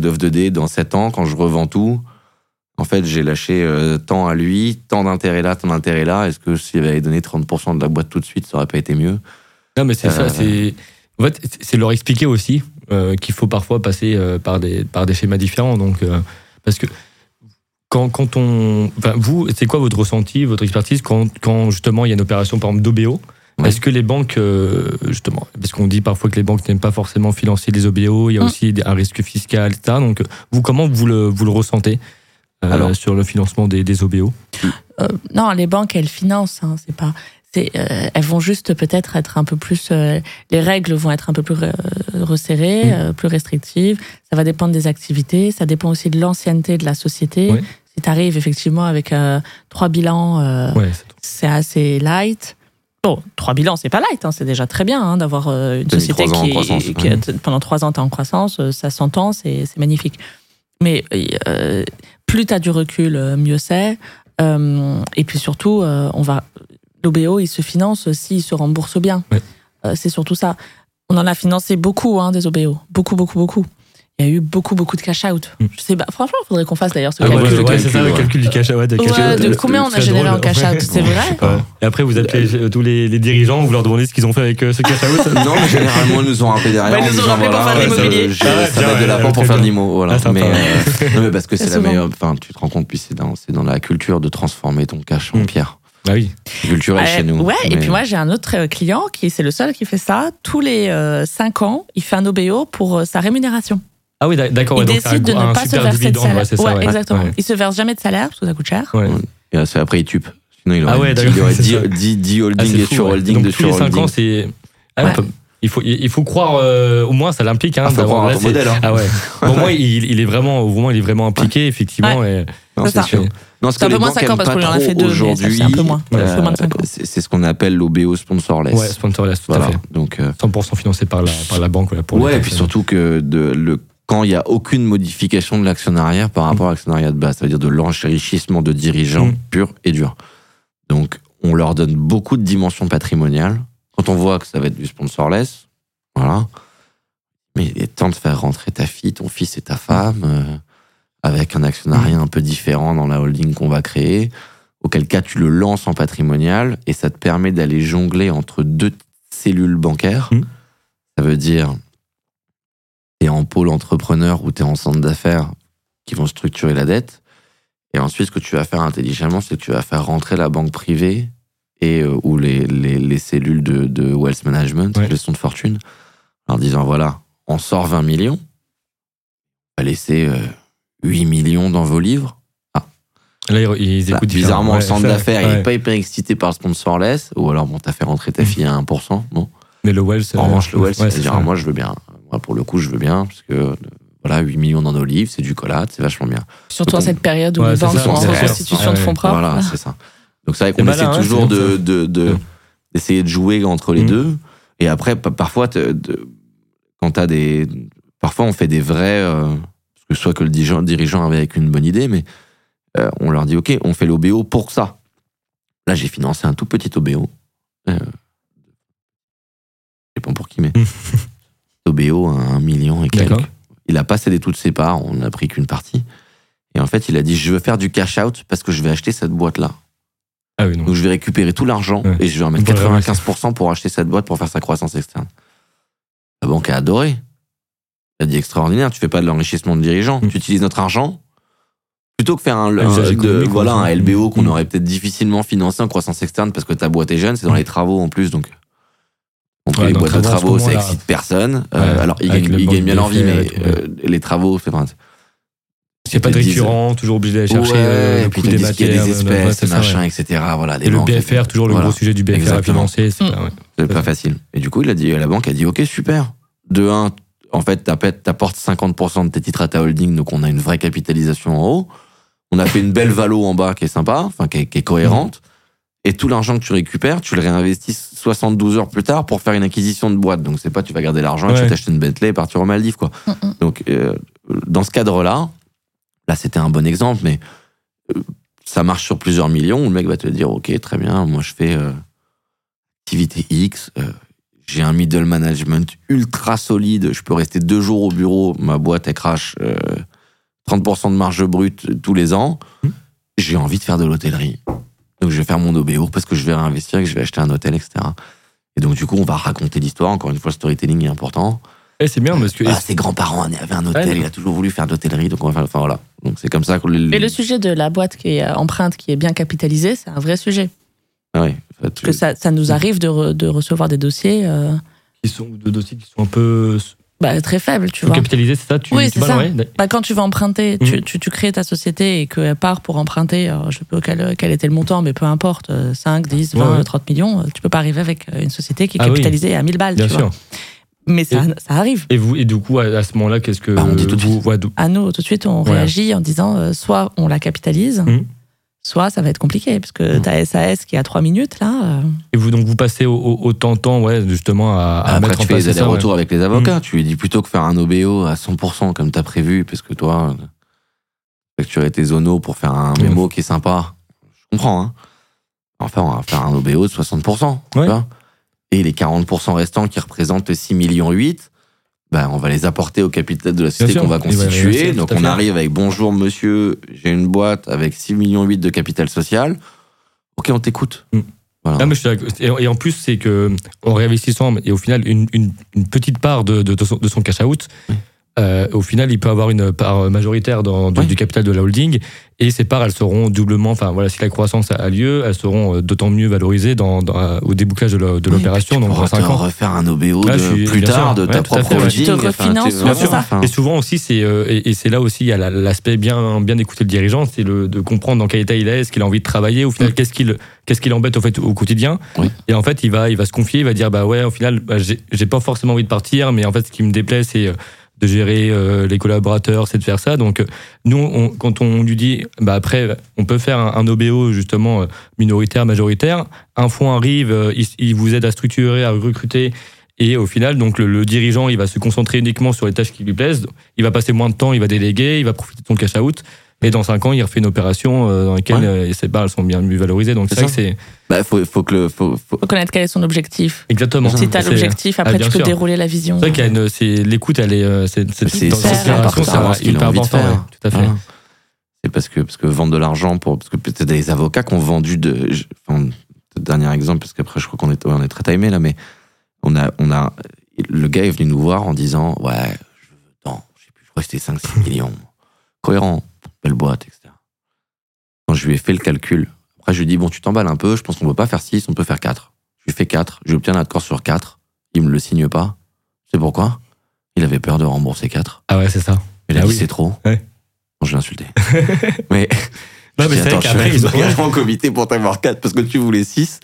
of the day, dans 7 ans, quand je revends tout, en fait, j'ai lâché euh, tant à lui, tant d'intérêt là, tant d'intérêt là. Est-ce que s'il avait donné 30% de la boîte tout de suite, ça aurait pas été mieux? Non, mais c'est Euh, ça, c'est. En fait, c'est leur expliquer aussi euh, qu'il faut parfois passer euh, par, des, par des schémas différents. Donc, euh, parce que quand, quand on. Enfin, vous, c'est quoi votre ressenti, votre expertise quand, quand justement il y a une opération, par exemple, d'OBO. Est-ce que les banques, euh, justement, parce qu'on dit parfois que les banques n'aiment pas forcément financer les OBO, il y a Mm. aussi un risque fiscal, etc. Donc, vous, comment vous le, vous le ressentez? euh, Alors. sur le financement des, des OBO Euh, non, les banques, elles financent. Hein, c'est pas. C'est, euh, elles vont juste peut-être être un peu plus. euh, les règles vont être un peu plus euh, resserrées, euh, plus restrictives. Ça va dépendre des activités. Ça dépend aussi de l'ancienneté de la société. Ouais. Si tu arrives effectivement avec euh, trois bilans, euh, Ouais, c'est assez light. Bon, trois bilans, c'est pas light, hein, c'est déjà très bien hein, d'avoir euh, une société qui, croissance. qui est- pendant trois ans t'es en croissance, euh, ça s'entend, c'est c'est magnifique. Mais euh, plus tu as du recul, euh, mieux c'est. Euh, et puis surtout, euh, on va l'OBO, il se finance s'il se rembourse bien. Ouais. C'est surtout ça. On en a financé beaucoup hein, des OBO, beaucoup, beaucoup, beaucoup. Il y a eu beaucoup, beaucoup de cash out. Mm. Je sais pas, franchement, il faudrait qu'on fasse d'ailleurs ce Ah ouais, calcul. ouais, c'est ça, le calcul du cash out. de cash Ouais, out. de Euh, combien on a généré drôle. en cash out, c'est vrai. Et après, vous appelez euh, tous les, les dirigeants, vous leur demandez ce qu'ils ont fait avec euh, ce cash out. Non, mais généralement, ils nous ont rappelé derrière. Bah, ils nous ont rappelé pour faire de l'immobilier. Ah Ça va de ouais, la ouais, part pour faire de l'IMO. Voilà. Ah, euh, non, mais parce que C'est la meilleure. Enfin, tu te rends compte, puis c'est dans, la culture de transformer ton cash en Mm. pierre. Ah oui. Culturel Ouais, chez nous. Ouais, et puis moi j'ai un autre euh, client qui c'est le seul qui fait ça. Tous les 5 ans, il fait un OBO pour euh, sa rémunération. Ah oui, d'accord. il ouais, donc de un ne pas se verser de salaire. ouais, c'est ça, ouais. exactement. Ouais. Il se verse jamais de salaire parce que ça coûte cher. Ouais. Et là, c'est après, il tupe. Sinon, il aurait Ah ouais, dit, d'accord, il aurait dit, dit, dit Ah, holding c'est et fou, sur ouais. holding Donc de tous sur les 5 ans, holding. c'est. Ah, Ouais. Il faut, il faut croire, euh, au moins ça l'implique. Hein, Ah, faut à là, ton modèle. hein. Ah ouais. Au moins, il, il est vraiment, au moins, il est vraiment impliqué, effectivement. Et, Non, C'est sûr. Non, ce C'est un que peu les moins banques 5 ans aiment parce pas qu'on en a fait deux, aujourd'hui, c'est un peu moins. Ouais. Un peu moins de 5 ans. c'est ce qu'on appelle l'OBO sponsorless. ouais, sponsorless, tout Voilà. à fait. Donc, euh, 100% financé par la, par la banque. Voilà, pour les ouais, et puis surtout que de, le, quand il n'y a aucune modification de l'actionnariat par rapport à l'actionnariat de base, ça veut dire de l'enrichissement de dirigeants Mm. pur et dur. Donc, on leur donne beaucoup de dimensions patrimoniales. Quand on voit que ça va être du sponsorless, voilà. Mais il est temps de faire rentrer ta fille, ton fils et ta femme euh, avec un actionnariat un peu différent dans la holding qu'on va créer. Auquel cas, tu le lances en patrimonial et ça te permet d'aller jongler entre deux cellules bancaires. Mm. Ça veut dire tu es en pôle entrepreneur ou tu es en centre d'affaires qui vont structurer la dette. Et ensuite, ce que tu vas faire intelligemment, c'est que tu vas faire rentrer la banque privée et euh, ou les, les, les cellules de, de wealth management, Ouais. gestion de fortune, en disant voilà, on sort 20 millions, on va laisser euh, 8 millions dans vos livres. Là, ils, Bah, écoutent bizarrement, différemment. le centre Ouais, d'affaires, il ouais. n'est pas hyper excité par le sponsorless, ou alors bon, t'as fait rentrer ta Mm. fille à 1%. Bon. Mais le Wells. En revanche, le wealth, ouais, c'est dire ça. moi je veux bien. Moi, pour le coup, je veux bien, parce que voilà, 8 millions dans nos livres, c'est du collate, c'est vachement bien. Surtout en cette période où Ouais, les banques ça, sont en reconstitution de fonds propres. Voilà, c'est ça. Donc c'est vrai qu'on essaie hein, toujours de, d'essayer de jouer entre les Mm. deux. Et après, pa- parfois, quand t'as des, parfois on fait des vrais, euh, parce que soit que le dirigeant, dirigeant avait avec une bonne idée, mais euh, on leur dit ok, on fait l'OBO pour ça. Là, j'ai financé un tout petit OBO. Euh, je sais pas pour qui, mais OBO à un million et quelques. Il a pas cédé toutes ses parts, on n'a pris qu'une partie. Et en fait, il a dit je veux faire du cash out parce que je vais acheter cette boîte là. Ah oui, non. Donc je vais récupérer tout l'argent Ouais. et je vais en mettre Pour le 95% pour acheter cette boîte pour faire sa croissance externe. La banque a adoré. Elle a dit extraordinaire, tu fais pas de l'enrichissement de dirigeants, Mm. tu utilises notre argent. Plutôt que faire un, de- voilà, LBO qu'on Mm. aurait peut-être difficilement financé en croissance externe parce que ta boîte est jeune, c'est dans Mm. les travaux en plus. Donc, entre Ouais, les boîtes de travaux, ça excite personne. Euh, alors, ils gagnent, le manque gagnent bien leur vie, mais euh, les travaux, c'est enfin, C'est pas de récurrent, toujours obligé d'aller chercher ouais, euh, le puis coût des disent qu'il y a matières. des espèces, machin, ouais. etc. Voilà, Et le banques, BFR, toujours le voilà. gros sujet du BFR à Exactement. financer. c'est pas- ouais. C'est pas facile. Et du coup, il a dit, la banque a dit, OK, super. De un, en fait, t'apportes 50% de tes titres à ta holding, donc on a une vraie capitalisation en haut. On a fait une belle valo en bas qui est sympa, enfin, qui est, qui est cohérente. Et tout l'argent que tu récupères, tu le réinvestis 72 heures plus tard pour faire une acquisition de boîte. Donc, c'est pas, tu vas garder l'argent et tu t'acheter une Bentley et partir aux Maldives, quoi. Mm, mm. Donc, euh, dans ce cadre-là, là, c'était un bon exemple, mais euh, ça marche sur plusieurs millions. Le mec va te dire, OK, très bien, moi, je fais euh, activité X, euh, j'ai un middle management ultra solide, je peux rester deux jours au bureau, ma boîte, elle crache euh, 30% de marge brute tous les ans. Hmm. J'ai envie de faire de l'hôtellerie. Donc, je vais faire mon OBO parce que je vais réinvestir et que je vais acheter un hôtel, etc. Et donc, du coup, on va raconter l'histoire. Encore une fois, le storytelling est important. Eh, c'est bien parce que. Ah, ses grands-parents avaient un hôtel, Ouais. il a toujours voulu faire de l'hôtellerie, donc on va faire. Enfin voilà. Donc c'est comme ça que. le- Et le sujet de la boîte qui est euh, empreinte, qui est bien capitalisée, c'est un vrai sujet. Ah ouais, en fait, Parce que ça, ça nous arrive de, re- de recevoir des dossiers euh, Qui sont de dossiers qui sont un peu bah, très faibles, tu vois. capitalisés, c'est ça tu, Oui, c'est ça. Bah, quand tu vas emprunter, tu, tu, tu crées ta société et qu'elle part pour emprunter, alors, je sais pas quel, quel était le montant, mais peu importe, euh, 5, 10, 20, Ouais, ouais. 30 millions, euh, tu peux pas arriver avec euh, une société qui est Ah oui. capitalisée à 1000 balles. Bien tu sûr. vois. Mais ça, ça arrive. Et vous, et du coup, à, ce moment-là, qu'est-ce que Bah, on dit tout de vous, suite. ouais, d- À nous, tout de suite, on réagit en disant euh, soit on la capitalise, Mhm. Soit ça va être compliqué, parce que Mhm. ta SAS qui a trois minutes, là. euh, et vous donc vous passez au, au, au temps ouais, justement à, à Après, mettre en tu fais place les ouais. allers-retours avec les avocats. Tu lui dis plutôt que faire un OBO à 100% comme tu as prévu, parce que toi, facturer tes zonos pour faire un Ouais. mémo qui est sympa. Je comprends, hein. Enfin, on va faire un OBO de 60%. tu Ouais. vois. Et les 40% restants qui représentent 6 millions 8, ben, on va les apporter au capital de la société qu'on va constituer. Donc, on arrive avec bonjour monsieur, j'ai une boîte avec 6 millions 8 de capital social. Ok, on t'écoute. Mm. Voilà. Mais je suis d'accord. et, et en plus, c'est que en réinvestissant, et au final, une, une, une petite part de, de, de son, de son cash out, Oui. Euh, au final, il peut avoir une part majoritaire dans, du, Oui. du capital de la holding, et ces parts, elles seront doublement, enfin voilà, si la croissance a lieu, elles seront euh, d'autant mieux valorisées dans, dans- au débouclage de Oui, l'opération, tu donc dans pourras 5 te ans. refaire un OBO Ouais, de je suis- plus tard sûr. de Ouais, ta propre holding. Enfin, Et souvent aussi, c'est euh, et, et c'est là aussi il y a la- l'aspect bien bien écouter le dirigeant, c'est le de comprendre dans quel état il est, est-ce qu'il a envie de travailler, au final qu'est-ce qu'il qu'est-ce qui l'embête au fait au quotidien. Oui. Et en fait, il va il va se confier, il va dire bah ouais, au final, bah, j'ai j'ai pas forcément envie de partir, mais en fait, ce qui me déplaît, c'est euh, de gérer euh, les collaborateurs, c'est de faire ça. Donc euh, nous, quand on lui dit bah après, on peut faire un, OBO justement euh, minoritaire, majoritaire. Un fonds arrive, il, il vous aide à structurer, à recruter. Et au final, donc le, le dirigeant, il va se concentrer uniquement sur les tâches qui lui plaisent. Il va passer moins de temps, il va déléguer, il va profiter de son cash out. Et dans cinq ans, il refait une opération euh, dans laquelle Ouais. euh, ses parts elles sont bien mieux valorisées. Donc c'est vrai que c'est bah, faut, faut que le, faut, faut- faut connaître quel est son objectif. exactement. Si tu as l'objectif, après ah, tu peux sûr. dérouler la vision. C'est vrai qu'il l'écoute, elle est, euh, c'est, important. c'est hyper envie de important. faire. ouais, tout à fait. Voilà. C'est parce que, parce que vendre de l'argent pour. Parce que peut-être des avocats qui ont vendu de. Enfin, dernier exemple, parce qu'après, je crois qu'on est, ouais, on est très timé là, mais on a, on a. Le gars est venu nous voir en disant Ouais, je veux tant, je sais plus, je crois que c'était 5-6 millions. Cohérent, belle boîte, etc. Quand je lui ai fait le calcul, après, je lui ai dit Bon, tu t'emballes un peu, je pense qu'on peut pas faire 6, on peut faire 4. Je lui fais 4, je lui obtiens un accord sur 4, il me le signe pas. C'est pourquoi? Il avait peur de rembourser 4. Ah ouais, c'est ça. Il a Ah dit oui. c'est trop. Ouais. Bon, je l'ai insulté. mais Non, mais c'est qu'après, ils ont- en comité pour t'avoir 4 parce que tu voulais 6.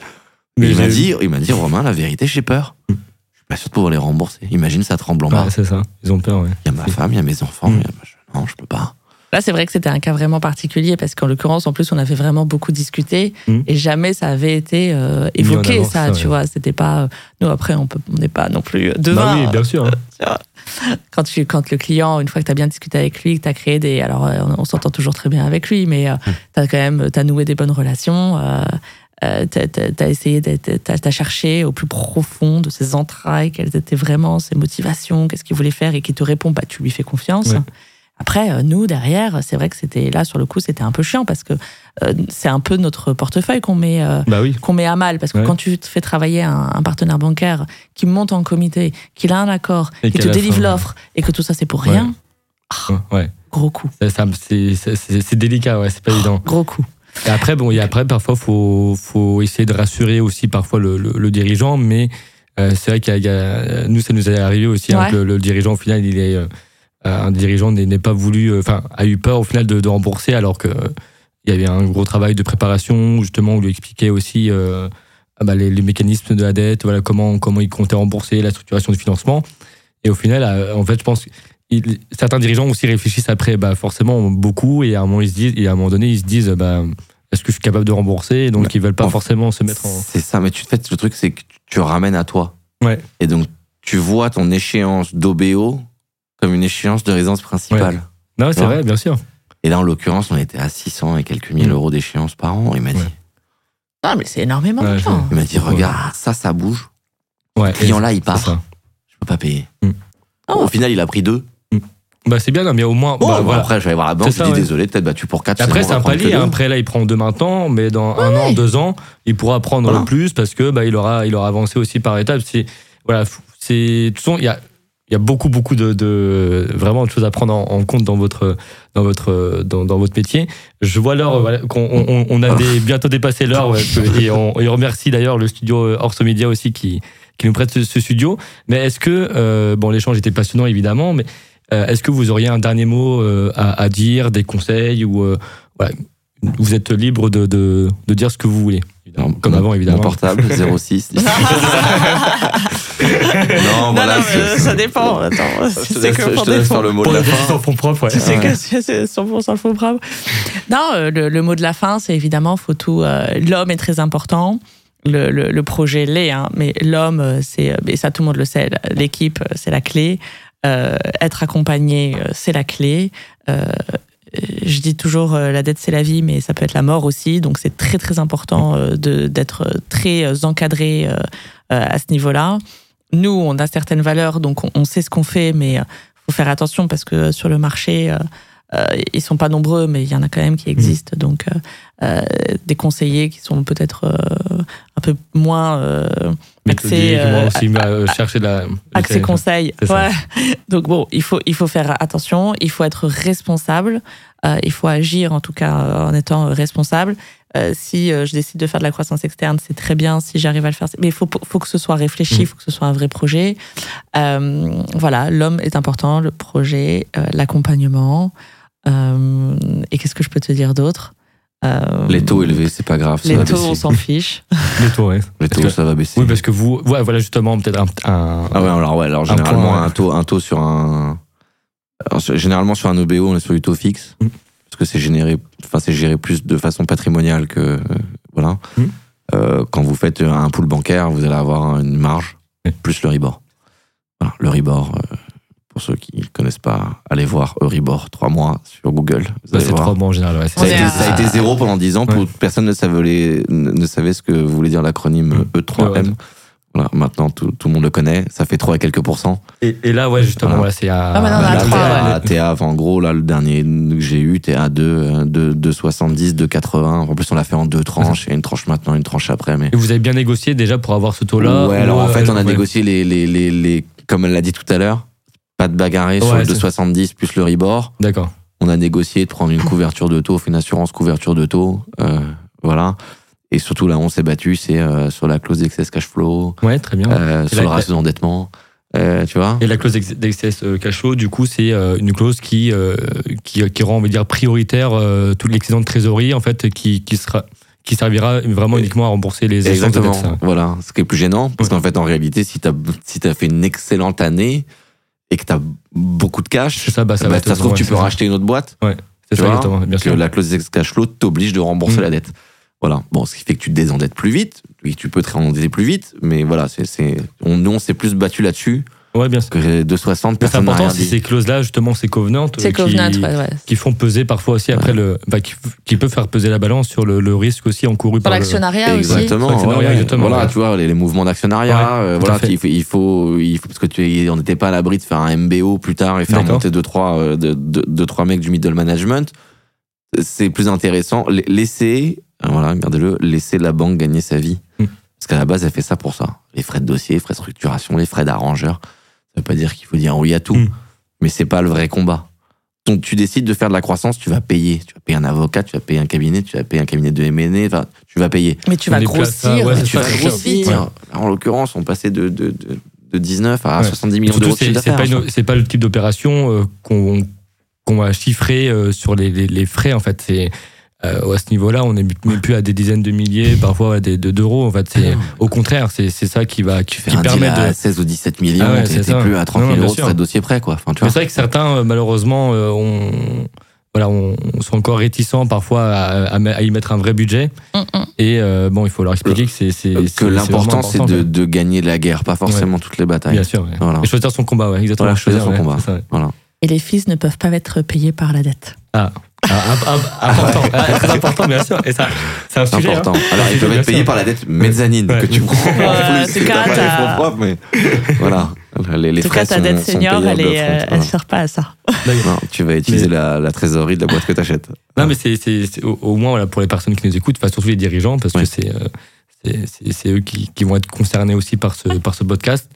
Mais il m'a dit, il m'a dit, Romain, la vérité, j'ai peur. Je suis pas sûr de pouvoir les rembourser. Imagine, ça tremble en bas. Ouais, c'est ça. Ils ont peur, ouais. Il y a ma femme, il y a mes enfants. Mm. il y a ma- je- Non, je peux pas. Là, c'est vrai que c'était un cas vraiment particulier parce qu'en l'occurrence, en plus, on avait vraiment beaucoup discuté Mhm. et jamais ça avait été euh, évoqué, ça, ça, tu ouais. vois. C'était pas. euh, nous, après, on n'est pas non plus devant. Bah oui, bien sûr. hein. quand, tu, quand le client, une fois que tu as bien discuté avec lui, que tu as créé des. Alors, euh, on, on s'entend toujours très bien avec lui, mais tu as quand même t'as noué des bonnes relations. Euh, euh, t'as as, essayé, t'as as cherché au plus profond de ses entrailles, quelles étaient vraiment ses motivations, qu'est-ce qu'il voulait faire et qui te répond, bah, tu lui fais confiance. Ouais. Après, euh, nous, derrière, c'est vrai que c'était là, sur le coup, c'était un peu chiant parce que euh, c'est un peu notre portefeuille qu'on met. euh, Bah oui. qu'on met à mal parce que Ouais. quand tu te fais travailler un, un partenaire bancaire qui monte en comité, qu'il a un accord, Et qui te délivre l'offre et que tout ça c'est pour Ouais. rien, Ouais. gros coup, c'est, délicat, ouais, c'est pas évident. gros coup. Et après, bon, a après, parfois, faut, faut essayer de rassurer aussi parfois le, le, le dirigeant, mais euh, c'est vrai a- nous, ça nous est arrivé aussi, hein, que le, le dirigeant, au final, il est, un dirigeant n'est, pas voulu, euh, enfin, a eu peur, au final, de, de rembourser, alors que euh, il y avait un gros travail de préparation, justement, où lui expliquait aussi euh, ah bah, les, les mécanismes de la dette, voilà, comment, comment il comptait rembourser, la structuration du financement. Et au final, euh, en fait, je pense il- certains dirigeants aussi réfléchissent après, bah, forcément, beaucoup, et à un moment, ils se disent, et à un moment donné, ils se disent, bah, est-ce que je suis capable de rembourser? Donc, Bah, ils veulent pas en- forcément se mettre en. C'est ça, mais tu fais le truc, c'est que tu ramènes à toi. Ouais. Et donc, tu vois ton échéance d'OBO comme une échéance de résidence principale. Non, c'est Ouais. vrai, bien sûr. Et là, en l'occurrence, on était à 600 et quelques mille Mm. euros d'échéance par an. Il m'a dit, Ouais. Non, mais c'est énormément Ouais, d'argent. il m'a dit, regarde, ça, ça bouge. Ouais, Le client là, il part. Je peux pas payer. Mm. Oh. Au final, il a pris deux. Bah, c'est bien, non, mais au moins. Bon, bah, bon, voilà. après, je vais aller voir la banque, je dis ouais. désolé, peut-être battu pour quatre. Et Après, c'est un palier. Après, là, il prend deux maintenant, mais dans un an, deux ans, il pourra prendre Voilà. plus parce que bah, il aura, il aura avancé aussi par étapes. C'est voilà, c'est de toute façon, il y a, il y a beaucoup, beaucoup de, de vraiment de choses à prendre en, compte dans votre, dans votre, dans, dans votre métier. Je vois l'heure, voilà, qu'on on, on- a bientôt dépassé l'heure, et on, et on remercie d'ailleurs le studio Orso Media aussi qui, qui nous prête ce, ce studio. Mais est-ce que, euh, bon, l'échange était passionnant évidemment, mais euh, est-ce que vous auriez un dernier mot euh, à, à dire, des conseils ou euh, voilà, vous êtes libre de, de, de dire ce que vous voulez? Comme avant, évidemment. Mon portable, 06. non, non, voilà. non, c'est- ça dépend. Attends, Je si te c'est laisse, que je pour te laisse défendre. faire le mot Pour de la fin. enfants propres, ouais. Tu sais Ouais. que c'est c'est 100% le faux brave. Non, euh, le, le mot de la fin, c'est évidemment, faut tout. euh, l'homme est très important. Le, le, le projet l'est, hein, mais l'homme, euh, c'est, et ça tout le monde le sait, l'équipe, euh, c'est la clé. Euh, être accompagné, euh, c'est la clé. Euh, je dis toujours euh, la dette c'est la vie, mais ça peut être la mort aussi. Donc c'est très très important euh, d'être très euh, encadré euh, euh, à ce niveau-là. Nous, on a certaines valeurs, donc on, sait ce qu'on fait, mais euh, faut faire attention parce que sur le marché, euh, euh, ils sont pas nombreux, mais il y en a quand même qui existent. Donc euh, euh, des conseillers qui sont peut-être euh, un peu moins euh, Accès, euh, aussi, euh, chercher de la. accès conseil. Ouais. Donc bon, il faut il faut faire attention, il faut être responsable, euh, il faut agir en tout cas euh, en étant responsable. Euh, si euh, je décide de faire de la croissance externe, c'est très bien. Si j'arrive à le faire, mais il faut faut que ce soit réfléchi, il Mhm. faut que ce soit un vrai projet. Euh, voilà, l'homme est important, le projet, euh, l'accompagnement. Euh, et qu'est-ce que je peux te dire d'autre Euh, Les taux élevés, c'est pas grave. ça Les va taux, baisser. on s'en fiche. Les taux, ouais. Les taux, que- ça va baisser. Oui, parce que vous, ouais, voilà justement peut-être un, un- Ah ouais, alors ouais, alors Un généralement point, ouais. un taux, un taux sur un, alors, sur- généralement sur un OBO, on est sur du taux fixe Mm. parce que c'est généré, enfin c'est géré plus de façon patrimoniale que euh, voilà. Mm. Euh, quand vous faites un pool bancaire, vous allez avoir une marge Mm. plus le Ribor. Voilà, le Ribor. Euh, pour ceux qui ne connaissent pas, allez voir Euribor 3 mois sur Google. Vous bah, c'est voir. trois mois en général. Ouais, c'est Ça a, été, à- ça a été zéro pendant 10 ans. Pour. Personne ne savait, les- ne ne savait ce que voulait dire l'acronyme Mm. E3M. Ouais, ouais. Voilà, maintenant, tout, tout le monde le connaît. Ça fait 3 et quelques pourcents. Et, et là, ouais, justement, Voilà. c'est à. Ah, maintenant, on a Bah, là, trois, t'es ouais. à- t'es à- enfin, en gros, là, le dernier que j'ai eu, t'es à 2, 2, 2,70, 2,80. En plus, on l'a fait en deux tranches. Il y a une tranche maintenant, une tranche après. Mais... Et vous avez bien négocié déjà pour avoir ce taux-là ouais, ou, alors en euh, fait, on a ouais. négocié les, les, les, les- comme elle l'a dit tout à l'heure, pas de bagarrer sur le c'est- 2,70 plus le Ribor. D'accord. On a négocié de prendre une couverture de taux, une assurance couverture de taux. euh, voilà. Et surtout, là, on s'est battu, c'est euh, sur la clause d'excess cash flow, Ouais, très bien. euh, sur la- le ratio d'endettement. euh, tu vois Et la clause d'ex- d'excess euh, cash flow, du coup, c'est euh, une clause qui, euh, qui, qui rend, on va dire, prioritaire euh, tout l'excédent de trésorerie, en fait, qui, qui sera qui servira vraiment uniquement à rembourser les de Exactement. dette, ça. Voilà. Ce qui est plus gênant, parce Ouais. qu'en fait, en réalité, si t'as si as fait une excellente année et que t'as beaucoup de cash, C'est ça, bah, ça bah, va ça se trouve, ouais, tu c'est peux ça. racheter une autre boîte. C'est tu ça, vois, exactement, bien que sûr. la clause d'excess cash flow t'oblige de rembourser Mm. la dette. Voilà. Bon, ce qui fait que tu te désendettes plus vite. Oui, tu peux te réendetter plus vite, mais voilà, c'est, c'est, on, nous, on s'est plus battu là-dessus Ouais, bien sûr. que de 60, Mais C'est personne important, c'est ces clauses-là, justement, ces covenants, euh, C'est qui, Covenant, ouais, ouais. qui font peser parfois aussi après le, bah, qui, qui peuvent faire peser la balance sur le, le risque aussi encouru par le. l'actionnariat aussi. Exactement. Voilà, ouais. tu vois, les, les mouvements d'actionnariat, Ouais, euh, voilà, il faut, il faut, il faut, parce que tu, on n'était pas à l'abri de faire un MBO plus tard et faire monter deux, trois, euh, deux, deux, deux, trois mecs du middle management. C'est plus intéressant. La- Laissez, euh, voilà, regardez-le, laissez la banque gagner sa vie. Mm. Parce qu'à la base, elle fait ça pour ça. Les frais de dossier, les frais de structuration, les frais d'arrangeur. Ça veut pas dire qu'il faut dire oui à tout. Mm. Mais c'est pas le vrai combat. Donc, tu décides de faire de la croissance, tu vas payer. Tu vas payer un avocat, tu vas payer un cabinet, tu vas payer un cabinet de M&A, enfin, tu vas payer. Mais tu On vas grossir. ouais, mais c'est tu vas grossir. En l'occurrence, on passait de, de, de, de 19 à Ouais. 70 millions d'euros de chiffre c'est c'est pas, d'affaires. une- c'est pas le type d'opération euh, qu'on qu'on va chiffrer euh, sur les, les, les frais. En fait, c'est euh, à ce niveau-là, on n'est même plus à des dizaines de milliers, parfois à des de- d'euros. En fait, c'est au contraire, c'est c'est ça qui va qui, qui permet à de. 16 ou 17 millions, Ah ouais, c'est plus à 30 Non, 000 non, bien euros de dossier près, quoi. Enfin, c'est vrai que certains, euh, malheureusement, euh, ont voilà, on, on sont encore réticents parfois à, à, à y mettre un vrai budget. Mm, mm. Et euh, bon, il faut leur expliquer que c'est que l'important, c'est important, de, de gagner la guerre, pas forcément toutes les batailles. Bien sûr. ouais. Voilà. Et choisir son combat, ouais, exactement. Voilà, choisir son ouais, combat. c'est ça, ouais. Voilà. Et les fils ne peuvent pas être payés par la dette. Ah, ah, ah, ah, important, Ah, très important, bien sûr. Et ça, c'est un sujet. important. hein. Alors, ils peuvent être payés par la dette mezzanine Ouais. que tu prends en plus. pas les fonds propres, mais voilà. Les, les en tout frais cas, ta sont, dette senior, elle upfront, euh, sert pas à ça. Non, tu vas utiliser Mais- la, la trésorerie de la boîte que tu achètes. Non, mais c'est au, au moins voilà, pour les personnes qui nous écoutent, enfin, surtout les dirigeants, parce Ouais. que c'est euh, c'est- eux qui, qui vont être concernés aussi par ce, par ce podcast.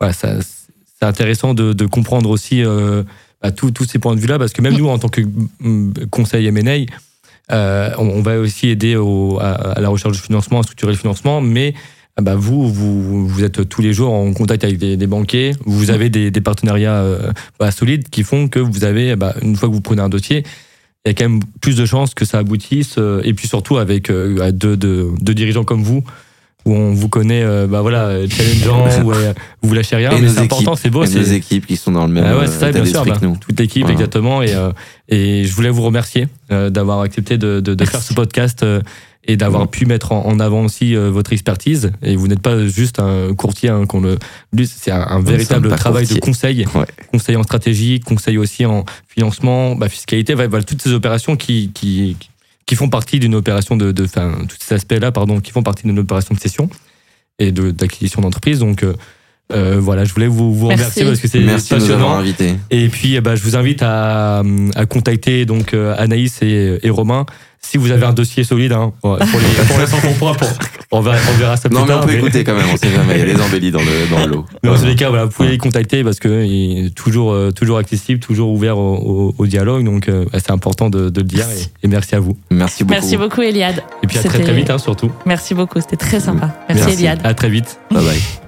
Voilà, ça- c'est intéressant de, de comprendre aussi euh, tous ces points de vue-là, parce que même nous, en tant que mm, conseil M&A, euh, on, on va aussi aider au- à, à la recherche de financement, à structurer le financement, mais ah bah, vous, vous, vous êtes tous les jours en contact avec des, des banquiers, vous avez des, des partenariats euh, bah, solides qui font que vous avez, bah, une fois que vous prenez un dossier, il y a quand même plus de chances que ça aboutisse. euh, et puis surtout avec euh, deux, deux, deux dirigeants comme vous, où on vous connaît, euh, bah voilà, challengeant, où euh, vous lâchez rien, Et mais c'est important, c'est beau. Et nos c'est équipes qui sont dans le même Ah ouais, c'est ça, euh, bien sûr. bah, toute l'équipe, Voilà. exactement. Et, euh, et je voulais vous remercier euh, d'avoir accepté de, de, de faire ce podcast euh, et d'avoir Ouais. pu mettre en, avant aussi euh, votre expertise. Et vous n'êtes pas juste un courtier, hein, qu'on le c'est un, véritable travail de conseil, Ouais. conseil en stratégie, conseil aussi en financement, bah, fiscalité, voilà, toutes ces opérations qui, qui, qui font partie d'une opération de, de enfin, tous ces aspects-là, pardon, qui font partie d'une opération de cession et de- d'acquisition d'entreprise. Donc, euh, euh, voilà, je voulais vous, vous Merci. remercier parce que c'est Merci passionnant. avoir invités. Et puis, eh ben, je vous invite à, à contacter donc euh, Anaïs et, et Romain si vous avez un dossier solide. Hein, pour les, pour les 100 points, pour- on, verra, on verra ça plus Non, mais on peut mais- écouter quand même, on sait jamais. Il y a les embellis dans le, dans le lot. mais dans tous les cas, voilà, vous pouvez les contacter parce que il est toujours, euh, toujours accessible, toujours ouvert au, au- au dialogue. Donc, euh, c'est important de, de le dire. Et, et merci à vous. Merci beaucoup. Merci beaucoup, Eliade. Et puis à très très vite, hein, surtout. Merci beaucoup, c'était très sympa. Merci, Merci. Eliade. À très vite. Bye bye.